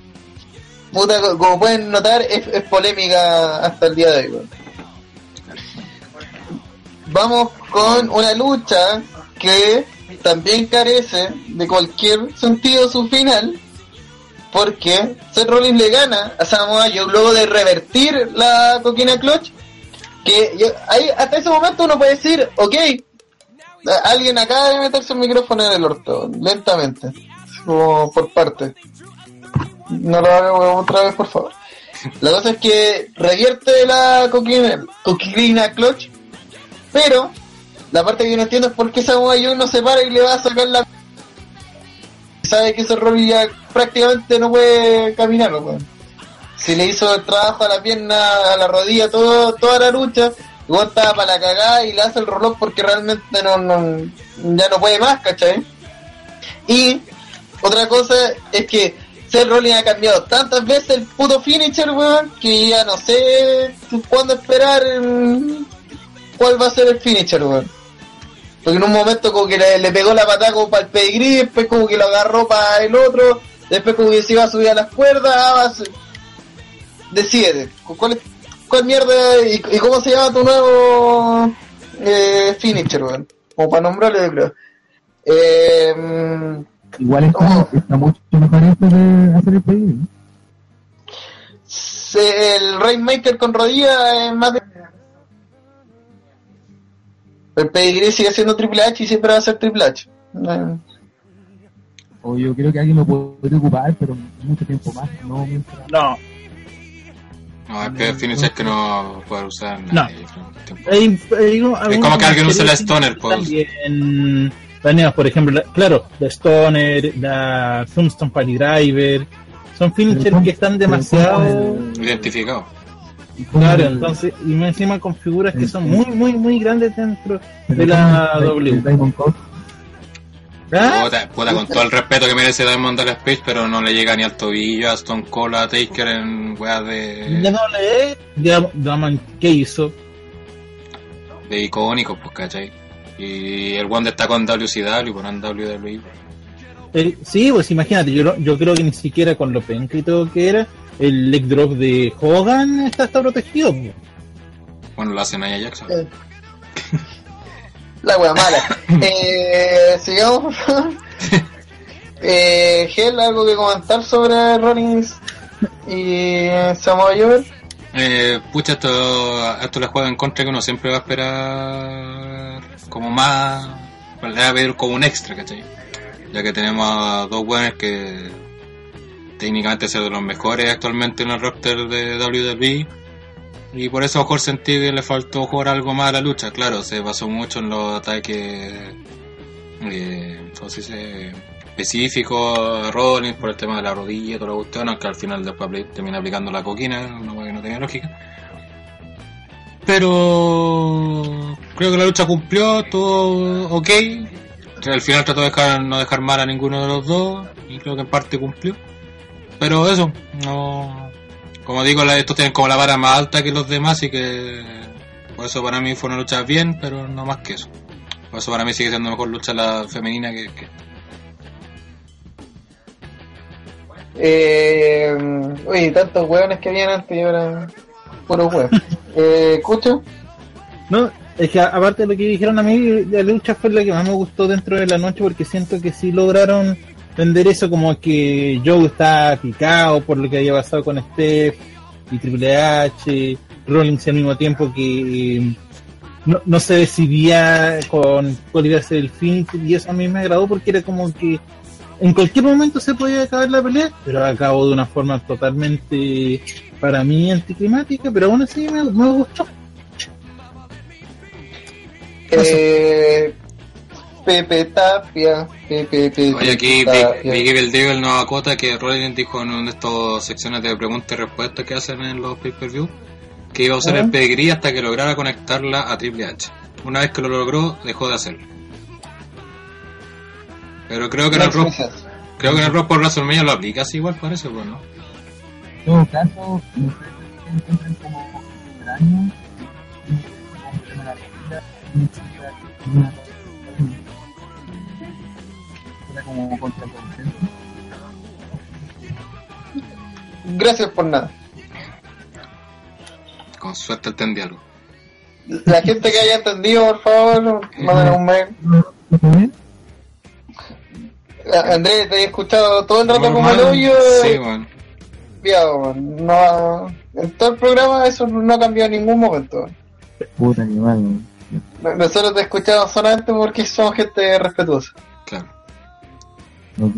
puta, co- como pueden notar, es, polémica hasta el día de hoy. Vamos con una lucha que también carece de cualquier sentido su final, porque Seth Rollins le gana a Samoa Joe luego de revertir la coquina clutch que yo- ahí, hasta ese momento uno puede decir, ok, alguien acaba de meterse el micrófono en el orto, lentamente, como por parte. No lo haga otra vez, por favor. La cosa es que revierte la coquina, coquina clutch, pero la parte que yo no entiendo es por qué Samoa Joe no se para y le va a sacar la... Sabe que ese Robbie ya prácticamente no puede caminar, weón si le hizo el trabajo a la pierna, a la rodilla, todo, toda la lucha, igual estaba para la cagada y le hace el reloj porque realmente no, no, ya no puede más, ¿cachai? Y otra cosa es que Seth Rollins ha cambiado tantas veces el puto finisher, weón, que ya no sé cuándo esperar cuál va a ser el finisher, weón. Porque en un momento como que le, pegó la patada como para el pedigrí, después como que lo agarró para el otro, después como que se iba a subir a las cuerdas, ah, a decide, ¿cuál, es- cuál mierda y, y cómo se llama tu nuevo eh, finisher, weón? Como para nombrarlo, yo creo. Eh, mm, Igual está, está mucho mejor esto de hacer el pedido. ¿no? se- el Rainmaker con rodilla es más de... El pedigrí sigue siendo Triple H y siempre va a ser Triple H. Eh, O yo creo que alguien lo puede ocupar, pero mucho tiempo más. No, mientras- No, No, es que Phoenix es que no puede usar No. nadie. hay, hay un- Es como que alguien use la Stoner, pues. También planeados, por ejemplo, la- claro, la Stoner, la Tombstone Party Driver, son finishers que están demasiado... ¿cómo Identificado. Claro, entonces, y encima con figuras que son muy, muy, muy grandes dentro de la ¿cómo el- W. Diamond? ¿Ah? Puta, puta, con todo el respeto que merece Diamond Dallas Page, pero no le llega ni al tobillo a Stone Cold, a Taker en weas De de, ya- Daman, ¿qué hizo? de icónicos, pues, ¿cachai? Y el one está con WCW, en WWE. El- sí, pues imagínate, yo, yo creo que ni siquiera con lo todo que era, el leg drop de Hogan está, está protegido. pues. Bueno, lo hace Nia Jackson. Eh. La wea mala. eh, sigamos, por favor. Eh, Gel, ¿algo que comentar sobre Rollins y Samoa Joe? Eh, pucha, esto, esto le juega en contra que uno siempre va a esperar como más, le va a pedir como un extra, ¿cachai? Ya que tenemos a dos buenos que técnicamente son de los mejores actualmente en el roster de WWE y por eso a mejor sentí que le faltó jugar algo más a la lucha, claro, se basó mucho en los ataques eh, ¿cómo se específicos a por el tema de la rodilla toda la cuestión, aunque al final después termina aplicando la coquina, una cosa que no tenía lógica. Pero creo que la lucha cumplió, todo ok. Al final trató de dejar, no dejar mal a ninguno de los dos y creo que en parte cumplió. Pero eso, no. Como digo, la- estos tienen como la vara más alta que los demás y que por eso para mí fue una lucha bien, pero no más que eso. Por eso para mí sigue siendo mejor lucha la femenina que, que Eh, oye, tantos hueones que habían antes y ahora puro hueón. Eh, ¿Escucho? No, es que aparte de lo que dijeron a mí, la lucha fue la que más me gustó dentro de la noche porque siento que sí lograron vender eso como que Joe está picado por lo que había pasado con Steph y Triple H, Rollins al mismo tiempo que eh, no, no se decidía con cuál iba a ser el fin y eso a mí me agradó porque era como que en cualquier momento se podía acabar la pelea, pero acabó de una forma totalmente para mí anticlimática, pero aún así me, gustó. Eh, Pepe Tapia. Pepe, Pepe Oye, aquí Tapia. Big Evil Devil nos acota que Rollins dijo en una de estas secciones de preguntas y respuestas que hacen en los pay-per-view que iba a usar el pedigrí hasta que lograra conectarla a Triple H. Una vez que lo logró, dejó de hacerlo. Pero creo que en el Raw, creo que en el Raw por WrestleMania lo aplica así igual parece, pues, ¿no? En todo caso, no si se encuentran como extraños. vida, una- como contraproducente. Gracias por nada. Con suerte entendí algo. La gente que haya entendido, por favor, manden un mail. Andrés, te he escuchado todo el rato como el hoyo. Sí. Piado, weón. no, en todo el programa eso no ha cambiado en ningún momento. Puta que mal, weón. Nosotros te escuchamos solamente porque somos gente respetuosa. Claro. Ok.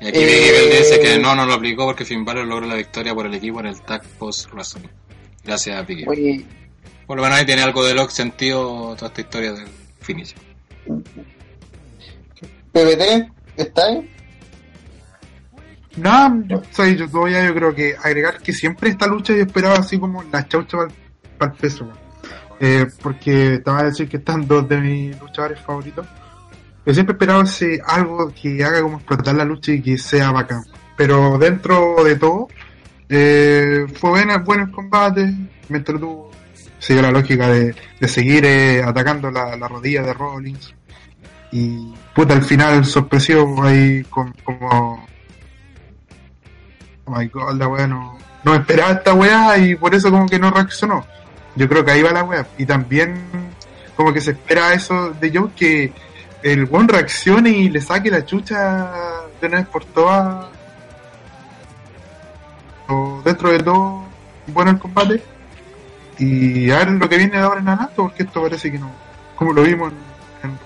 Y aquí Eh, Miguel dice que no, no lo aplicó porque Finn Balor logró la victoria por el equipo en el tag post Wrestling. Gracias a Piqué. Oye, Por lo menos ahí tiene algo de lo sentido toda esta historia del finish. PBT, ¿está ahí? No, yo, soy, yo todavía yo creo que agregar que siempre esta lucha yo esperaba así como la chaucha para el peso. Eh, porque te voy a decir que están dos de mis luchadores favoritos. Yo siempre esperaba ese, algo que haga como explotar la lucha y que sea bacán. Pero dentro de todo, eh, fue buena, bueno el combate, me entretuvo. Siguió la lógica de, de seguir eh, atacando la, la rodilla de Rollins. Y puta, al final sorpresivo ahí con, como Oh my god, la weá no, no esperaba esta weá y por eso como que no reaccionó. Yo creo que ahí va la weá. Y también como que se espera eso de Joe que el weón reaccione y le saque la chucha de una vez por todas. O dentro de todo, bueno el combate. Y a ver lo que viene de ahora en adelante, porque esto parece que no, como lo vimos en, en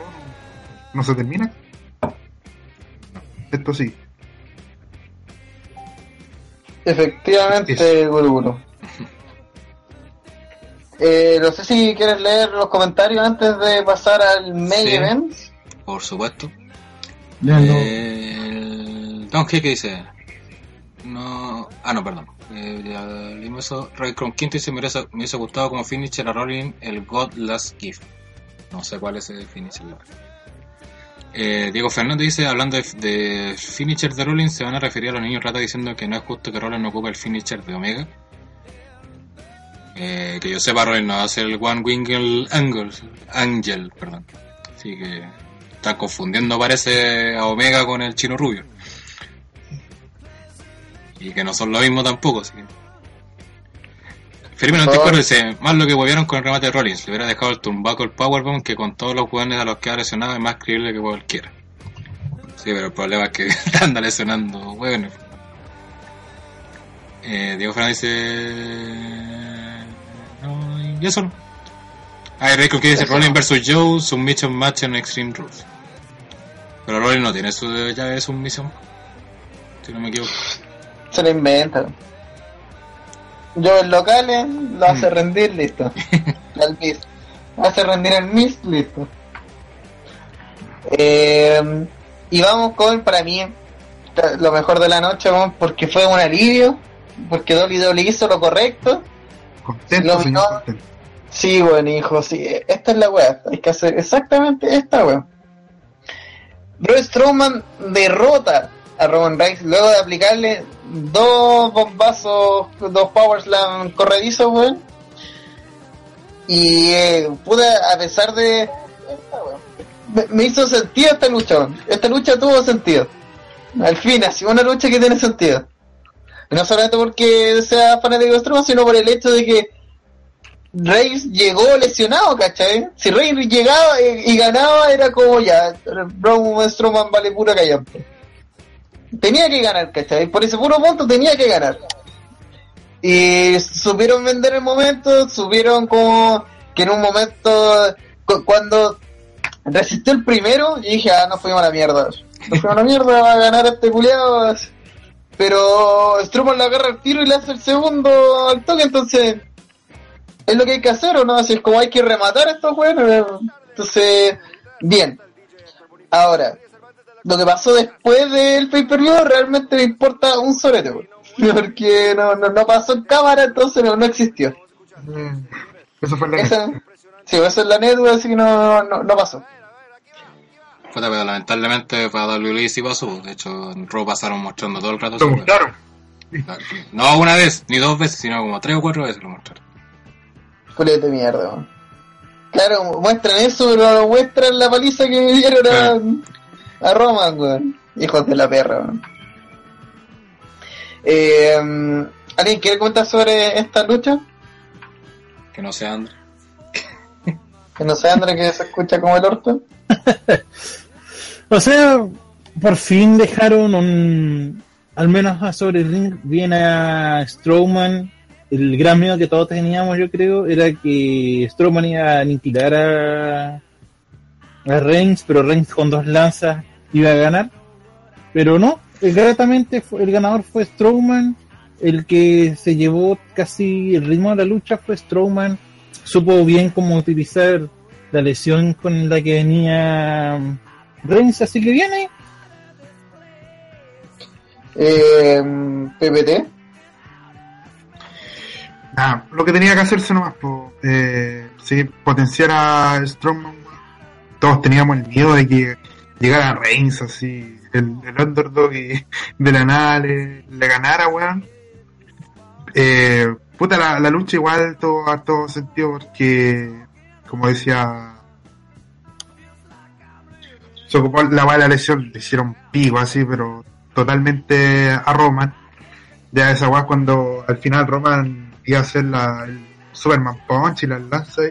no, se termina. Esto sí. Efectivamente, Guruguru. Eh, no sé si quieres leer los comentarios antes de pasar al main Sí. event. Por supuesto. Léanlo. Eh, Don dice. No. Ah, no, perdón. Eh, ya leímos eso. Ray Quinto dice: me hubiese, me hubiese gustado como finisher a Rolling el God Last Gift. No sé cuál es el finisher. la verdad. Eh, Diego Fernández dice: hablando de, de finisher de Rolling, se van a referir a los niños rata diciendo que no es justo que Rolling no ocupe el finisher de Omega. Eh, que yo sepa, Rolling no hace el One Winged Angle, Angel, perdón. Así que está confundiendo, parece, a Omega con el chino rubio. Y que no son lo mismo tampoco, así que. Felipe 94 dice, más lo que huevieron con el remate de Rollins, le hubiera dejado el tumbaco el powerbomb que con todos los jugadores a los que ha lesionado es más creíble que cualquiera. Sí, pero el problema es que anda lesionando hueones. Eh, Diego Fernández dice... No, y eso no. Ah, Rey que dice Rollins vs Joe, Submission Match en Extreme Rules. Pero Rollins no tiene su llave de submisión. Si no me equivoco. Se lo inventa. Yo en locales lo hace Mm. rendir, listo. Al Miz. Hace rendir al Miz, listo. Eh, y vamos con, para mí, lo mejor de la noche, vamos, porque fue un alivio, porque Dolly Dolly hizo lo correcto. Contento, Lo señor, contento. Sí, buen hijo, sí. Esta es la weá. Hay que hacer exactamente esta weá. Braun Strowman derrota a Roman Reigns luego de aplicarle dos bombazos, dos Power Slam corredizos, weón. Y eh, pude, a pesar de. Me, me hizo sentido esta lucha, weón. Esta lucha tuvo sentido. Al fin, así una lucha que tiene sentido. No solamente porque sea fanático de Strowman, sino por el hecho de que Reigns llegó lesionado, ¿cachai? Si Reigns llegaba y, ganaba, era como ya, Braun Strowman vale pura callampa. Tenía que ganar, ¿cachai? Por ese puro punto tenía que ganar. Y supieron vender el momento, supieron como que en un momento, cu- cuando resistió el primero, y dije, ah, nos fuimos a la mierda. Nos fuimos a la mierda, a ganar este culiado. Pero Strowman le agarra el tiro y le hace el segundo al toque, entonces es lo que hay que hacer o no, así es como hay que rematar a estos juegos. Entonces, bien. Ahora, lo que pasó después del pay-per-view realmente me importa un sorete, güey. porque no, no, no pasó en cámara, entonces no, no existió. Mm, Eso fue la Esa, sí, eso es la network, así que no, no, no pasó. Puta, pero lamentablemente para WWE sí pasó. De hecho, en Raw pasaron mostrando todo el rato. Lo mostraron. Claro. No una vez, ni dos veces, sino como tres o cuatro veces lo mostraron. Culete de mierda. Claro, muestran eso, pero no muestran la paliza que me dieron a... a Roman, weón. Hijos de la perra, weón. Eh, ¿Alguien quiere comentar sobre esta lucha? Que no sea André. Que no sea André que se escucha como el orto. O sea, por fin dejaron un, al menos a sobre el ring bien a Strowman. El gran miedo que todos teníamos, yo creo, era que Strowman iba a aniquilar a, Reigns, pero Reigns con dos lanzas iba a ganar. Pero no, gratamente el ganador fue Strowman. El que se llevó casi el ritmo de la lucha fue Strowman. Supo bien cómo utilizar la lesión con la que venía Reigns, así que viene. Eh, PPT. Nada, lo que tenía que hacerse nomás, po, eh, potenciar a Strongman. Todos teníamos el miedo de que llegara Reigns así, el, el underdog de la nada le, le ganara, weón. Eh, puta, la, la lucha igual todo a todo sentido porque, como decía, se ocupó la bala lesión, le hicieron pico así, pero totalmente a Roman. Ya esa weá cuando al final Roman iba a hacer la, el Superman Punch y las lanzas,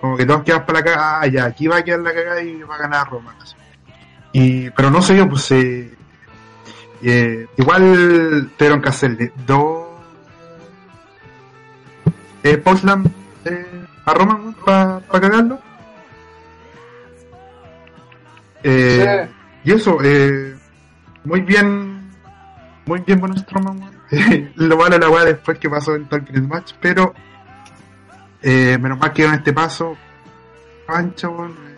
como que todos quedan para la cagada, ah, ya, aquí va a quedar la cagada y va a ganar Roman. así. Y, pero no sé yo, pues eh, eh, igual tuvieron que hacerle dos eh, Postlam eh, a Roman para cagarlo. Eh, Y eso, eh, muy bien, muy bien bueno. Lo malo la weá después que pasó en Final Match, pero eh, menos mal que en este paso, ancha, weón. eh,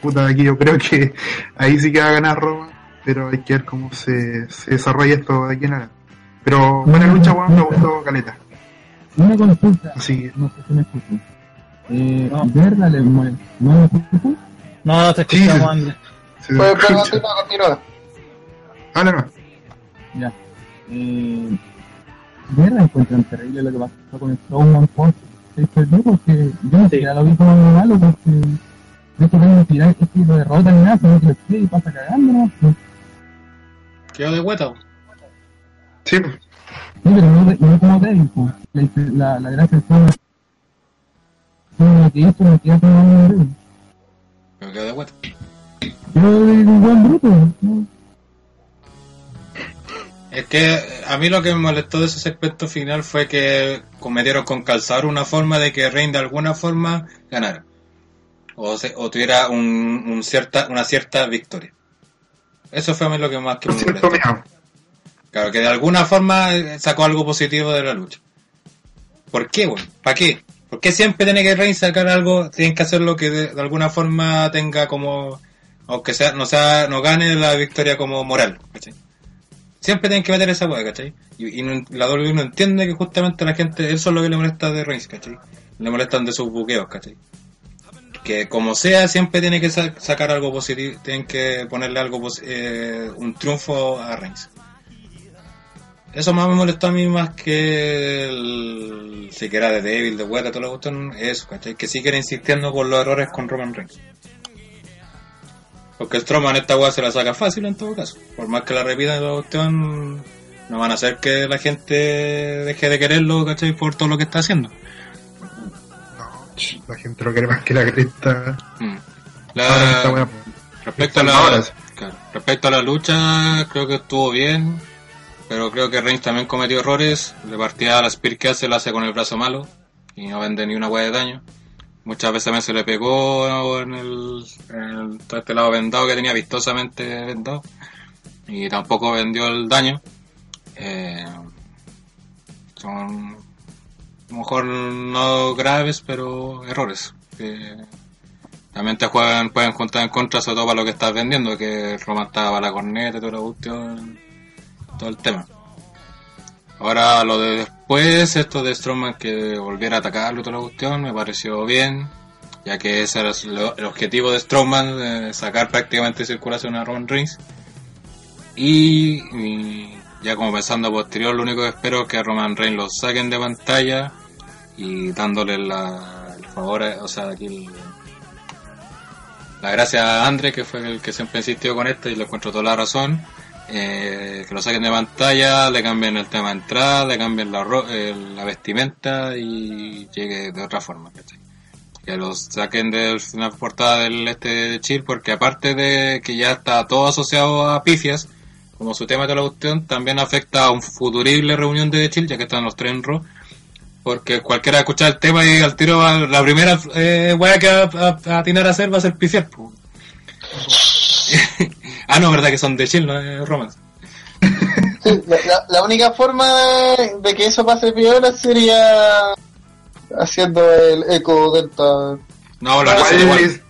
Puta, aquí yo creo que ahí sí que va a ganar Roma, pero hay que ver cómo se, se desarrolla esto de aquí en adelante. Pero buena lucha, weón, me gustó Caleta. Una consulta, Así, no sé si me escuchan. Eh, ¿Verla le muere? ¿No me escuchan? No, no te Sí, escuchamos, sí. Andrés. se Pues, pues, escucha. continúa, continúa. Habla no. Ya. Eh, ¿Verla encuentran terrible lo que pasó con el Strowman Post? Se perdió porque yo no sé, lo vi como algo malo porque de hecho tengo que tirar que si lo derrota ni nada, sino que lo y pasa cagando, ¿no? Quedó de hueta. Sí, pero no, de- no como débil, pues. La, la, la gracia es lo que hizo. Pero quedó de hueta. Yo de un buen bruto, ¿no? Es que a mí lo que me molestó de ese segmento final fue que cometieron con calzar una forma de que Reign de alguna forma ganara. O, se- o tuviera un, un cierta, una cierta victoria. Eso fue a mí lo que más que me molestó. Claro, que de alguna forma eh, sacó algo positivo de la lucha. ¿Por qué, güey? ¿Para qué? ¿Por qué siempre tiene que Reign sacar algo? Tienen que hacer lo que de, de alguna forma tenga como... Aunque sea, no sea, no gane la victoria como moral. Siempre tienen que meter esa hueá, ¿cachai? Y, y no- la WWE no entiende que justamente la gente, eso es lo que le molesta de Reigns, ¿cachai? Le molestan de sus buqueos, ¿cachai? Que como sea, siempre tiene que sa- sacar algo positivo, tienen que ponerle algo, eh, un triunfo a Reigns. Eso más me molestó a mí más que el siquiera de Devil, de Hueca, todo lo que gustan, eso, ¿cachai? Que sigue insistiendo con los errores con Roman Reigns. Porque Strowman esta weá se la saca fácil en todo caso. Por más que la repitan la cuestión, no van a hacer que la gente deje de quererlo, ¿cachai? Por todo lo que está haciendo. no, la gente lo quiere más que la cresta. Mm. La- pues. Respecto a la, claro, respecto a la lucha, creo que estuvo bien, pero creo que Reigns también cometió errores. De partida la Spear que hace la hace con el brazo malo y no vende ni una hueá de daño. Muchas veces también se le pegó en el, en todo este lado vendado que tenía vistosamente vendado y tampoco vendió el daño. Eh, son a lo mejor no graves, pero errores. que también te juegan, pueden juntar en contra, sobre todo para lo que estás vendiendo, que Roma estaba para la corneta y cuestión, todo el tema. Ahora lo de después, esto de Strowman que volviera a atacarlo toda la cuestión, me pareció bien, ya que ese era el objetivo de Strowman, sacar prácticamente circulación a Roman Reigns. Y, ya como pensando posterior, lo único que espero es que a Roman Reigns lo saquen de pantalla y dándole la, el favor, o sea, aquí el, la gracia a Andre, que fue el que siempre insistió con esto y le encuentro toda la razón. Eh, que lo saquen de pantalla, le cambien el tema de entrada, le cambien la, ro- eh, la vestimenta y llegue de otra forma. ¿cachai? Que los saquen de la portada del este de Chill, porque aparte de que ya está todo asociado a pifias, como su tema de la cuestión, también afecta a un futurible reunión de Chill, ya que están los tres en. Porque cualquiera escucha el tema y al tiro va- la primera eh, que va a, a, a atinar a hacer va a ser pifiar. ah, no, verdad que son de Chill, no es Romance. Sí, la, la- la única forma de, de que eso pase piola sería haciendo el eco delta. No, lo hacer igual.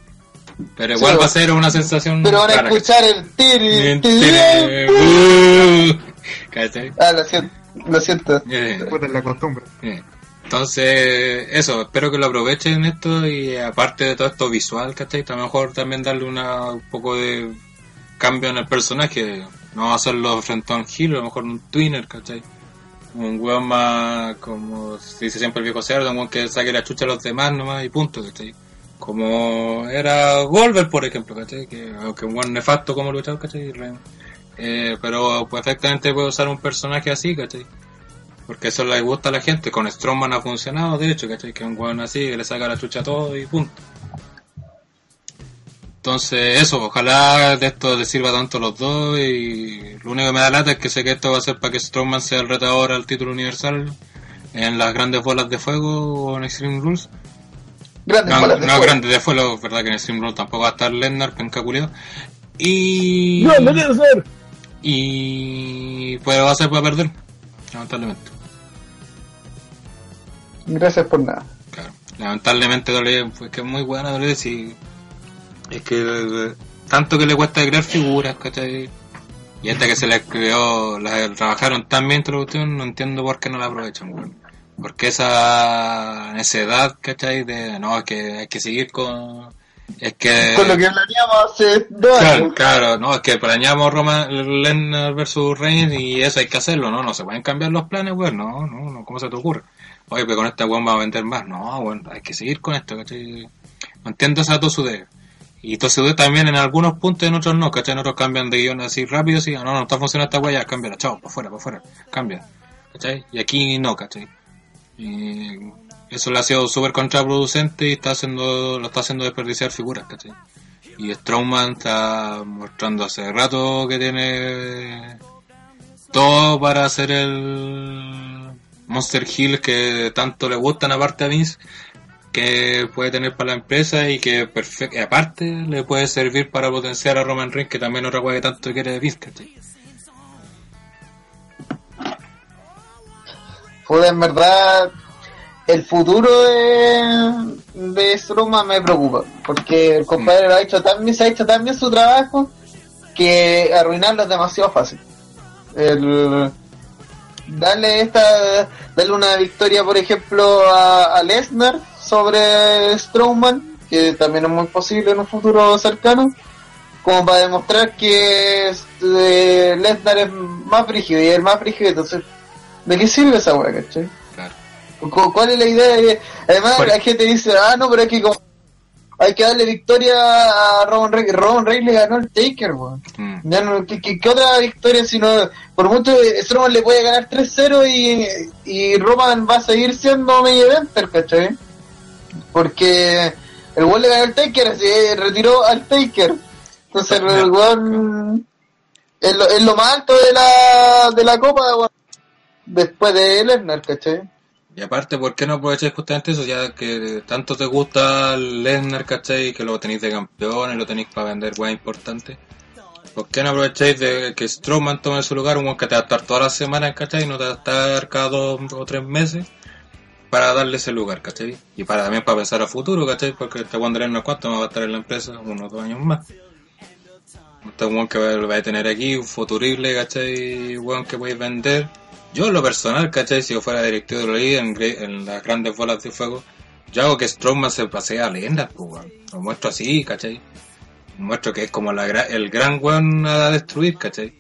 Pero igual Sí, va a ser una sensación. Pero van a rara, escuchar el tiri, tiri, Uh, ¿cachai? Ah, lo siento. Lo siento. Eh, Puta, es la costumbre. eh. Entonces, eso, espero que lo aprovechen esto y aparte de todo esto visual, ¿cachai? A lo mejor también darle una, un poco de cambio en el personaje. No hacerlo frente a un Hill, a lo mejor un Twinner, ¿cachai? Un weón más, como se dice siempre el viejo cerdo, un weón que saque la chucha a los demás nomás y punto, ¿cachai? Como era Golver, por ejemplo, ¿cachai? Que, aunque un buen nefasto como luchador, ¿cachai? Eh, pero perfectamente puede usar un personaje así, ¿cachai? Porque eso le gusta a la gente. Con Strongman ha funcionado, de hecho, ¿cachai? Que un weón así, que le saca la chucha a todo y punto. Entonces, eso, ojalá de esto les sirva tanto a los dos. Y lo único que me da lata es que sé que esto va a ser para que Strongman sea el retador al título universal en las grandes bolas de fuego o en Extreme Rules. Grandes No, bolas de no fuego. grandes de fuego, verdad que en Extreme Rules tampoco va a estar Lennart, penca culiao. Y. No, no quiero ser. Y. Pues va a ser para perder, lamentablemente. Gracias por nada. Claro. Lamentablemente WWE, pues que es muy buena WWE, si es que tanto que le cuesta crear figuras, ¿cachai? Y hasta que se les creó, la trabajaron tan bien la cuestión, no entiendo por qué no la aprovechan, weón. Porque esa necedad, ¿cachai? De, no, es que hay que seguir con... Es que... Con lo que planeamos hace dos Claro, años. claro, no, es que planeamos Roma, Lennar versus Reigns y eso hay que hacerlo, ¿no? No se pueden cambiar los planes, weón, no, no, no, ¿cómo se te ocurre? Oye, pero con esta weón va a vender más, no, bueno, hay que seguir con esto, ¿cachai? No entiendo esa tosudez. Y tosudez también en algunos puntos en otros no, ¿cachai? En otros cambian de guion así rápido, así, no, no está funcionando esta weá, ya, cámbiala, chao, para afuera, para afuera, cambia, ¿cachai? Y aquí no, ¿cachai? Y eso le ha sido súper contraproducente y está haciendo, lo está haciendo desperdiciar figuras, ¿cachai? Y Strowman está mostrando hace rato que tiene todo para hacer el Monster Hill que tanto le gustan aparte a Vince que puede tener para la empresa y que aparte le puede servir para potenciar a Roman Reigns que también otra cosa que tanto quiere Vince ¿cachai? Puta, en verdad, el futuro de, de Strowman me preocupa. Porque el compadre lo ha hecho tan bien, se ha hecho tan bien su trabajo que arruinarlo es demasiado fácil. El, darle esta, darle una victoria, por ejemplo, a, a Lesnar sobre Strowman, que también es muy posible en un futuro cercano, como para demostrar que este, Lesnar es más brígido y el más brígido, entonces, ¿de qué sirve esa weá, cachai? Claro. Cu- ¿Cuál es la idea? de- Además, ¿Cuál? la gente dice, ah, no, pero es que como- hay que darle victoria a Roman Reigns. Roman Reigns le ganó el Taker, weón. Mm. No, ¿qué, qué, qué otra victoria si no? Por mucho eh, Strowman le puede ganar 3-0 y, y Roman va a seguir siendo main eventer, ¿cachai? Porque el weón le ganó el Taker, así eh, retiró al Taker. Entonces el weón es lo, es lo más alto de la, de la copa, weón. Después de Lesnar, ¿cachai? Y aparte, ¿por qué no aprovecháis justamente eso? Ya que tanto te gusta Lesnar, ¿cachai? Que lo tenéis de campeón y lo tenéis para vender weá importante. ¿Por qué no aprovecháis de que Strowman tome su lugar? Un weón que te va a estar todas las semanas, ¿cachai? Y no te va a estar cada dos o tres meses para darle ese lugar, ¿cachai? Y para también para pensar a futuro, ¿cachai? Porque este Wander no cuánto más va a estar en la empresa, unos dos años más. Este weón que va a tener aquí, un futurible, ¿cachai? Weón que podéis vender. Yo en lo personal, ¿cachai? Si yo fuera directivo de la liga en, las grandes bolas de fuego, yo hago que Strongman se pasee a leyendas, pues, weón. Lo muestro así, ¿cachai? Muestro que es como la, el gran weón a destruir, ¿cachai?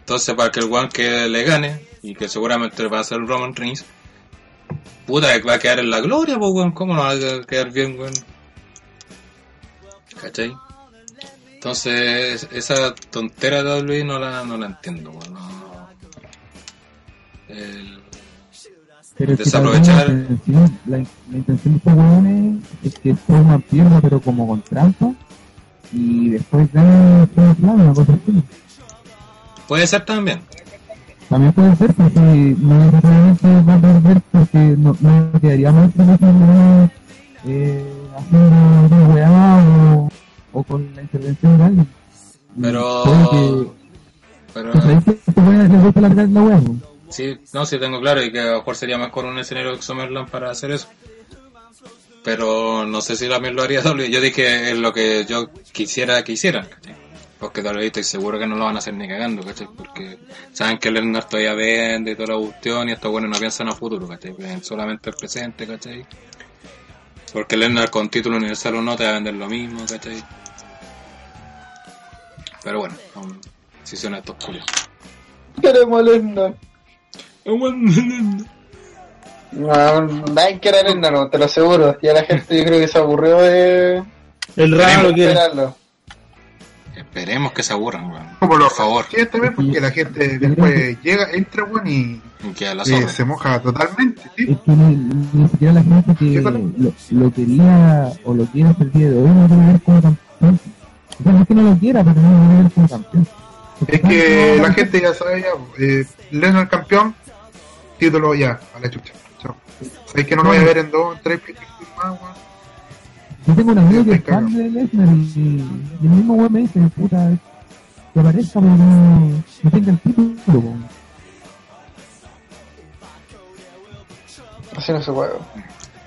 Entonces, para que el weón que le gane, y que seguramente va a ser Roman Reigns, puta, que va a quedar en la gloria, pues, weón. ¿Cómo no va a quedar bien, weón? ¿Cachai? Entonces, esa tontera de WWE no la, no la entiendo, weón. No. El- Pero es que Desaprovechar- La intención, la, la intención de estos hueones es que Strowman pierda, pero como con trampa. Y después Claro, una cosa así. Puede ser también. También puede ser, porque no necesariamente va a perder, porque no, no quedaría mal si no eh, haciendo una weá o, o con la intervención de alguien. Pero. Que, Pero. que sabéis que a estos weones les gusta alargar la weá. Sí, no, sí tengo claro y que a lo mejor sería mejor un escenario de Summerland para hacer eso. Pero no sé si también lo haría WWE. Yo dije es lo que yo quisiera que hicieran. Porque WWE estoy seguro que no lo van a hacer ni cagando, ¿cachai? Porque saben que Lennar todavía vende y toda la cuestión y estos buenos no piensan a futuro, ¿cachai? Piensan solamente el presente, ¿cachai? Porque Lennar con título universal o no te va a vender lo mismo, ¿cachai? Pero bueno, son decisiones de estos culios. Queremos a Lesnar. No, nadie quiere a Lesnar, no, te lo aseguro. Ya la gente yo creo que se aburrió de El raro lo quiere. esperarlo. Esperemos que se aburran, weón. Como lo Por favor. también porque la gente después llega, entra, weón, y, Y se moja totalmente, ¿sí? Es que ni, ni siquiera la gente que ¿Qué lo, lo quería o lo quiere hasta el día de hoy no quiere ver como campeón. O sea, no es que no lo quiera, pero no lo quiere ver como campeón. Porque Es que no- la gente ya sabe, ya, eh, Lennon campeón, título ya, a la chucha. Chao. Sabes que no lo voy a ver en dos, tres películas más, weón. Yo tengo un amigo que es fan de Lesnar y, y el mismo weón me dice, puta, que aparezca, pero no, no tenga el título. Así no se puede.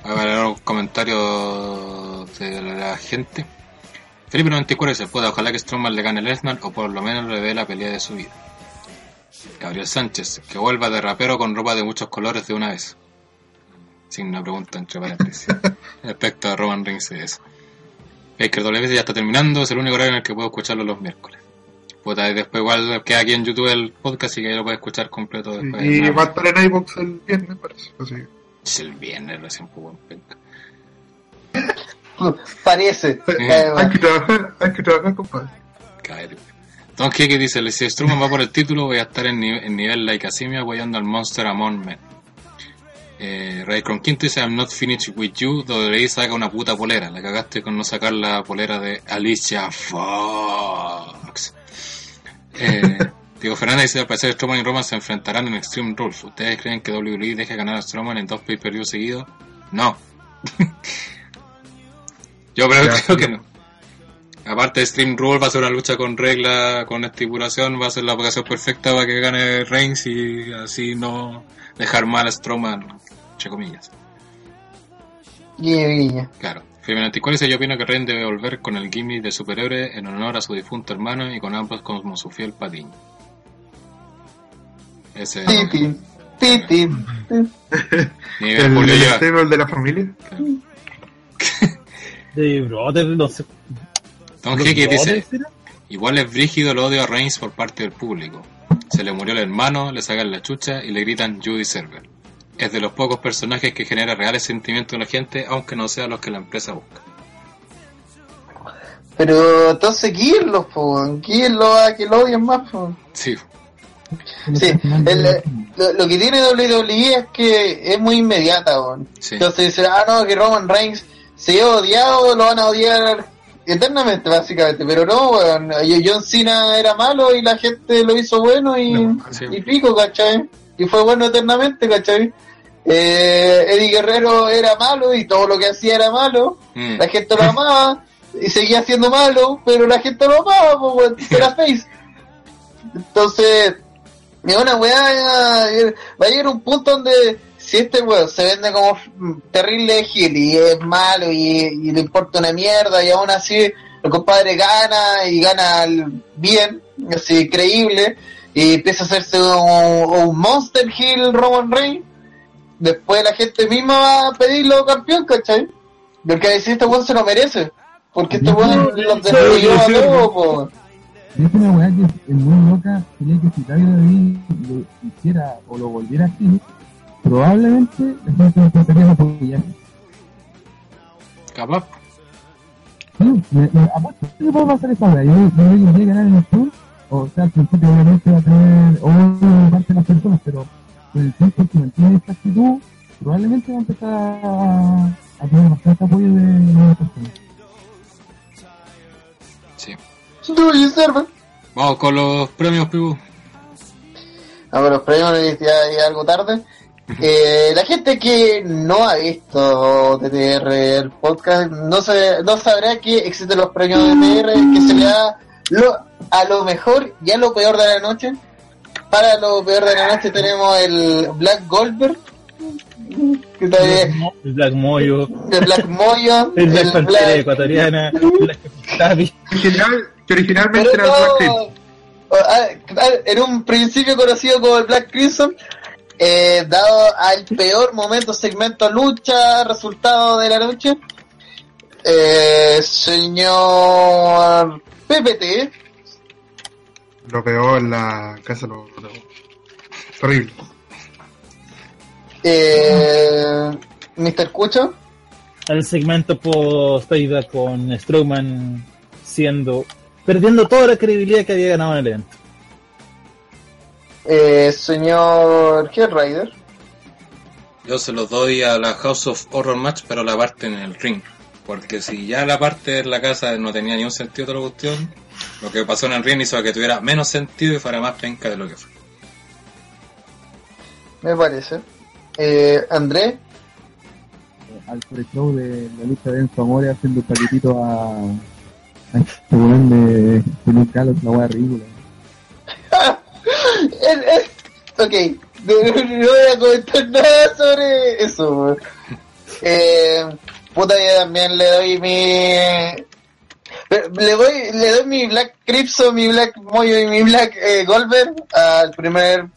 Voy a leer un comentario de la gente. Felipe 94 dice, pueda, ojalá que Strowman le gane a Lesnar o por lo menos le dé la pelea de su vida. Gabriel Sánchez, que vuelva de rapero con ropa de muchos colores de una vez. Sin una pregunta entre paréntesis. Respecto a Roman Reigns y eso. Baker W ya está terminando, es el único horario en el que puedo escucharlo los miércoles. Puta, y después igual queda aquí en YouTube el podcast y que lo puedes escuchar completo después. Y va a estar en iVoox el viernes, parece. Así. Es el viernes recién, pues, buen penca. Parece. Eh, hay que trabajar, hay que trabajar, compadre. Cállate. Don Keke dice, si Strowman va por el título, voy a estar en, nive- en nivel like Asimia apoyando al Monster Among Men. Eh, Raycon Quinto dice, I'm not finished with you, WWE saca una puta polera. La cagaste con no sacar la polera de Alicia Fox. Eh, Diego Fernández dice, al parecer Strowman y Roman se enfrentarán en Extreme Rules. ¿Ustedes creen que WWE deje ganar a Strowman en dos pay-per-view seguidos? No. Yo creo, Ya, creo sí. que no. Aparte de Stream Rule va a ser una lucha con regla, con estipulación, va a ser la ocasión perfecta para que gane Reigns y así no dejar mal a Strowman, entre comillas. Guiño, guiño. Claro. 94 dice, yo opino que Reigns debe volver con el gimmick de superhéroe en honor a su difunto hermano y con ambos como su fiel patiño. Ese Titi. Titi. nivel El, Julio de la familia. De brother, no sé. ¿Los Hickey dice? Igual es brígido el odio a Reigns por parte del público. Se le murió el hermano, le sacan la chucha y le gritan Judy Server. Es de los pocos personajes que genera reales sentimientos en la gente, aunque no sean los que la empresa busca. Pero entonces guíenlos, po. Guíenlos a que lo odien más, po. Sí, Sí, el, eh, lo, lo que tiene WWE es que es muy inmediata, sí. Entonces dicen, ah, no, que Roman Reigns se ha odiado, lo van a odiar eternamente, básicamente. Pero no, weón. John Cena era malo y la gente lo hizo bueno y, No, sí. y pico, ¿cachai? Y fue bueno eternamente, ¿cachai? Eh, Eddie Guerrero era malo y todo lo que hacía era malo. Mm. La gente lo amaba y seguía siendo malo, pero la gente lo amaba, pues, era face. Entonces, es una weá, eh, va a llegar un punto donde si este weón se vende como terrible gil y es malo y, y le importa una mierda y aún así el compadre gana y gana bien, así creíble, y empieza a hacerse un, un monster hill Roman Reigns, después la gente misma va a pedirlo campeón, ¿cachai? Porque a decir este weón se lo merece. Porque este weón los destruyó a todos, po. Es una weá que es muy loca, sería que si David David lo hiciera o lo volviera así, probablemente la gente empezaría a apoyar. Capaz. Sí, me, me, apuesto que puede pasar esa hora. Yo, creo que voy a ganar en el tour. O sea, al principio obviamente va a tener o parte de las personas, pero con el tiempo que mantiene esta actitud, probablemente va a empezar a, a tener bastante apoyo de nuevas personas. Sí. Vamos con los premios, Pibu. A ver, los premios ya, ya algo tarde. Eh, la gente que no ha visto TTR el podcast no, se, no sabrá que existen los premios de TTR que se le da lo, a lo mejor y a lo peor de la noche. Para lo peor de la noche tenemos el Black Goldberg, que también- El Black Moyo, el Black Moyo, el Black el Pantera Black ecuatoriana, Black. Original, que originalmente Pero era el Black en un principio conocido como el Black Crimson, eh, dado al peor momento, segmento lucha, resultado de la noche, eh, señor PPT, Lo peor en la casa, lo, lo terrible. eh, Mr. Cucho, El segmento post Payback con Strowman siendo perdiendo toda la credibilidad que había ganado en el evento. eh, señor Head Rider, Yo se los doy a la House of Horror Match, pero la parte en el ring. Porque si ya la parte en la casa no tenía ni un sentido toda la cuestión, lo que pasó en el ring hizo que tuviera menos sentido y fuera más penca de lo que fue. me parece. Eh, André, al pre-show de la lucha de Enzo Amore haciendo un paquetito a, a este weón de, de Luke Gallows, la wea ridícula. Ok, no, voy a comentar nada sobre eso. weón. Eh, puta, yo también le doy mi. Le doy, le doy mi Black Crimson, mi Black Moyo y mi Black eh, Goldberg al primer,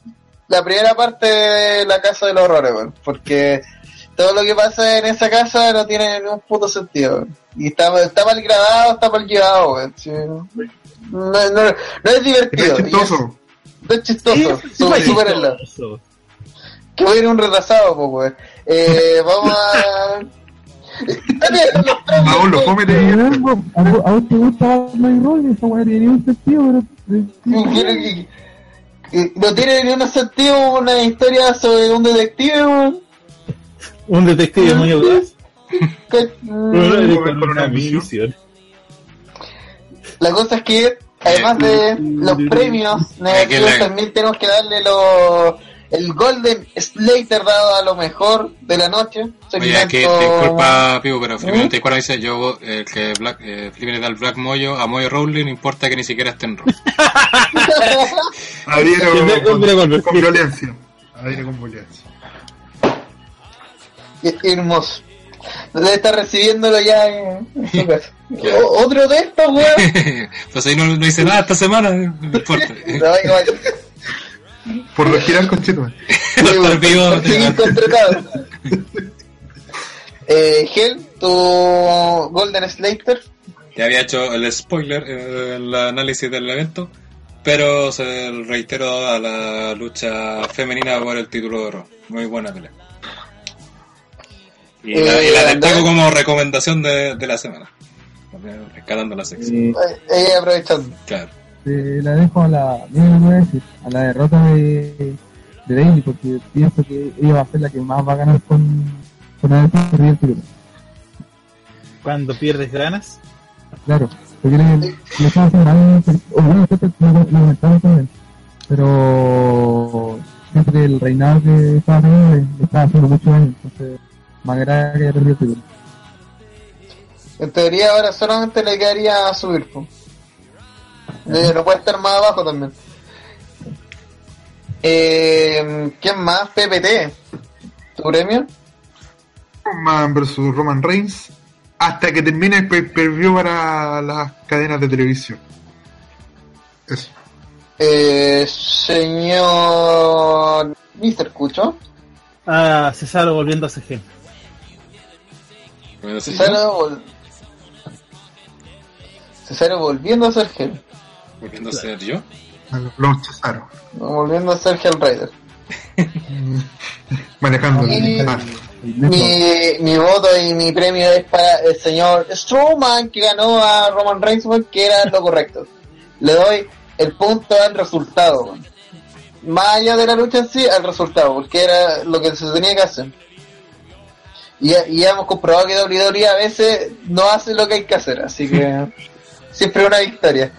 la primera parte de la casa de los horrores, weón, porque todo lo que pasa en esa casa no tiene ningún puto sentido. weón. Y está, está mal grabado, está mal llevado, weón. No, no, no es divertido. Es- chistoso. no es chistoso. Sí, Su- fue supérenlo. chistoso. Que voy a ir un retrasado, pues, weón. Eh, vamos a. Dale, los premios, Aún lo come de a vos te gusta Batman Roll, esa wea tiene un sentido, pero... Que- que- No tiene ni un sentido una historia sobre un detective, weón. Un detective muy audaz. La cosa es que, además de los premios negativos, le- también tenemos que darle lo, el Golden Slater dado a lo mejor de la noche. Oye, aquí disculpa, Pibu, pero Felipe ¿Mm? 94 dice: Yo, eh, que Black, eh, Felipe le da el Black Moyo a Moyo Rowling, no importa que ni siquiera esté en. Adhiero Hombre, con, violencia. Adhiero con violencia. Qué hermoso. Debe estar recibiéndolo ya en, su casa. Otro de estos, weón. pues ahí no, no hice nada esta semana, no importa. Por respirar con chito. No estar vivo, Por seguir contratado. Eh, Gel, tu Golden Slater. Ya había hecho el spoiler, eh, el análisis del evento, pero se reitero a la lucha femenina por el título de Raw. Muy buena pelea. Y, la, y la Eh, destaco como recomendación de, de la semana. Rescatando la sección. Eh, eh, aprovechando. Claro. Eh, la dejo a la, a decir, a la derrota de, de Bailey, porque pienso que ella va a ser la que más va a ganar con, con haber perdido el título. Cuando pierdes ganas, Claro, porque le, estaba haciendo también, pero siempre el reinado que estaba teniendo le, estaba haciendo mucho daño, entonces me agrada que haya perdido el título. En teoría ahora solamente le quedaría subir. po. Eh, no puede estar más abajo también. Eh, ¿Quién más? PPT. ¿Tu premio? Roman versus Roman Reigns. Hasta que termine el pay-per-view para las cadenas de televisión. Eso. Eh, señor Mr. Cucho. a Cesaro volviendo a CG. Cesaro, vol- Cesaro volviendo a ser Hell. Volviendo a ser yo. Cesaro. Volviendo a ser Hell Rider. Manejando. Mi, mi voto y mi premio es para el señor Strowman que ganó a Roman Reigns que era lo correcto. Le doy el punto al resultado. Más allá de la lucha en sí, al resultado, porque era lo que se tenía que hacer. Y ya, y ya hemos comprobado que WWE a veces no hace lo que hay que hacer, así que siempre una victoria.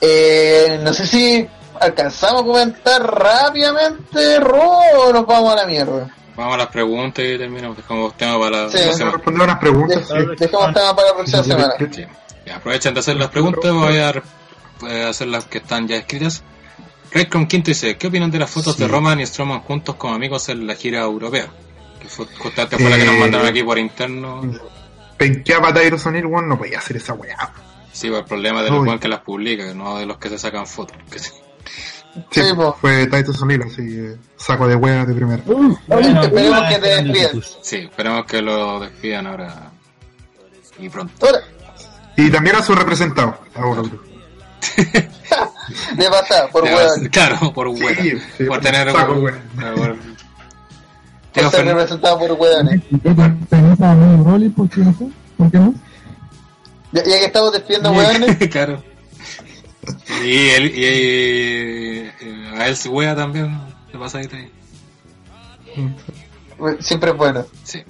Eh, no sé si alcanzamos a comentar rápidamente Raw o nos vamos a la mierda. Vamos a las preguntas y terminamos. Dejamos tema para la Sí. próxima responder unas preguntas. Dej- Dejamos tema para la próxima semana. Sí. Aprovechen de hacer las preguntas, voy a hacer las que están ya escritas. Redcon Quinto dice, ¿qué opinan de las fotos Sí. de Roman y Strowman juntos como amigos en la gira europea? Que fue, justamente fue la que nos Eh, mandaron aquí por interno. Penqueaba Tyron Hill, no podía hacer esa weá. Sí, por el problema de los que las publica, no de los que se sacan fotos. Que sí. Sí, Sí, po. fue Tyson Hill, así que saco de weá de primera. Bueno, Esperemos que te despidan. Sí, esperemos que lo despidan ahora y pronto. Ahora, Y también a su representado. Ahora, de pasada, por hueón. Claro, por hueá. Sí, sí, por tener saco, por- weón. por- ser representado por hueones. ¿Por qué no Ya, ya que estamos despidiendo hueones, claro. Y, él, y, y- a él se wea también. ¿Qué pasa ahí? siempre es bueno. Sí.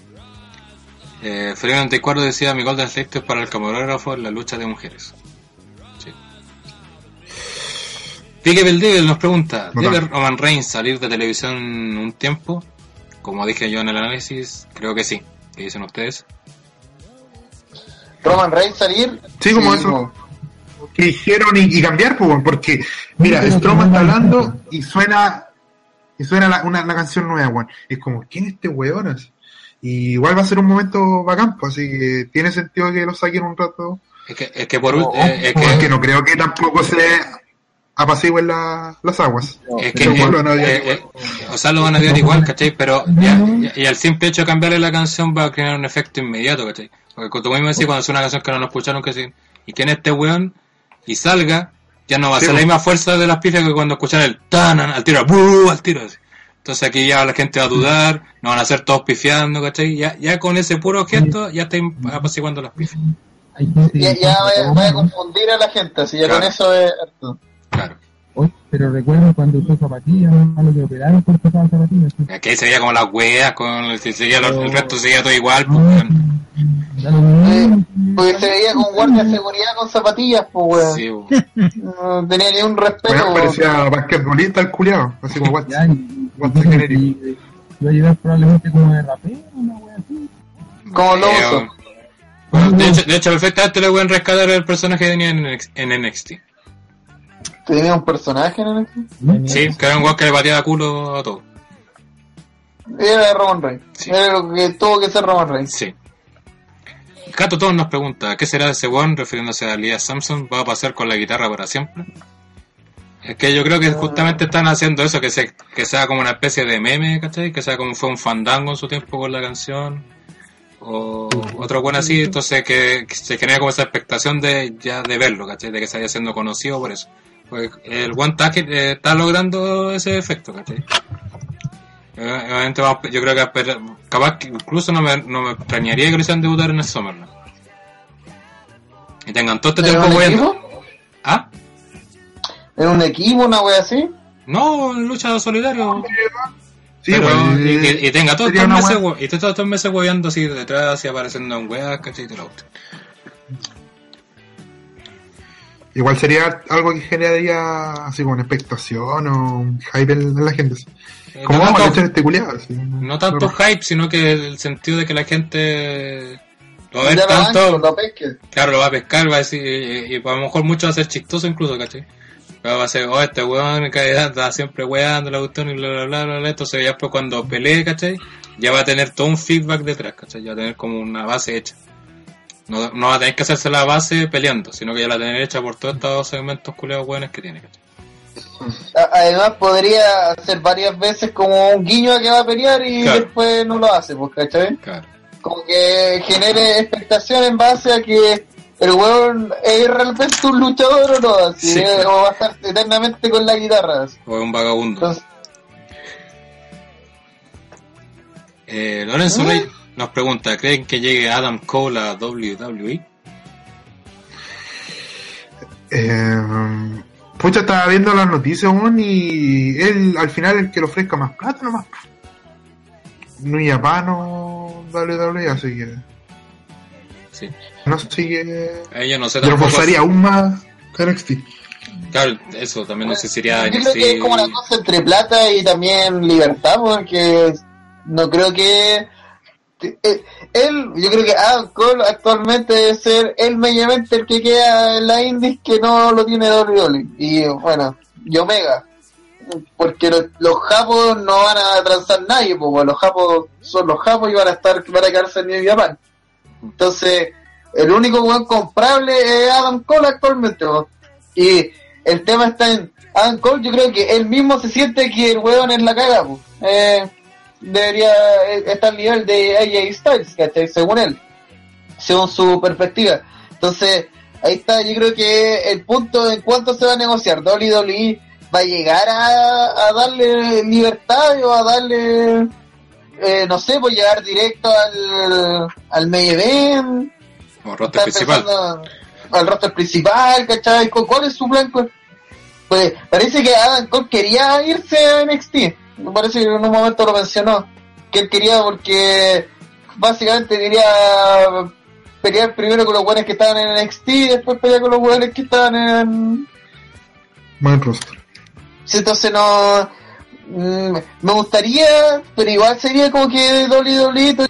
Eh, Felipe 94 decía mi Golden State es para el camarógrafo en la lucha de mujeres. Sí. Pique Beldevil nos pregunta, No ¿debe tanto. Roman Reigns salir de televisión un tiempo? Como dije yo en el análisis, creo que sí. ¿Qué dicen ustedes? Roman Reigns salir. Sí, como eso. mo. que dijeron y, y cambiar, porque, mira, Sí, Strowman que está no hablando y suena y suena la, una, la canción nueva, weón. Es como, ¿quién es este weón? Así. Y igual va a ser un momento bacán, pues, así que tiene sentido que lo saquen un rato. Es que, es que por Oh, ult- eh, es Porque que, no creo que tampoco se apacigüen la- las aguas. es que, eh, a odiar eh, igual. eh, o sea, lo van a odiar igual, ¿cachai? Pero ya, ya- y al simple hecho de cambiarle la canción va a crear un efecto inmediato, ¿cachai? Porque como tú mismo decís, cuando es una canción que no nos escucharon, que sí, y que en este weón y salga, ya no va a Sí, ser la pues. misma fuerza de las pifias que cuando escuchan el tanan al tiro, al tiro. así. Entonces aquí ya la gente va a dudar, no van a ser todos pifiando, ¿cachai? Ya, ya con ese puro gesto ya está apaciguando las pifias. Ya, ya vaya a confundir a la gente, así ya Claro. con eso es. Claro. Oye, pero recuerden cuando usó zapatillas, a lo que operaron por usar zapatillas. ¿sí? Aquí se veía como las weas, con, lo- el resto seguía todo igual, pues, lo. Porque se veía con guardia de seguridad con zapatillas, pues weón. Sí, weón. No tenía ni un respeto. Bueno, parecía basquetbolista el culiado, así como generic. y- iba a llegar probablemente como de rapero, una wea así. Como lo Eh, uso. Bueno, de, hecho, de hecho, perfectamente le pueden rescatar el personaje que tenía en, en NXT. Tenía un personaje en el Sí, que era un weón que le pateaba culo a todo. Era Roman Reigns. Sí. Era lo que tuvo que ser Roman Reigns. Sí. Cato Todos nos pregunta, ¿qué será de ese weón? Refiriéndose a Elias Samson, ¿va a pasar con la guitarra para siempre? Es que yo creo que justamente están haciendo eso, que, se, que sea como una especie de meme, ¿cachai? Que sea como fue un fandango en su tiempo con la canción. O otro weón así, entonces que, que se genera como esa expectación de ya de verlo, ¿cachai? De que se vaya siendo conocido por eso. Pues el One Tag eh, está logrando ese efecto, ¿cachai? Eh, Obviamente yo creo que capaz que incluso no me, no me extrañaría que lo hicieran debutar en el Summerland. Y tengan todo este ¿En tiempo un jugando. equipo? ¿Ah? ¿En un equipo, una wea así? No, en lucha solitario. Sí, pero, pues, y, y- y tenga todos estos meses, y todos estos meses hueveando así detrás, así apareciendo en weas, ¿cachai? Y todo lo. Igual sería algo que generaría así como una expectación o un hype en, la gente. Eh, ¿Cómo no vamos a tanto- echar este culiado? Así, No tanto hype, sino que el sentido de que la gente lo va a ver tanto. banco, lo pesque. Claro, lo va a pescar, va a decir, y, y a lo mejor mucho va a ser chistoso incluso, ¿cachai? Pero va a ser, oh, este weón que está siempre weando la cuestión y bla, bla, bla, bla, bla. Entonces ya después cuando pelee, ¿cachai? Ya va a tener todo un feedback detrás, ¿cachai? Ya va a tener como una base hecha. No, no va a tener que hacerse la base peleando, sino que ya la tener hecha por todos estos segmentos culeados weones que tiene, ¿cachai? Además podría hacer varias veces como un guiño a que va a pelear y Claro. después no lo hace, pues, ¿cachai? Claro. Como que genere expectación en base a que el weón es realmente un luchador o no, así, Sí. eh, o va a estar eternamente con la guitarra. así. O es un vagabundo. Entonces, Eh, Lorenzo Rey nos pregunta, ¿creen que llegue Adam Cole a? WWE? Eh, pucha, estaba viendo las noticias, weón, y él al final el que le ofrezca más plata nomás. No Japano WWE, así que Sí. no sigue. Eh, yo no sé tampoco. forzaría aún más que NXT. Claro, eso también no sé si sería Yo creo que es como una cosa entre plata y también libertad, porque no creo que él, yo creo que Adam Cole actualmente debe ser el main eventer que queda en la Indies que no lo tiene WWE. Y bueno, y Omega. Porque los, los japos no van a transar nadie, porque los japos son los japos y van a estar, van a quedarse en New Japan. Entonces, el único weón comprable es Adam Cole actualmente. Y el tema está en Adam Cole, yo creo que él mismo se siente que el weón es la caga. Eh, debería estar al nivel de AJ Styles, ¿cachai? Según él, según su perspectiva. Entonces, ahí está, yo creo que el punto en cuánto se va a negociar. WWE va a llegar a, a darle libertad o a darle, eh, no sé, pues llegar directo al, al main event. Como roster principal. al roster principal, ¿cachai? ¿Cu- ¿Cuál es su plan? Cu- Pues parece que Adam Cole quería irse a NXT. Me parece que en un momento lo mencionó. Que él quería porque básicamente quería pelear primero con los buenos que estaban en NXT y después pelear con los buenos que estaban en... Buen roster. Sí, entonces no... mm, me gustaría, pero igual sería como que WWE...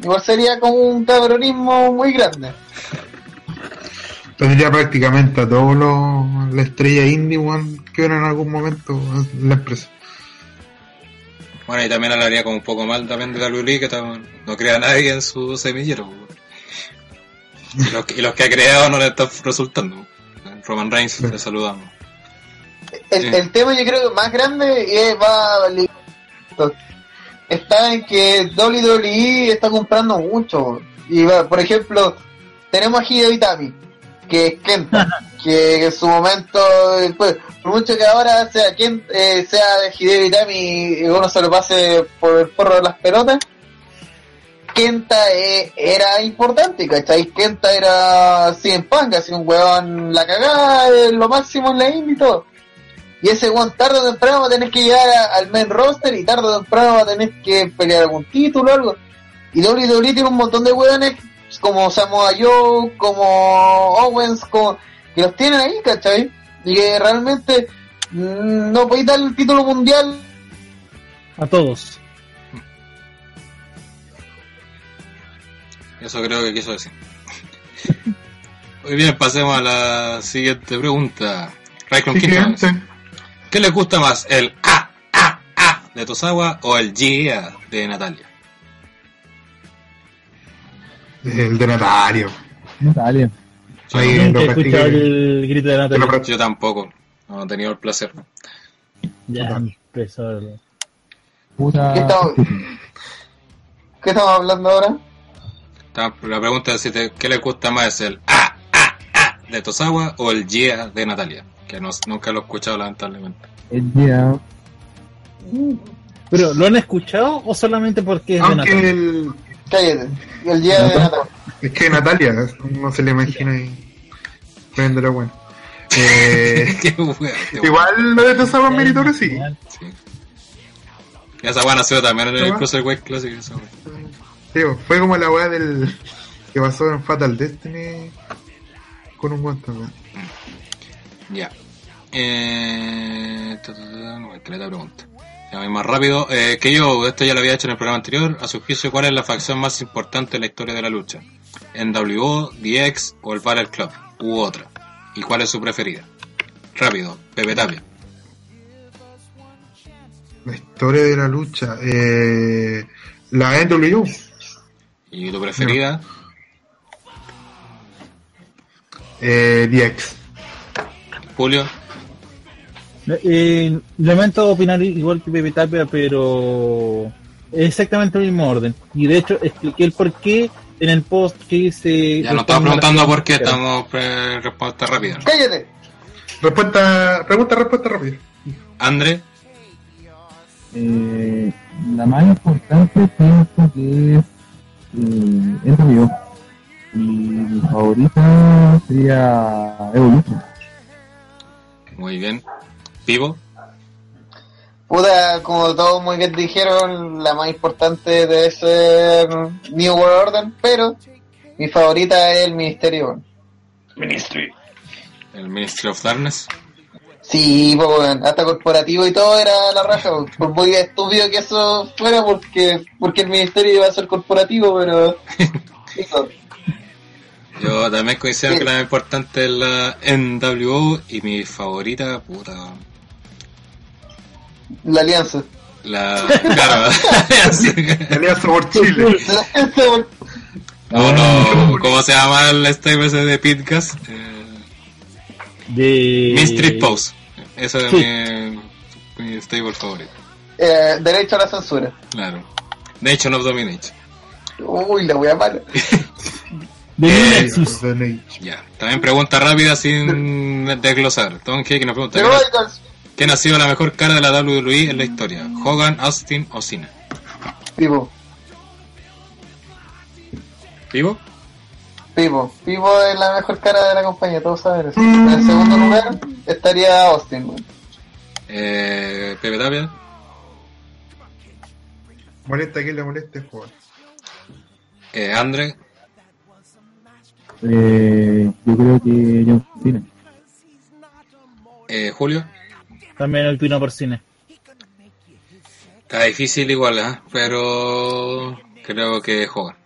Igual sería como un cabronismo muy grande. Tendría prácticamente a todos los la estrella indie weón, que ven en algún momento en la empresa. Bueno, y también hablaría como un poco mal también de WWE, que tam- no crea a nadie en su semillero. Y los, que- y los que ha creado no le están resultando. Roman Reigns, le saludamos. El, Sí. el tema yo creo que más grande es, va está en que WWE está comprando mucho y va, por ejemplo tenemos a Hideo Itami que es Kenta que en su momento pues, por mucho que ahora sea Ken, eh, sea de Hideo Itami uno se lo pase por el porro de las pelotas Kenta eh, era importante, ¿cachai? Kenta era CM Punk, así un weón la cagada, eh, lo máximo en la indie y todo. Y ese weón tarde o temprano va a tener que llegar al main roster y tarde o temprano va a tener que pelear algún título o algo. Y WWE tiene un montón de weones como Samoa Joe, como Owens, como, que los tienen ahí, ¿cachai? Y que realmente mm, no podéis dar el título mundial A todos. Eso creo que quiso decir. Muy bien, pasemos a la siguiente pregunta. Raikon. ¿Qué les gusta más, el A, A, A de Tosawa o el GA de Natalia? El de Natalia. Natalia. Nunca lo he escuchado el grito de practiqué. Yo tampoco, no he tenido el placer. Ya, empezó. el- Puta. ¿Qué estamos, ¿Qué estamos hablando ahora? La pregunta es si te- ¿qué les gusta más, el A, A, A de Tosawa o el GA de Natalia? Que no, nunca lo he escuchado lamentablemente. El día. Pero, ¿lo han escuchado o solamente porque es de Aunque Natalia? el, Cállate. Y el día de Natal. es que Natalia no se le imagina y prende la buena. Eh, Qué wea, qué wea. igual lo de Tosawa meritorio sí. Sí. Esa weá nació también en el ¿Qué va? Cruiserweight Classic. Esa wea. Sí, fue como la weá del que pasó en Fatal Destiny con un guante, weón. Ya. Eh, ta, ta, ta, no, que le da pregunta. Ya voy más rápido. Eh, que yo, esto ya lo había hecho en el programa anterior. A su juicio, ¿cuál es la facción más importante en la historia de la lucha? ¿NWO, DX o el Battle Club? U otra. ¿Y cuál es su preferida? Rápido, Pepe Tapia. La historia de la lucha. Eh, la NWO. ¿Y tu preferida? Eh, DX. Julio. Eh, lamento opinar igual que Pepe Tapia, pero es exactamente el mismo orden. Y de hecho expliqué el por qué en el post que hice. Ya no estaba preguntando por qué estamos pre respuesta rápida. Cállate. Respuesta, pregunta, respuesta rápida. André, Eh, la más importante pienso que es eh, NWO. Y mi favorita sería Evolution. Muy bien. Puta, como todos muy bien dijeron, la más importante debe ser New World Order, pero mi favorita es el Ministerio. Ministry. El Ministry of Darkness. Sí, pues, hasta corporativo y todo era la raja, por muy estúpido que eso fuera, porque porque el ministerio iba a ser corporativo, pero... Yo también coincido que la más importante es la NWO y mi favorita, puta. La alianza. La. Claro, Alianza por Chile. No, no, ¿cómo se llama el stable ese de Pitgas? Eh, De... Mystery Pose. Ese es Sí. mi, mi stable favorito. Eh, derecho a la censura. Claro. Nation of Domination. Uy, la voy a mala. De Eh. Ya. También pregunta rápida sin desglosar. Tom K que nos pregunta: ¿quién, ha sido la mejor cara de la WWE en la historia? ¿Hogan, Austin o Cena? Pivo, ¿Vivo? Pivo. Pivo es la mejor cara de la compañía, todos saben eso. En el segundo lugar estaría Austin, weón. Eh, Pepe Tapia. Molesta que le moleste, joder. Eh, Andre. Eh, yo creo que John Cena. Eh, Julio. También el pino por cine. Está difícil igual, ¿eh? Pero creo que Hogan.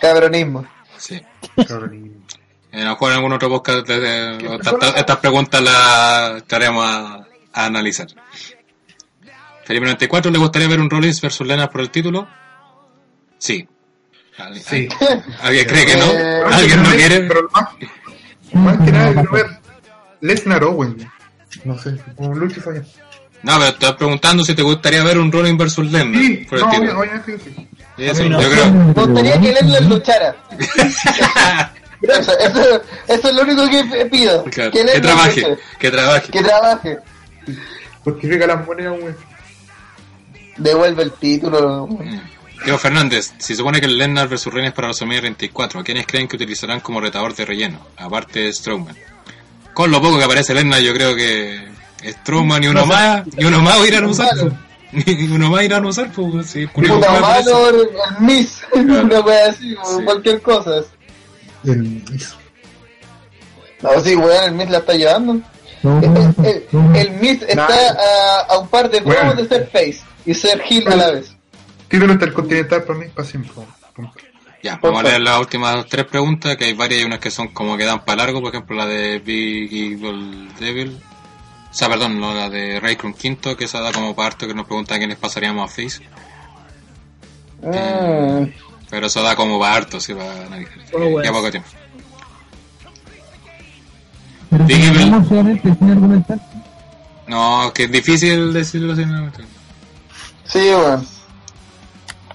Cabronismo. Sí. Cabrón. Eh, a lo mejor en algún otro podcast de- de- estas- estas- estas preguntas las estaremos a, a analizar. Felipe 94, ¿le gustaría ver un Rollins versus Lennart por el título? Sí. ¿Alguien, Sí. ¿alguien cree que no? Eh, ¿Alguien no quiere? Pero más, más que nada quiero ver Lesnar Owen. No sé, como lucha falla. No, pero estoy preguntando si te gustaría ver un Rollins versus Lennart Sí, por el no, obviamente sí. Eso, no. yo creo. Me gustaría que Lesnar luchara. Eso, eso, eso es lo único que pido. Claro, Que que Lesnar trabaje, que trabaje. Que trabaje. Porque llega las monedas, weón. Devuelve el título. Diego Fernández, si se supone que el Lennart versus Reigns para WrestleMania 34, ¿a quiénes creen que utilizarán como retador de relleno? Aparte de Strowman. Con lo poco que aparece Lennart, yo creo que Strowman y uno más, y uno más irán a usar. Y uno más irán a usar, pues. Sí, Puta malo, el Miss. Una wea así, o cualquier cosa. El No, sí, weón, el Miss la está llevando. No, El, no, no, el, no. el Miz está Nah. a, a un par de Bueno. promos de ser face y ser heel a la vez. título intercontinental para mí para siempre. Punto. Ya, vamos a leer las últimas tres preguntas, que hay varias y unas que son como que dan para largo, por ejemplo la de Big Evil Devil. O sea, perdón, no, la de Raycon Quinto, que esa da como parto que nos preguntan quiénes pasaríamos a Face. Mm. Pero eso da como para harto, sí, para analizar. Oh, bueno. Ya poco tiempo. Pero si solamente sin argumentar, No, que es difícil decirlo sin argumentar. Sí, weón.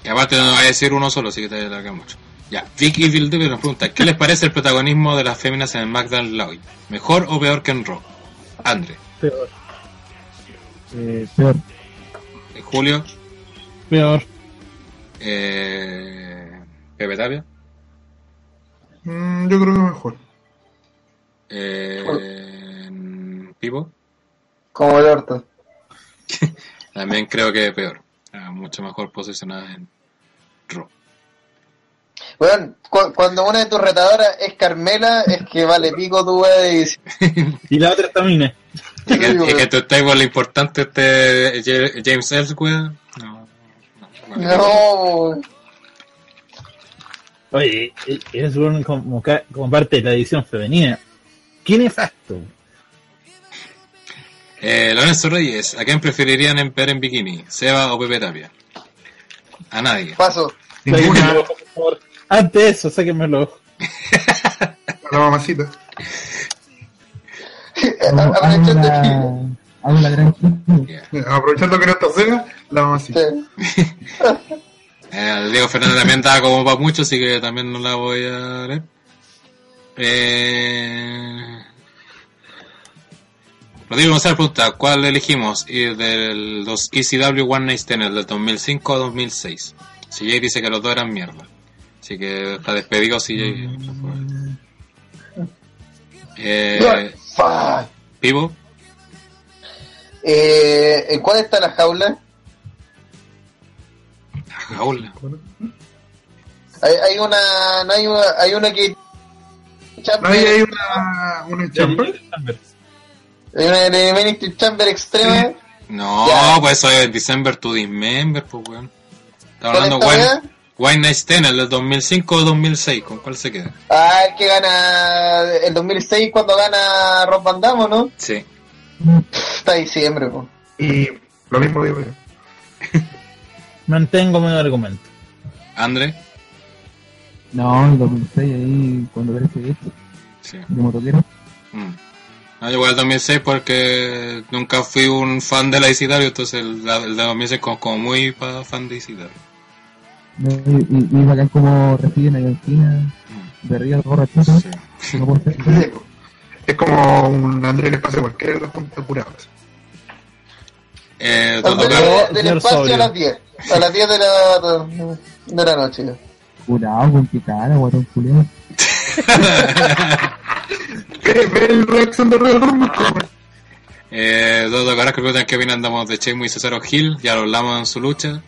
Y aparte no voy a decir uno solo, así que te alarga mucho. Ya, Vic Evil Devil nos pregunta, ¿qué les parece el protagonismo de las féminas en SmackDown Live? ¿Mejor o peor que en Raw? Andre, Peor. eh, peor. eh, Julio, Peor. eh, Pepe Tapia, Mm, yo creo que mejor. eh, Pipo, Como el orto. también creo que peor. Ah, mucho mejor posicionada en. Weón, cu- cuando una de tus retadoras es Carmela, es que vale pico tu wea y la otra está Mina. Y que, y que weón. tu stable importante este James Ellsworth. No, no. No, Oye, eh, eres un- como, ca- como parte de la edición femenina. ¿Quién es facto? Eh, Lorenzo Reyes, ¿a quién preferirían en ver en bikini? ¿Seba o Pepe Tapia? A nadie. paso. Ninguna. Por favor. Antes de eso, sáquenmelo. La mamacita. Hago Aprovechando la, que-. Eh, Aprovechando que no está cega, la mamacita. Sí. Eh, el Diego Fernández también da como para mucho, así que también no la voy a leer. Eh, Rodrigo González pregunta, ¿cuál elegimos? Y del los ECW One Night Stand, del 2005 a 2006. CJ dice que los dos eran mierda. Así que está despedido CJ. Eh, Fuck. Pivo, Eh, ¿En cuál está la jaula? jaula. Hay, hay una, no hay una, hay una que No, ahí hay una, una chamber. hay una de Ministry Chamber extrema. No, Ya. pues eso es December to Dismember, pues weón. Está ¿Cuál hablando esta Wine, Night Stand, el del 2005 o 2006. ¿Con cuál se queda? Ah, el que gana el 2006 cuando gana Rob Van Damme, ¿o ¿no? Sí. Está diciembre, po. Y lo mismo digo yo. Mantengo mi argumento. André, No, el 2006 ahí, cuando aparece esto, sí. de motoquero. Mm. No, yo igual el 2006 porque nunca fui un fan de la ICW, entonces el, el de 2006 como, como muy fan de ICW. ¿No? Y, y, y bacán como reciben a Yankina, de arriba borrachito. Mm. Sí. No. Es como un Andrés le pasa cualquiera de los puntos curados. Eh, Toto del, espacio Sobrio. a las 10. A las 10 de la, de la noche. Curado, con picada, guatón culiado. Ve, el reacción de Real. Eh, Dodo Carrasco preguntan qué opinan damos de Chemo y Cesaro Hill, ya lo hablamos en su lucha.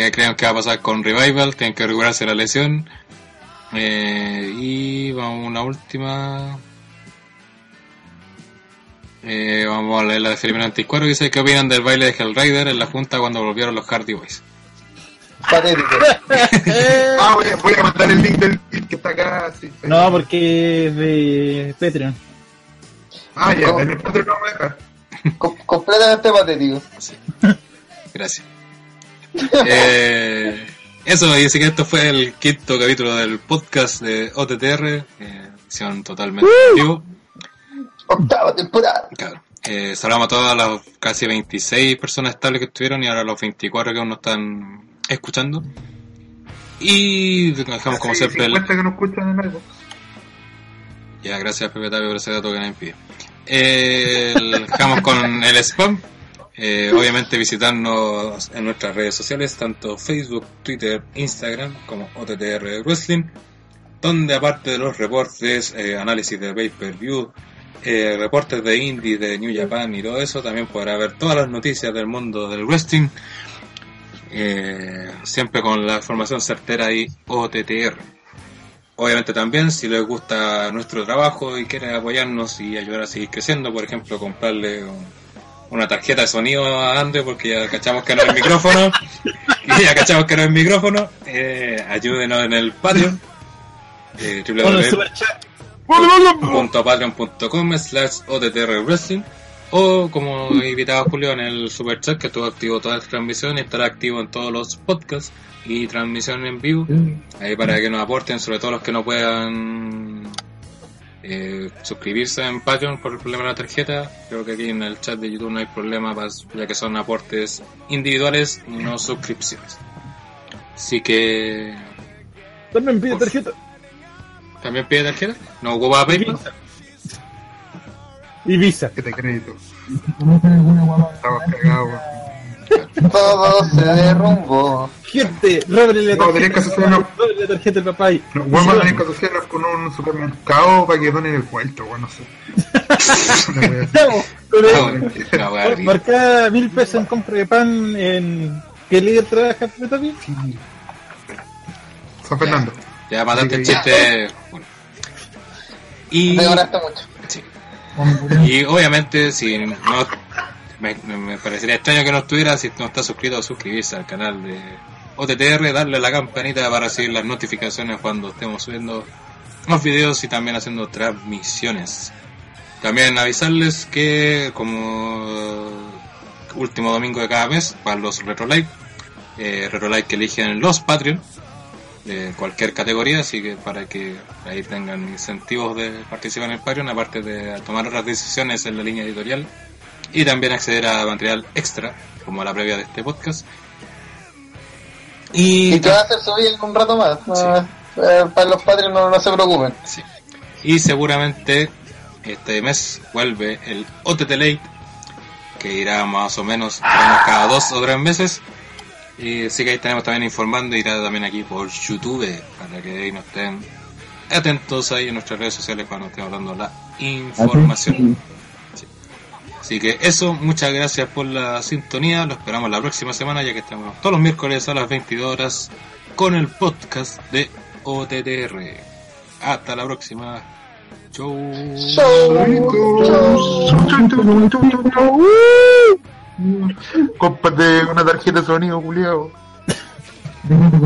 ¿Qué creen que va a pasar con Revival? Tienen que recuperarse la lesión. Eh, y vamos a una última. Eh, vamos a leer la de Felipe Anticuero. Dice: ¿Qué opinan del baile de Hellraider en la junta cuando volvieron los Hardy Boys? Patético. Ah, voy a, voy a mandar el link del link que está acá. sí. No, porque es de Patreon. Ah, ya, en el Patreon lo vamos a dejar. Com- completamente patético. Gracias. Eh, eso, y así que esto fue el quinto capítulo del podcast de OTTR, eh, edición totalmente en vivo. Octava temporada. Claro. Eh, saludamos a todas las casi 26 personas estables que estuvieron y ahora los 24 que aún no están escuchando. Y dejamos como siempre el... 50 que nos escuchan en algo. Ya, gracias Pepe Tapio por ese dato que nadie pide. Eh, dejamos con el spam. Eh, obviamente visitarnos en nuestras redes sociales, tanto Facebook, Twitter, Instagram como OTTR Wrestling, donde aparte de los reportes, eh, análisis de pay-per-view, eh, reportes de indie, de New Japan y todo eso, también podrá ver todas las noticias del mundo del wrestling, siempre con la información certera y OTTR. Obviamente también, si les gusta nuestro trabajo y quieren apoyarnos y ayudar a seguir creciendo, por ejemplo, comprarle un- una tarjeta de sonido a André porque ya cachamos que no es micrófono, y ya cachamos que no es micrófono, eh, ayúdenos en el Patreon, eh, Con el www super chat. patreon.com slash OTTR Wrestling. O como invitado Julio en el super chat que estuvo activo todas las transmisiones estará activo en todos los podcasts y transmisiones en vivo. Ahí para que nos aporten sobre todo los que no puedan eh, suscribirse en Patreon por el problema de la tarjeta creo que aquí en el chat de YouTube no hay problema ya que son aportes individuales y no suscripciones así que También pide tarjeta. también pide tarjeta no ocupa PayPal Y Visa. Que te crédito. Estamos cagados. Todo se derrumbó. Gente, róbenle la No, tenés que tarjeta. Róbenle la tarjeta al papá. y- No, Vamos a tener que asociarnos con un supermercado para que donen el vuelto, weón, no sé. El- No, por, cada mil pesos en compra de pan en ¿Qué líder trabaja Pepe Tapia? San Fernando. Ya mataste el Sí, chiste. Bueno. Y, Me mucho. sí. Y obviamente, si no. Me, me parecería extraño que no estuviera si no está suscrito o suscribirse al canal de OTTR, darle a la campanita para recibir las notificaciones cuando estemos subiendo los videos y también haciendo transmisiones. También avisarles que como último domingo de cada mes para los Retro Live, eh, que eligen los Patreon de cualquier categoría, así que para que ahí tengan incentivos de participar en el Patreon, aparte de tomar otras decisiones en la línea editorial y también acceder a material extra, como la previa de este podcast. Y, Y te va a hacer subir en un rato más. Ah, eh, para los padres no, no se preocupen. Sí. Y seguramente este mes vuelve el OTT Late, que irá más o menos cada dos o tres meses. Y sí que ahí tenemos también informando, irá también aquí por YouTube, para que ahí nos estén atentos ahí en nuestras redes sociales cuando estemos dando la información. Sí. Así que eso, muchas gracias por la sintonía, lo esperamos la próxima semana ya que estamos todos los miércoles a las 22 horas con el podcast de OTTR. Hasta la próxima. Chau. Cómpate una tarjeta de sonido, culiao. Déjate